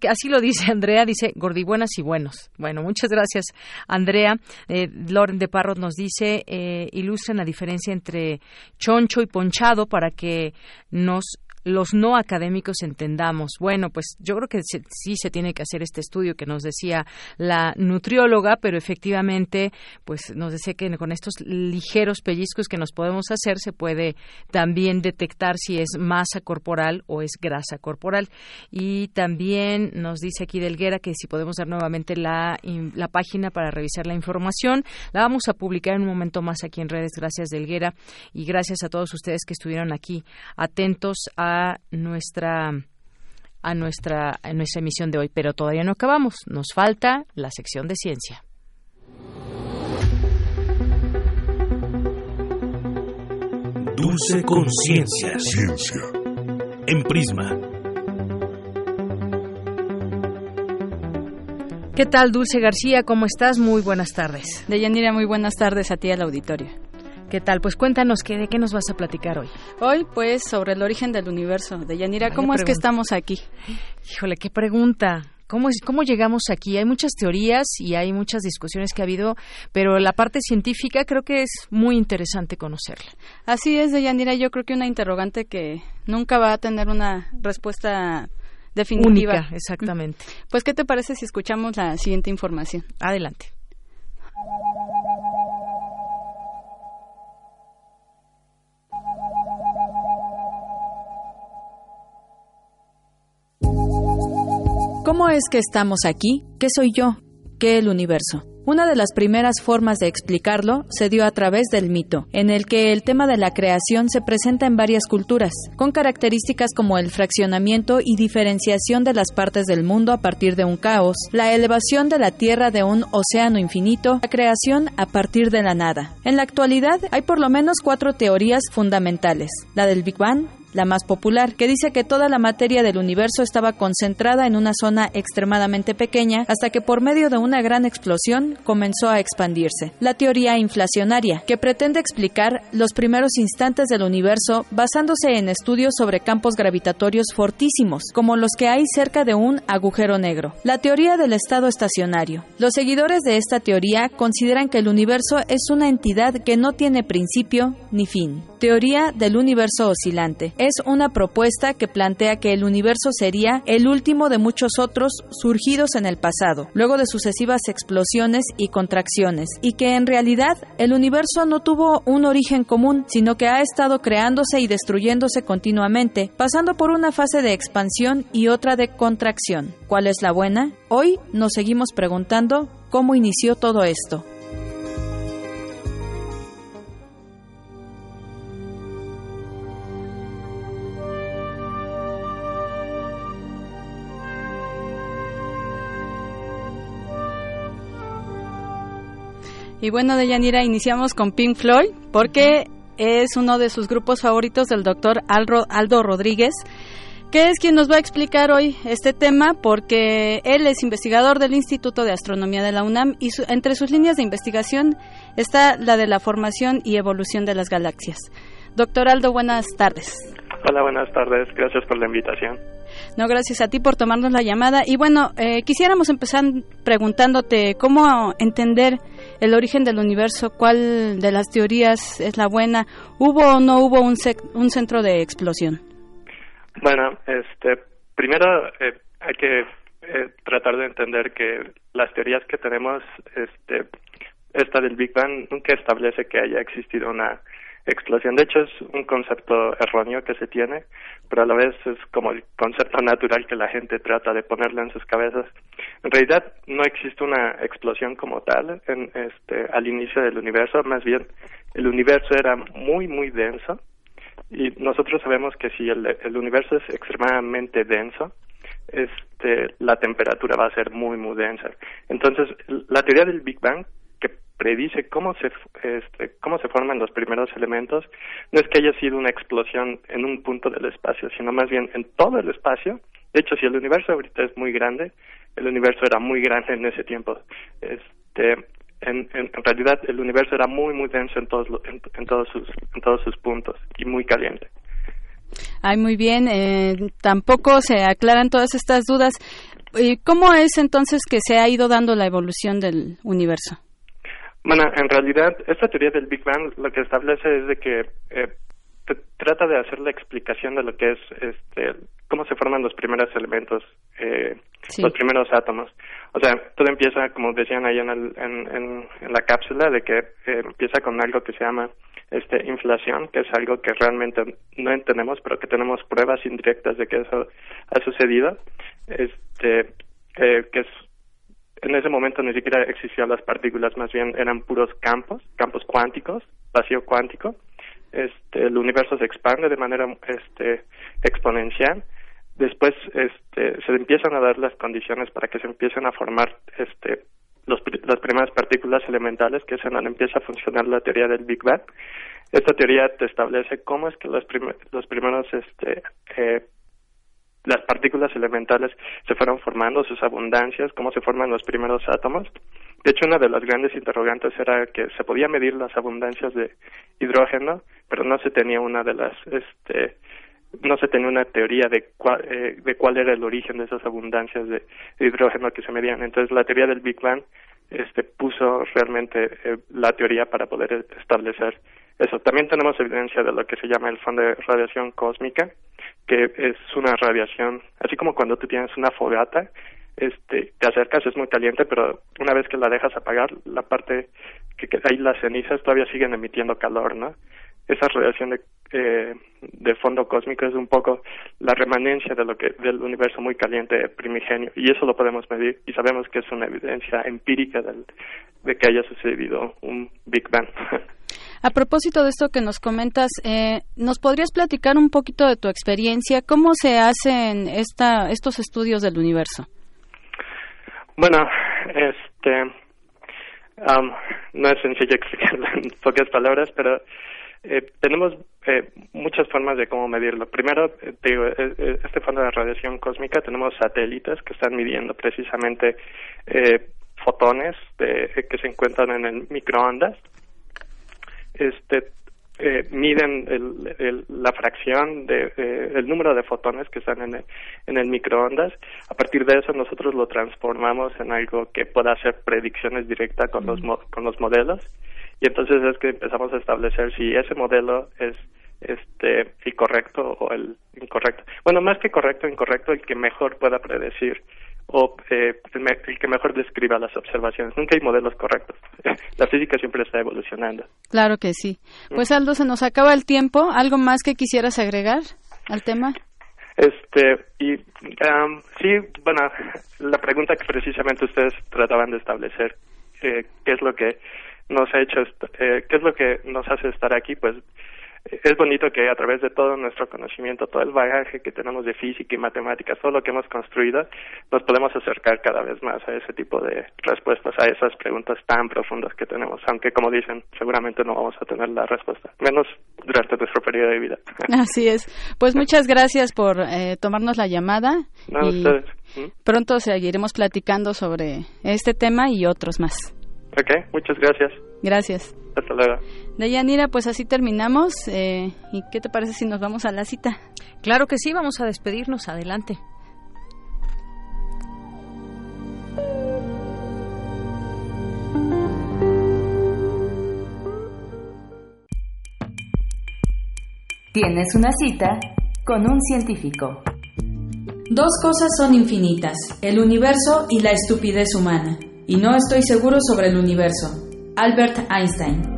así lo dice Andrea, dice gordibuenas y buenos. Bueno, muchas gracias, Andrea. Eh, Loren de Parrot nos dice, eh, ilustren la diferencia entre choncho y ponchado para que nos los no académicos entendamos. Bueno, pues yo creo que sí se tiene que hacer este estudio que nos decía la nutrióloga, pero efectivamente, pues nos decía que con estos ligeros pellizcos que nos podemos hacer se puede también detectar si es masa corporal o es grasa corporal. Y también nos dice aquí Delguera que si podemos dar nuevamente la, la página para revisar la información. La vamos a publicar en un momento más aquí en redes. Gracias Delguera y gracias a todos ustedes que estuvieron aquí atentos a nuestra a nuestra, a nuestra emisión de hoy, pero todavía no acabamos. Nos falta la sección de ciencia. Dulce conciencia. Ciencia. En Prisma. ¿Qué tal, Dulce García? ¿Cómo estás? Muy buenas tardes. Deyanira, muy buenas tardes a ti al auditorio. ¿Qué tal? Pues cuéntanos, ¿qué, ¿de qué nos vas a platicar hoy? Hoy, pues, sobre el origen del universo. De Yanira, ¿cómo es que estamos aquí? Híjole, qué pregunta. ¿Cómo, es, ¿Cómo llegamos aquí? Hay muchas teorías y hay muchas discusiones que ha habido, pero la parte científica creo que es muy interesante conocerla. Así es, Deyanira, yo creo que una interrogante que nunca va a tener una respuesta definitiva. Única, exactamente. Pues, ¿qué te parece si escuchamos la siguiente información? Adelante. ¿Cómo es que estamos aquí? ¿Qué soy yo? ¿Qué el universo? Una de las primeras formas de explicarlo se dio a través del mito, en el que el tema de la creación se presenta en varias culturas, con características como el fraccionamiento y diferenciación de las partes del mundo a partir de un caos, la elevación de la Tierra de un océano infinito, la creación a partir de la nada. En la actualidad hay por lo menos cuatro teorías fundamentales, la del Big Bang, la más popular, que dice que toda la materia del universo estaba concentrada en una zona extremadamente pequeña hasta que por medio de una gran explosión comenzó a expandirse. La teoría inflacionaria, que pretende explicar los primeros instantes del universo basándose en estudios sobre campos gravitatorios fortísimos, como los que hay cerca de un agujero negro. La teoría del estado estacionario. Los seguidores de esta teoría consideran que el universo es una entidad que no tiene principio ni fin. Teoría del universo oscilante es una propuesta que plantea que el universo sería el último de muchos otros surgidos en el pasado, luego de sucesivas explosiones y contracciones, y que en realidad el universo no tuvo un origen común, sino que ha estado creándose y destruyéndose continuamente, pasando por una fase de expansión y otra de contracción. ¿Cuál es la buena? Hoy nos seguimos preguntando cómo inició todo esto. Y bueno, Deyanira, iniciamos con Pink Floyd porque es uno de sus grupos favoritos del doctor Aldo Rodríguez, que es quien nos va a explicar hoy este tema porque él es investigador del Instituto de Astronomía de la UNAM y entre sus líneas de investigación está la de la formación y evolución de las galaxias. Doctor Aldo, buenas tardes. Hola, buenas tardes. Gracias por la invitación. No, gracias a ti por tomarnos la llamada. Y bueno, eh, quisiéramos empezar preguntándote cómo entender el origen del universo, cuál de las teorías es la buena, ¿hubo o no hubo un, un centro de explosión? Bueno, este, primero eh, hay que eh, tratar de entender que las teorías que tenemos, este, esta del Big Bang nunca establece que haya existido una explosión. De hecho, es un concepto erróneo que se tiene, pero a la vez es como el concepto natural que la gente trata de ponerle en sus cabezas. En realidad, no existe una explosión como tal en, este, al inicio del universo, más bien el universo era muy, muy denso y nosotros sabemos que si el, universo es extremadamente denso, este, la temperatura va a ser muy, muy densa. Entonces, la teoría del Big Bang predice cómo se este, cómo se forman los primeros elementos no es que haya sido una explosión en un punto del espacio sino más bien en todo el espacio de hecho si el universo ahorita es muy grande el universo era muy grande en ese tiempo este en, en, realidad el universo era muy muy denso en todos en, todos sus en todos sus puntos y muy caliente Ay, muy bien. Eh, tampoco se aclaran todas estas dudas. ¿Y ¿Cómo es entonces que se ha ido dando la evolución del universo? Bueno, en realidad, esta teoría del Big Bang lo que establece es de que eh, trata de hacer la explicación de lo que es, este, cómo se forman los primeros elementos, eh, Sí. los primeros átomos. O sea, todo empieza, como decían ahí en, el- en, en, en la cápsula, de que eh, empieza con algo que se llama este, inflación, que es algo que realmente no entendemos, pero que tenemos pruebas indirectas de que eso ha sucedido. Este, eh, que es en ese momento ni siquiera existían las partículas, más bien eran puros campos, campos cuánticos, vacío cuántico. Este, el universo se expande de manera este, exponencial. Después este, se empiezan a dar las condiciones para que se empiecen a formar este, los, las primeras partículas elementales, que es en donde empieza a funcionar la teoría del Big Bang. Esta teoría te establece cómo es que los, prim- los primeros este, eh, las partículas elementales se fueron formando, sus abundancias, cómo se forman los primeros átomos. De hecho, una de las grandes interrogantes era que se podía medir las abundancias de hidrógeno, pero no se tenía una de las, este, no se tenía una teoría de cuál, eh, de cuál era el origen de esas abundancias de, hidrógeno que se medían. Entonces, la teoría del Big Bang este, puso realmente eh, la teoría para poder establecer eso. También tenemos evidencia de lo que se llama el fondo de radiación cósmica, que es una radiación, así como cuando tú tienes una fogata, este, te acercas, es muy caliente, pero una vez que la dejas apagar, la parte que queda ahí, las cenizas todavía siguen emitiendo calor, ¿no? Esa radiación de, eh, de fondo cósmico es un poco la remanencia de lo que del universo muy caliente primigenio y eso lo podemos medir y sabemos que es una evidencia empírica del, de que haya sucedido un Big Bang. A propósito de esto que nos comentas, eh, ¿nos podrías platicar un poquito de tu experiencia? ¿Cómo se hacen esta, estos estudios del universo? Bueno, este, no es sencillo explicarlo en pocas palabras, pero eh, tenemos eh, muchas formas de cómo medirlo. Primero, eh, te digo, eh, eh, este fondo de radiación cósmica tenemos satélites que están midiendo precisamente eh, fotones de, que se encuentran en el microondas. Este, miden el, el- la fracción de eh, el número de fotones que están en el, en el microondas. A partir de eso nosotros lo transformamos en algo que pueda hacer predicciones directas con los con los modelos y entonces es que empezamos a establecer si ese modelo es este el correcto o el incorrecto. Bueno, más que correcto o incorrecto, el que mejor pueda predecir o eh, el, me- el que mejor describa las observaciones. Nunca hay modelos correctos. La física siempre está evolucionando. Claro que sí. Pues Aldo, se nos acaba el tiempo. ¿Algo más que quisieras agregar al tema? Este, y am, sí, bueno, la pregunta que precisamente ustedes trataban de establecer, eh, ¿qué es lo que nos ha hecho, eh, qué es lo que nos hace estar aquí? Pues eh, es bonito que a través de todo nuestro conocimiento, todo el bagaje que tenemos de física y matemáticas, todo lo que hemos construido, nos podemos acercar cada vez más a ese tipo de respuestas, a esas preguntas tan profundas que tenemos, aunque como dicen, seguramente no vamos a tener la respuesta, menos durante nuestro periodo de vida. Así es. Pues muchas gracias por eh, tomarnos la llamada. No, y ustedes. ¿Mm? pronto seguiremos platicando sobre este tema y otros más. Ok, muchas gracias. Gracias. Hasta luego. Deyanira, pues así terminamos. eh, ¿Y qué te parece si nos vamos a la cita? Claro que sí, vamos a despedirnos. Adelante. Tienes una cita con un científico. Dos cosas son infinitas, el universo y la estupidez humana. Y no estoy seguro sobre el universo. Albert Einstein.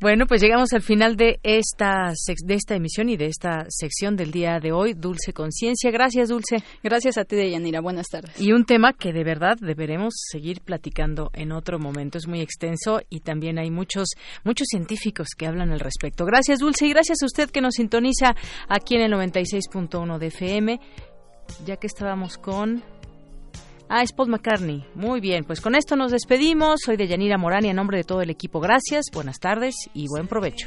Bueno, pues llegamos al final de esta sec- de esta emisión y de esta sección del día de hoy, Dulce Conciencia. Gracias, Dulce. Gracias a ti, Deyanira. Buenas tardes. Y un tema que de verdad deberemos seguir platicando en otro momento. Es muy extenso y también hay muchos muchos científicos que hablan al respecto. Gracias, Dulce, y gracias a usted que nos sintoniza aquí en el 96.1 de FM. Ya que estábamos con Ah, es McCartney. Muy bien, pues con esto nos despedimos. Soy de Yanira Morán y a nombre de todo el equipo, gracias, buenas tardes y buen provecho.